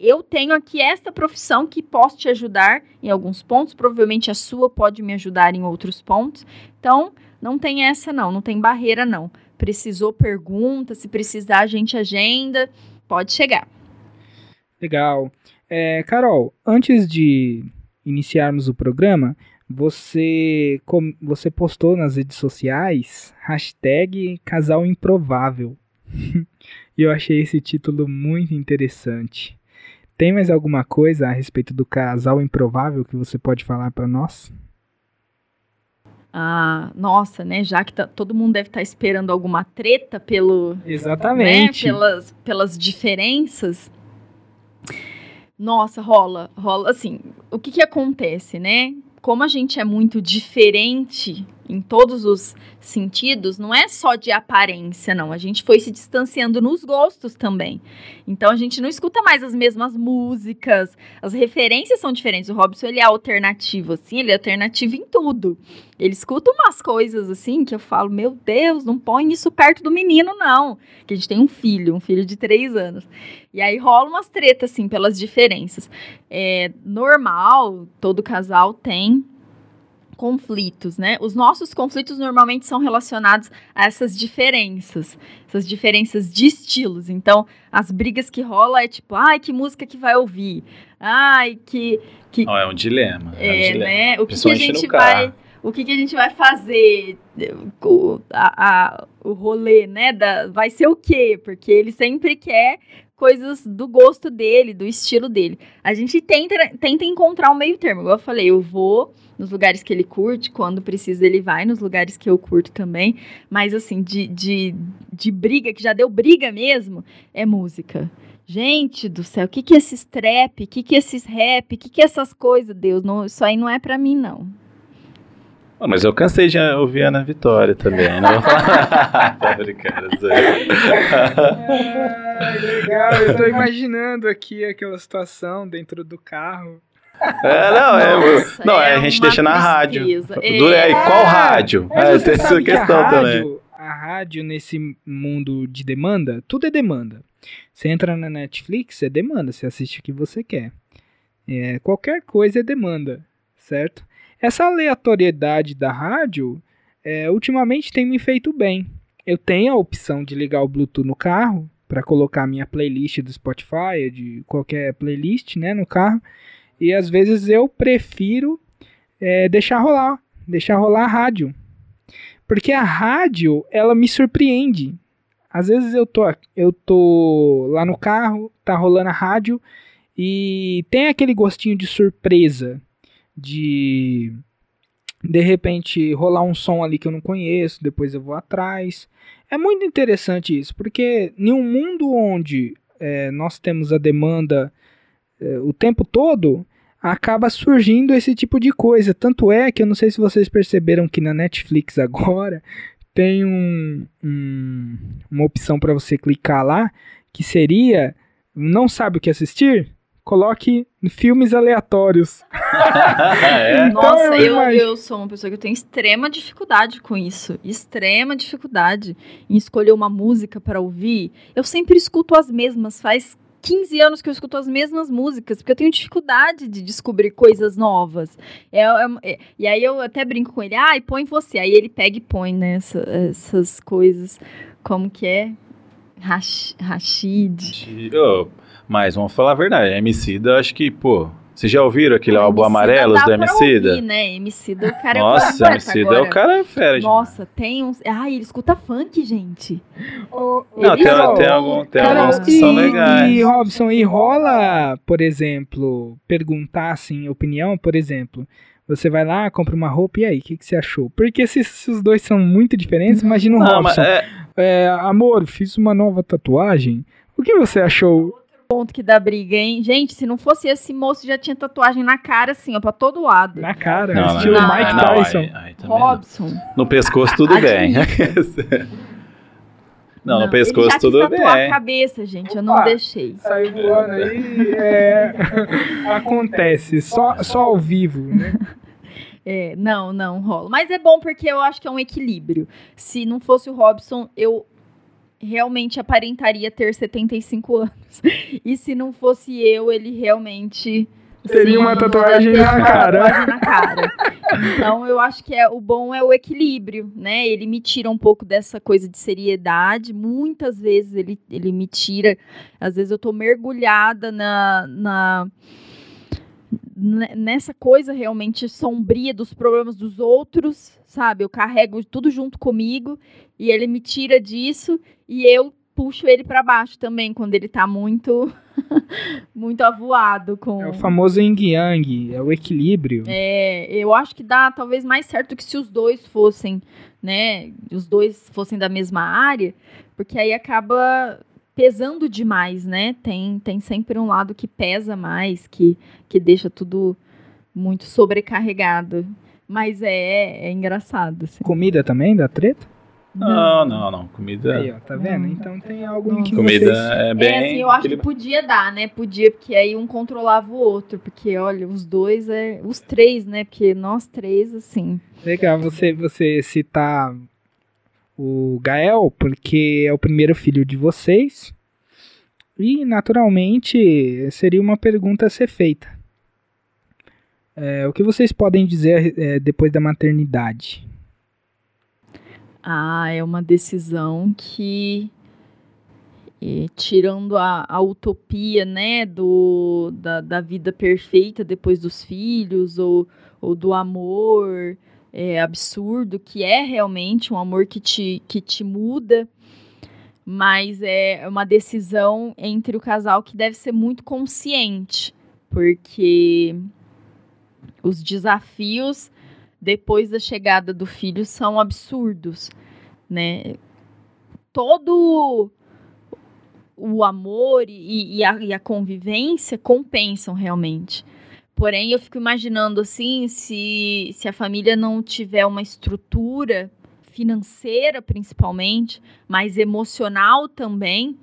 eu tenho aqui esta profissão que posso te ajudar em alguns pontos, provavelmente a sua pode me ajudar em outros pontos. Então, não tem essa não, não tem barreira não. Precisou pergunta, se precisar a gente agenda, pode chegar. Legal. É, Carol, antes de iniciarmos o programa, você, com, você postou nas redes sociais hashtag casal improvável. *laughs* e eu achei esse título muito interessante. Tem mais alguma coisa a respeito do casal improvável que você pode falar para nós? Ah, nossa, né? Já que tá, todo mundo deve estar tá esperando alguma treta pelo. Exatamente. Né, pelas, pelas diferenças. Nossa, rola, rola. Assim, o que que acontece, né? Como a gente é muito diferente em todos os sentidos, não é só de aparência, não. A gente foi se distanciando nos gostos também. Então a gente não escuta mais as mesmas músicas, as referências são diferentes. O Robson ele é alternativo, assim, ele é alternativo em tudo. Ele escuta umas coisas assim que eu falo, meu Deus, não põe isso perto do menino, não. Que a gente tem um filho, um filho de três anos. E aí rola umas tretas, assim, pelas diferenças. É normal, todo casal tem conflitos, né? Os nossos conflitos normalmente são relacionados a essas diferenças, essas diferenças de estilos. Então, as brigas que rola é tipo, ai, que música que vai ouvir? Ai, que que Não, é um dilema. É, é um dilema. né? O que, que a gente vai o que, que, a gente vai fazer? O, a, a, o rolê, né? Da, vai ser o quê? Porque ele sempre quer coisas do gosto dele, do estilo dele. A gente tenta, tenta encontrar um meio termo. Igual eu falei, eu vou nos lugares que ele curte, quando precisa ele vai nos lugares que eu curto também. Mas assim, de, de, de briga, que já deu briga mesmo, é música. Gente do céu, o que que é esses trap? O que que é esses rap? O que que é essas coisas, Deus? Não, isso aí não é para mim, não. Oh, mas eu cansei de ouvir a Ana Vitória também, *laughs* não vou falar. tá brincando, ah, legal, eu tô imaginando aqui aquela situação dentro do carro. É, não, é, Nossa, não, é, a gente deixa na rádio. É. qual rádio? É, tem essa questão a rádio, também. A rádio, nesse mundo de demanda, tudo é demanda. Você entra na Netflix, é demanda, você assiste o que você quer. É, qualquer coisa é demanda, certo? Essa aleatoriedade da rádio, é, ultimamente tem me feito bem. Eu tenho a opção de ligar o Bluetooth no carro para colocar minha playlist do Spotify, de qualquer playlist, né, no carro. E às vezes eu prefiro é, deixar rolar, deixar rolar a rádio, porque a rádio ela me surpreende. Às vezes eu tô, eu tô lá no carro, tá rolando a rádio e tem aquele gostinho de surpresa, de de repente rolar um som ali que eu não conheço, depois eu vou atrás. É muito interessante isso, porque em um mundo onde é, nós temos a demanda é, o tempo todo, acaba surgindo esse tipo de coisa. Tanto é que eu não sei se vocês perceberam que na Netflix *laughs* agora tem um, um, uma opção para você clicar lá que seria não sabe o que assistir? Coloque filmes aleatórios. *laughs* é? Nossa, eu, eu sou uma pessoa que eu tenho extrema dificuldade com isso. Extrema dificuldade em escolher uma música para ouvir. Eu sempre escuto as mesmas, faz 15 anos que eu escuto as mesmas músicas, porque eu tenho dificuldade de descobrir coisas novas. É, é, é, e aí eu até brinco com ele, ah, e põe você. Aí ele pega e põe, né, essa, essas coisas. Como que é? Rash, Rashid. Oh, mas vamos falar a verdade, a Emicida, acho que, pô, vocês já ouviram aquele ah, álbum Amarelos do Emicida? Ouvir, né? Emicida, o cara Nossa, é Emicida é o cara fera Nossa, tem uns... Ai, ele escuta funk, gente. Oh, Não, tem, tem, tem, algum, tem cara, alguns que e, são legais. E, Robson, e rola, por exemplo, perguntar, assim, opinião, por exemplo... Você vai lá, compra uma roupa, e aí, o que, que você achou? Porque se, se, os dois são muito diferentes, imagina o Robson. É... É, amor, fiz uma nova tatuagem. O que você achou? Ponto que dá briga, hein? Gente, se não fosse esse moço, já tinha tatuagem na cara, assim, ó, pra todo lado. Na cara, não, estilo não, Mike não, Tyson. Aí, aí Robson. No pescoço, tudo bem. Não, no pescoço ele tudo bem. a cabeça, gente, eu não deixei. Saiu voando aí, é... *laughs* acontece, só, só ao vivo, né? *laughs* É, não, não rola. Mas é bom porque eu acho que é um equilíbrio. Se não fosse o Robson, eu realmente aparentaria ter 75 anos. *laughs* E se não fosse eu, ele realmente teria sim, uma tatuagem na uma cara. Tatuagem na cara. Então eu acho que é o bom é o equilíbrio, né? Ele me tira um pouco dessa coisa de seriedade. Muitas vezes ele, ele me tira. Às vezes eu tô mergulhada na, na nessa coisa realmente sombria dos problemas dos outros, sabe? Eu carrego tudo junto comigo e ele me tira disso e eu puxo ele para baixo também quando ele tá muito *laughs* muito avoado com É o famoso yin yang, é o equilíbrio. É, eu acho que dá talvez mais certo que se os dois fossem, né, os dois fossem da mesma área, porque aí acaba pesando demais, né? Tem, tem sempre um lado que pesa mais, que, que deixa tudo muito sobrecarregado. Mas é, é engraçado. Assim. Comida também dá treta? Não, não, não. Comida. Aí, ó, tá vendo? Então tem algo em que Comida vocês... é bem. É, assim, eu acho que podia dar, né? Podia, porque aí um controlava o outro. Porque, olha, os dois é. Os três, né? Porque nós três, assim. Legal você, você citar o Gael, porque é o primeiro filho de vocês. E, naturalmente, seria uma pergunta a ser feita. É, o que vocês podem dizer é, depois da maternidade? Ah, é uma decisão que, tirando a, a, utopia né, do, da, da vida perfeita depois dos filhos, ou, ou do amor é, absurdo, que é realmente um amor que te, que te muda, mas é uma decisão entre o casal que deve ser muito consciente, porque os desafios depois da chegada do filho são absurdos, né? Todo o amor e, e, a, e a convivência compensam realmente. Porém, eu fico imaginando assim, se, se a família não tiver uma estrutura financeira principalmente, mas emocional também,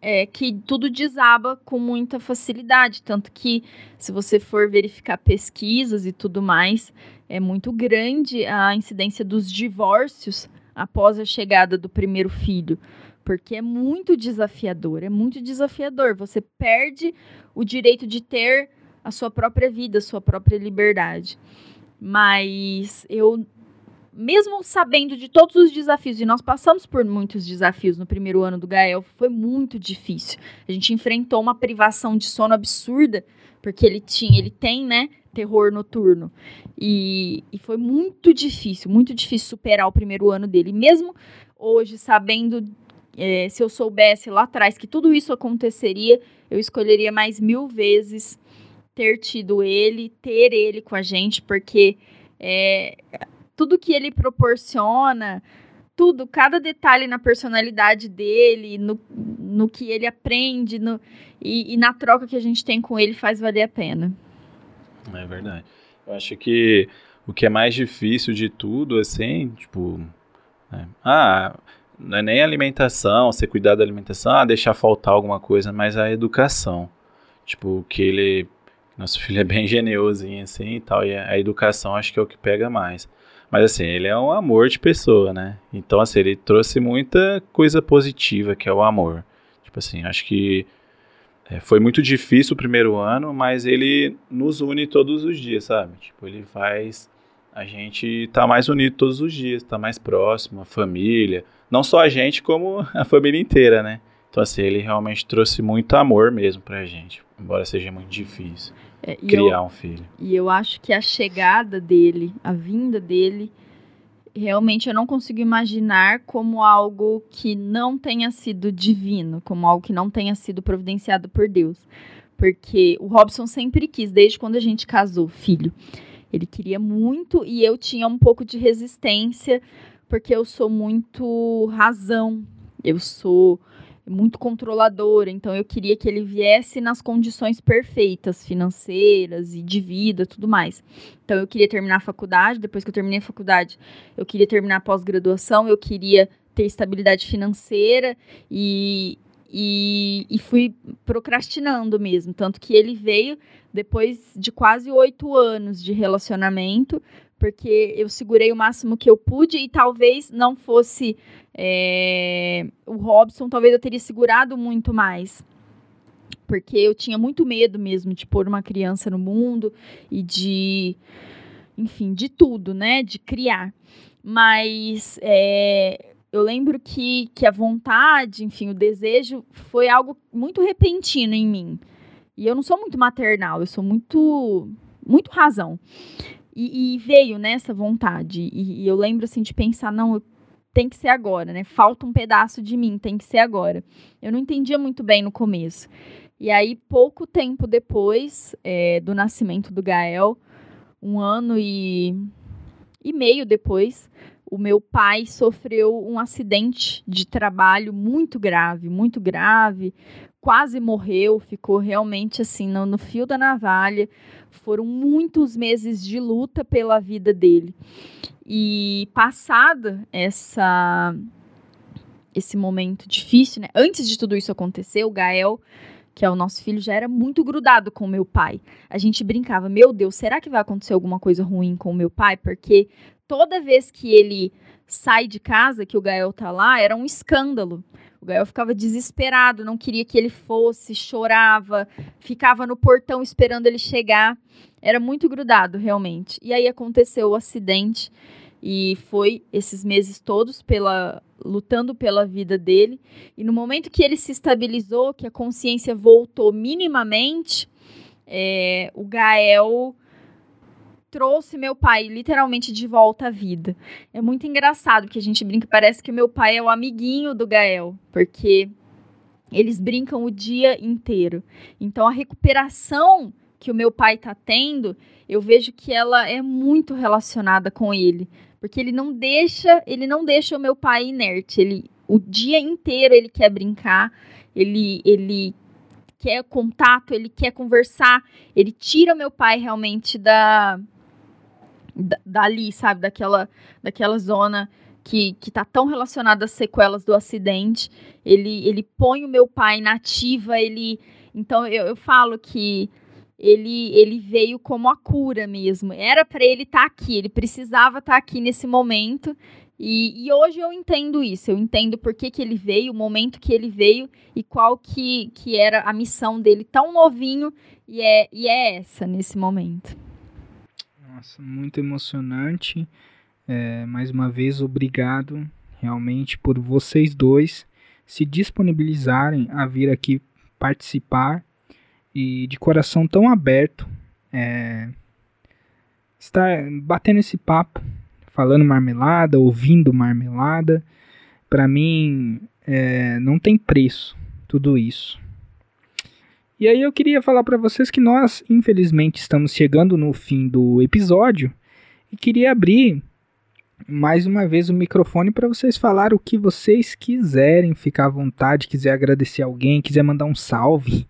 é que tudo desaba com muita facilidade. Tanto que, se você for verificar pesquisas e tudo mais, é muito grande a incidência dos divórcios após a chegada do primeiro filho. porque é muito desafiador, é muito desafiador. Você perde o direito de ter a sua própria vida, a sua própria liberdade. Mas eu mesmo sabendo de todos os desafios, e nós passamos por muitos desafios no primeiro ano do Gael, foi muito difícil. A gente enfrentou uma privação de sono absurda, porque ele tinha, ele tem, né, terror noturno. E, e foi muito difícil, muito difícil superar o primeiro ano dele. Mesmo hoje, sabendo, é, se eu soubesse lá atrás que tudo isso aconteceria, eu escolheria mais mil vezes ter tido ele, ter ele com a gente, porque é, tudo que ele proporciona, tudo, cada detalhe na personalidade dele, no, no que ele aprende no, e, e na troca que a gente tem com ele faz valer a pena. É verdade. Eu acho que o que é mais difícil de tudo, assim, tipo. Né? Ah, não é nem alimentação, você cuidar da alimentação, ah, deixar faltar alguma coisa, mas a educação. Tipo, que ele. Nosso filho é bem generosinho assim e tal, e a educação acho que é o que pega mais. Mas assim, ele é um amor de pessoa, né? Então, assim, ele trouxe muita coisa positiva, que é o amor. Tipo assim, acho que é, foi muito difícil o primeiro ano, mas ele nos une todos os dias, sabe? Tipo, ele faz a gente estar tá mais unido todos os dias, estar tá mais próximo, a família. Não só a gente, como a família inteira, né? Então, assim, ele realmente trouxe muito amor mesmo pra gente, embora seja muito difícil é, criar eu, um filho. E eu acho que a chegada dele, a vinda dele, realmente eu não consigo imaginar como algo que não tenha sido divino, como algo que não tenha sido providenciado por Deus. Porque o Robson sempre quis, desde quando a gente casou, filho. Ele queria muito e eu tinha um pouco de resistência, porque eu sou muito razão. Eu sou muito controladora, então eu queria que ele viesse nas condições perfeitas, financeiras e de vida, tudo mais. Então eu queria terminar a faculdade, depois que eu terminei a faculdade, eu queria terminar a pós-graduação, eu queria ter estabilidade financeira e, e, e, fui procrastinando mesmo. Tanto que ele veio depois de quase oito anos de relacionamento, porque eu segurei o máximo que eu pude e talvez não fosse é, o Robson, talvez eu teria segurado muito mais. Porque eu tinha muito medo mesmo de pôr uma criança no mundo e de, enfim, de tudo, né? De criar. Mas é, eu lembro que, que a vontade, enfim, o desejo foi algo muito repentino em mim. E eu não sou muito maternal, eu sou muito, muito razão. E, e veio nessa né, vontade. E, e, eu lembro assim de pensar, não, tem que ser agora, né? Falta um pedaço de mim, tem que ser agora. Eu não entendia muito bem no começo. E aí, pouco tempo depois é, do nascimento do Gael, um ano e, e meio depois, o meu pai sofreu um acidente de trabalho muito grave, muito grave, quase morreu, ficou realmente assim no, no fio da navalha. Foram muitos meses de luta pela vida dele. E passada essa esse momento difícil, né? Antes de tudo isso acontecer, o Gael, que é o nosso filho, já era muito grudado com meu pai. A gente brincava, meu Deus, será que vai acontecer alguma coisa ruim com o meu pai? Porque toda vez que ele sai de casa, que o Gael tá lá, era um escândalo. O Gael ficava desesperado, não queria que ele fosse, chorava, ficava no portão esperando ele chegar. Era muito grudado, realmente. E aí aconteceu o acidente e foi esses meses todos pela lutando pela vida dele. E no momento que ele se estabilizou, que a consciência voltou minimamente, é, o Gael trouxe meu pai literalmente de volta à vida. É muito engraçado, porque a gente brinca, parece que o meu pai é o amiguinho do Gael, porque eles brincam o dia inteiro. Então a recuperação que o meu pai está tendo, eu vejo que ela é muito relacionada com ele, porque ele não deixa, ele não deixa o meu pai inerte. Ele o dia inteiro ele quer brincar, ele ele quer contato, ele quer conversar, ele tira meu pai realmente da dali, sabe, daquela, daquela zona que, que tá tão relacionada às sequelas do acidente. Ele, ele põe o meu pai na ativa, ele. Então eu, eu falo que ele, ele veio como a cura mesmo. Era para ele estar tá aqui, ele precisava estar tá aqui nesse momento. E, e, hoje eu entendo isso, eu entendo por que, que ele veio, o momento que ele veio e qual que, que era a missão dele tão novinho e é, e é essa nesse momento. Nossa, muito emocionante. É, mais uma vez, obrigado realmente por vocês dois se disponibilizarem a vir aqui participar e de coração tão aberto é, estar batendo esse papo, falando marmelada, ouvindo marmelada. Para mim, é, não tem preço tudo isso. E aí eu queria falar para vocês que nós, infelizmente, estamos chegando no fim do episódio e queria abrir mais uma vez o microfone para vocês falar o que vocês quiserem, ficar à vontade, quiser agradecer alguém, quiser mandar um salve,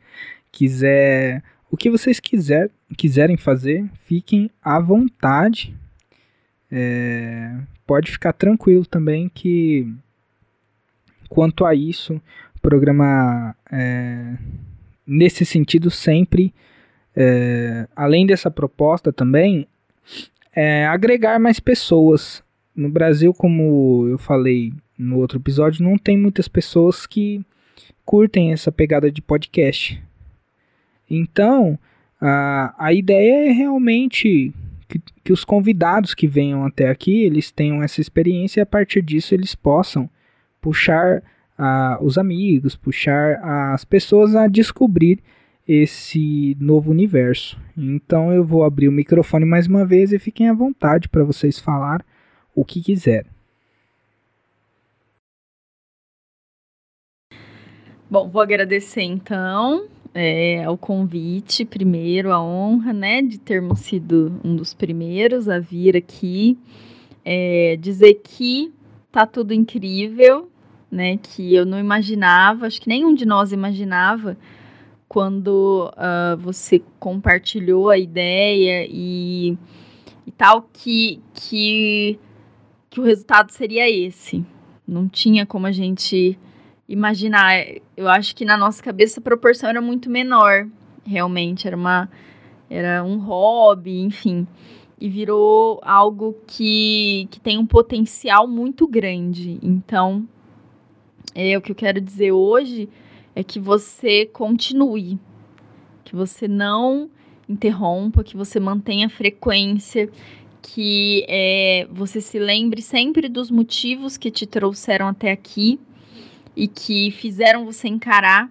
quiser o que vocês quiser, quiserem fazer, fiquem à vontade. É, pode ficar tranquilo também que quanto a isso, o programa é, nesse sentido sempre, é, além dessa proposta também, é agregar mais pessoas. No Brasil, como eu falei no outro episódio, não tem muitas pessoas que curtem essa pegada de podcast. Então, a, a ideia é realmente que, que os convidados que venham até aqui, eles tenham essa experiência e a partir disso eles possam puxar os amigos, puxar as pessoas a descobrir esse novo universo. Então eu vou abrir o microfone mais uma vez e fiquem à vontade para vocês falar o que quiser. Bom, vou agradecer então é, o convite, primeiro, a honra, né, de termos sido um dos primeiros a vir aqui. É, dizer que tá tudo incrível, né, que eu não imaginava, acho que nenhum de nós imaginava quando uh, você compartilhou a ideia e, e tal, que, que, que o resultado seria esse. Não tinha como a gente imaginar. Eu acho que na nossa cabeça a proporção era muito menor, realmente. Era, uma, era um hobby, enfim. E virou algo que, que tem um potencial muito grande. Então, é, o que eu quero dizer hoje é que você continue, que você não interrompa, que você mantenha a frequência, que é, você se lembre sempre dos motivos que te trouxeram até aqui e que fizeram você encarar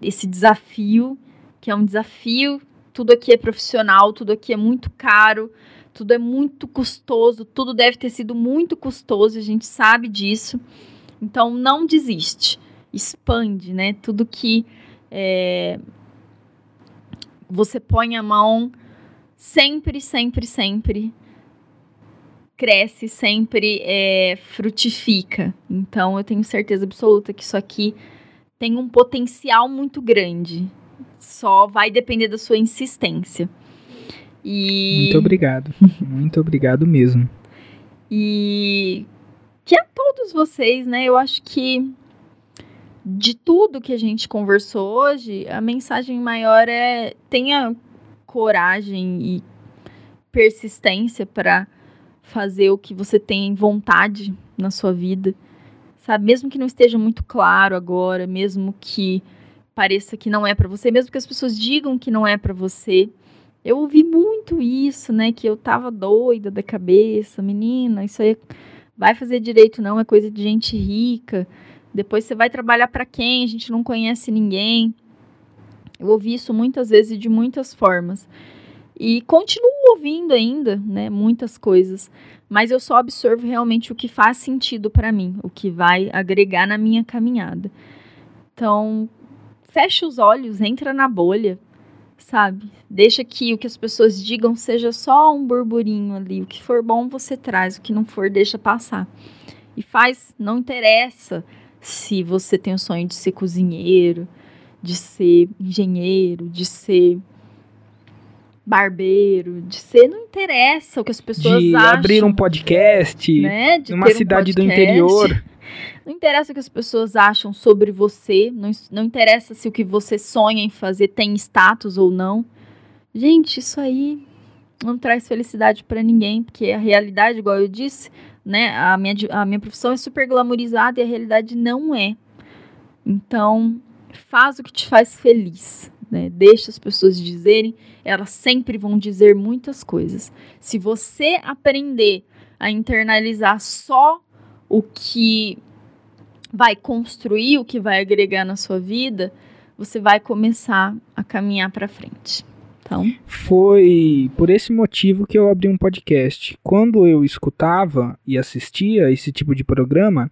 esse desafio, que é um desafio. Tudo aqui é profissional, tudo aqui é muito caro, tudo é muito custoso, tudo deve ter sido muito custoso, a gente sabe disso. Então não desiste, expande, né? Tudo que é, você põe a mão sempre, sempre, sempre cresce, sempre é, frutifica. Então eu tenho certeza absoluta que isso aqui tem um potencial muito grande. Só vai depender da sua insistência. E... Muito obrigado. *laughs* muito obrigado mesmo. E que a todos vocês, né? Eu acho que de tudo que a gente conversou hoje, a mensagem maior é tenha coragem e persistência para fazer o que você tem vontade na sua vida. Sabe, mesmo que não esteja muito claro agora, mesmo que pareça que não é para você, mesmo que as pessoas digam que não é para você. Eu ouvi muito isso, né, que eu tava doida da cabeça, menina, isso aí vai fazer direito não, é coisa de gente rica. Depois você vai trabalhar para quem? A gente não conhece ninguém. Eu ouvi isso muitas vezes de muitas formas. E continuo ouvindo ainda, né, muitas coisas, mas eu só absorvo realmente o que faz sentido para mim, o que vai agregar na minha caminhada. Então, fecha os olhos, entra na bolha, sabe? Deixa que o que as pessoas digam seja só um burburinho ali. O que for bom você traz, o que não for deixa passar. E faz, não interessa se você tem o sonho de ser cozinheiro, de ser engenheiro, de ser barbeiro, de ser, não interessa o que as pessoas de acham. De abrir um podcast né? de numa cidade um podcast. do interior. Não interessa o que as pessoas acham sobre você, não, não interessa se o que você sonha em fazer tem status ou não. Gente, isso aí não traz felicidade para ninguém, porque a realidade, igual eu disse, né? A minha, a minha profissão é super glamourizada e a realidade não é. Então, faz o que te faz feliz. Né? Deixa as pessoas dizerem, elas sempre vão dizer muitas coisas. Se você aprender a internalizar só o que vai construir, o que vai agregar na sua vida, você vai começar a caminhar para frente. Então, foi por esse motivo que eu abri um podcast. Quando eu escutava e assistia esse tipo de programa,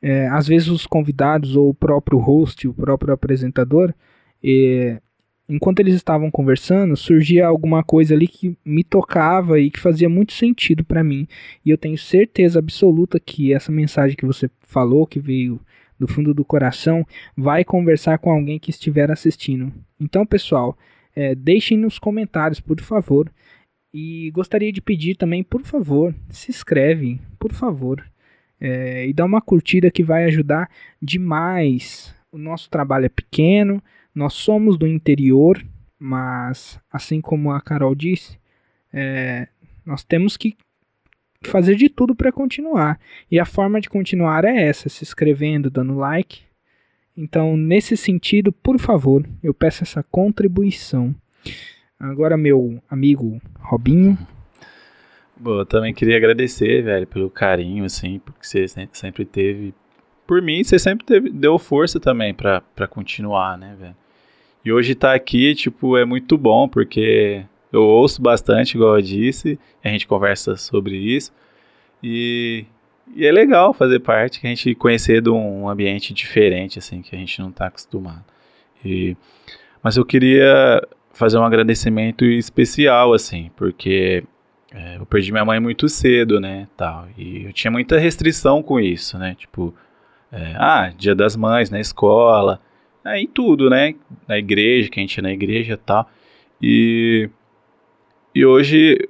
é, às vezes os convidados ou o próprio host, o próprio apresentador, é, enquanto eles estavam conversando, surgia alguma coisa ali que me tocava e que fazia muito sentido para mim. E eu tenho certeza absoluta que essa mensagem que você falou, que veio do fundo do coração, vai conversar com alguém que estiver assistindo. Então, pessoal, é, deixem nos comentários, por favor. E gostaria de pedir também, por favor, se inscreve, por favor. É, e dá uma curtida que vai ajudar demais. O nosso trabalho é pequeno, nós somos do interior, mas assim como a Carol disse, é, nós temos que fazer de tudo para continuar. E a forma de continuar é essa: se inscrevendo, dando like então, nesse sentido, por favor, eu peço essa contribuição. Agora, meu amigo Robinho. Bom, eu também queria agradecer, velho, pelo carinho, assim, porque você sempre teve. Por mim, você sempre teve, deu força também pra continuar, né, velho? E hoje tá aqui, tipo, é muito bom, porque eu ouço bastante, igual eu disse, a gente conversa sobre isso. E e é legal fazer parte, que a gente conhecer de um ambiente diferente, assim, que a gente não está acostumado. E, mas eu queria fazer um agradecimento especial, assim, porque é, eu perdi minha mãe muito cedo, né, tal, e eu tinha muita restrição com isso, né, tipo, é, ah, dia das mães na escola, é, em tudo, né, na igreja, que a gente ia na igreja e tal, e, e hoje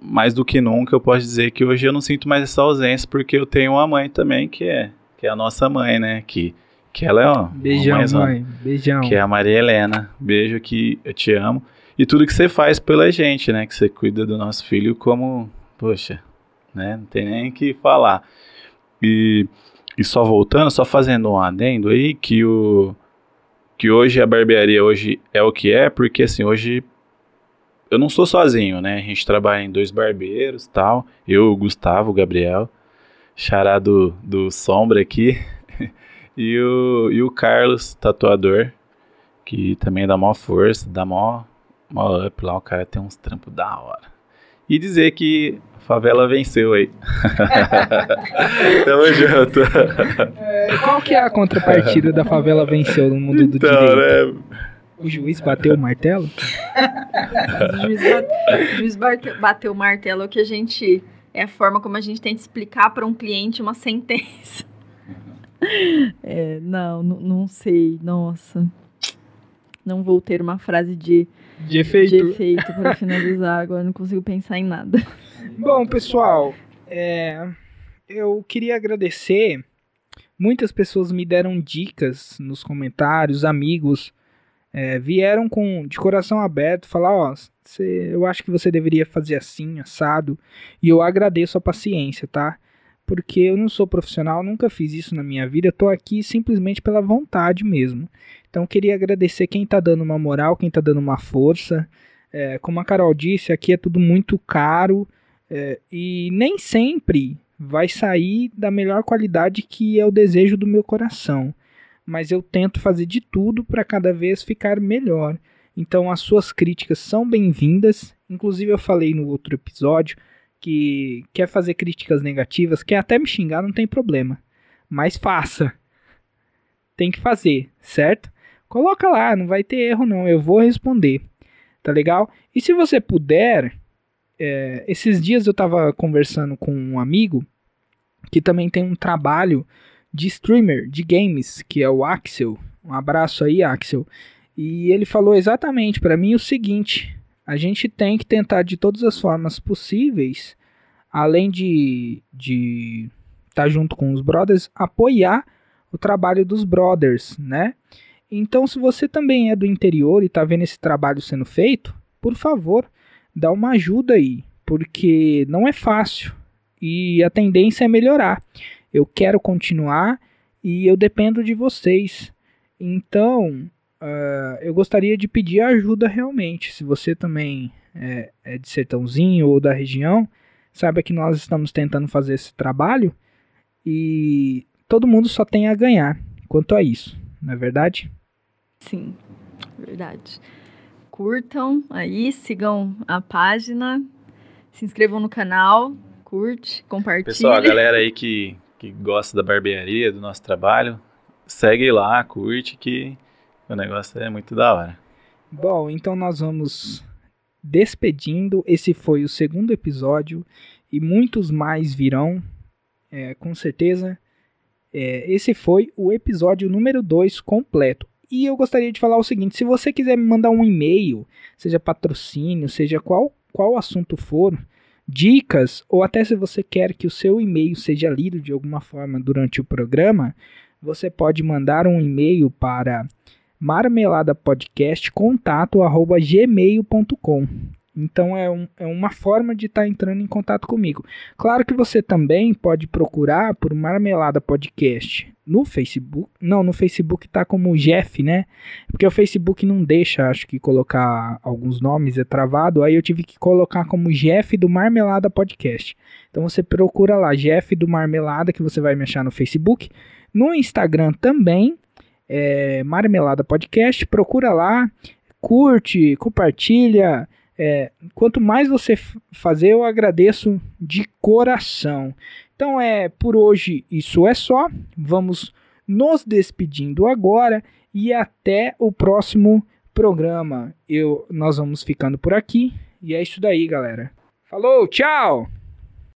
mais do que nunca, eu posso dizer que hoje eu não sinto mais essa ausência, porque eu tenho uma mãe também, que é, que é a nossa mãe, né? Que, que ela é, ó. Beijão, mãe. Beijão. Que é a Maria Helena. Beijo que eu te amo. E tudo que você faz pela gente, né? Que você cuida do nosso filho como, poxa, né? Não tem nem que falar. E, e só voltando, só fazendo um adendo aí, que o que hoje a barbearia hoje é o que é, porque assim, hoje eu não sou sozinho, né? A gente trabalha em dois barbeiros tal. Eu, o Gustavo, o Gabriel, xará do, do Sombra aqui. *laughs* e, o, e o Carlos, tatuador, que também dá maior força, dá maior, maior up lá. O cara tem uns trampos da hora. E dizer que favela venceu aí. *laughs* Tamo junto. É, qual que é a contrapartida da favela venceu no mundo do então, direito? Né? O juiz bateu o martelo? *laughs* o juiz, bate, o juiz bateu o martelo é que a gente. É a forma como a gente tenta explicar para um cliente uma sentença. *laughs* É, não, não sei. Nossa. Não vou ter uma frase de, de efeito, de efeito para finalizar. Agora não consigo pensar em nada. Bom, pessoal, é, eu queria agradecer. Muitas pessoas me deram dicas nos comentários, amigos é, vieram com de coração aberto, falar, ó, cê, eu acho que você deveria fazer assim, assado, e eu agradeço a paciência, tá? Porque eu não sou profissional, nunca fiz isso na minha vida, tô aqui simplesmente pela vontade mesmo. Então queria agradecer quem tá dando uma moral, quem tá dando uma força. É, como a Carol disse, aqui é tudo muito caro é, e nem sempre vai sair da melhor qualidade que é o desejo do meu coração mas eu tento fazer de tudo para cada vez ficar melhor. Então as suas críticas são bem-vindas. Inclusive eu falei no outro episódio que quer fazer críticas negativas, quer até me xingar, não tem problema. Mas faça. Tem que fazer, certo? Coloca lá, não vai ter erro não, eu vou responder. Tá legal? E se você puder, é, esses dias eu estava conversando com um amigo que também tem um trabalho de streamer de games, que é o Axel. Um abraço aí, Axel. E ele falou exatamente para mim o seguinte: a gente tem que tentar de todas as formas possíveis, além de de estar tá junto com os brothers, apoiar o trabalho dos brothers, né? Então, se você também é do interior e está vendo esse trabalho sendo feito, por favor, dá uma ajuda aí, porque não é fácil. e a tendência é melhorar. Eu quero continuar e eu dependo de vocês. Então, uh, eu gostaria de pedir ajuda realmente. Se você também é, é de Sertãozinho ou da região, saiba que nós estamos tentando fazer esse trabalho e todo mundo só tem a ganhar quanto a isso, não é verdade? Sim, verdade. Curtam aí, sigam a página, se inscrevam no canal, curte, compartilhe. Pessoal, a galera aí que, que gosta da barbearia, do nosso trabalho, segue lá, curte que o negócio é muito da hora. Bom, então nós vamos despedindo. Esse foi o segundo episódio e muitos mais virão, é, com certeza. É, esse foi o episódio número 2 completo. E eu gostaria de falar o seguinte: se você quiser me mandar um e-mail, seja patrocínio, seja qual, qual assunto for, dicas, ou até se você quer que o seu e-mail seja lido de alguma forma durante o programa, você pode mandar um e-mail para marmeladapodcastcontato@gmail.com. Então é, um, é uma forma de estar tá entrando em contato comigo. Claro que você também pode procurar por Marmelada Podcast no Facebook. Não, no Facebook tá como Jeff, né? Porque o Facebook não deixa, acho que colocar alguns nomes é travado. Aí eu tive que colocar como Jeff do Marmelada Podcast. Então você procura lá Jeff do Marmelada que você vai me achar no Facebook. No Instagram também é Marmelada Podcast. Procura lá, curte, compartilha é, quanto mais você fazer, eu agradeço de coração. Então é por hoje isso é só. Vamos nos despedindo agora e até o próximo programa. Eu, nós vamos ficando por aqui e é isso daí, galera. Falou, tchau!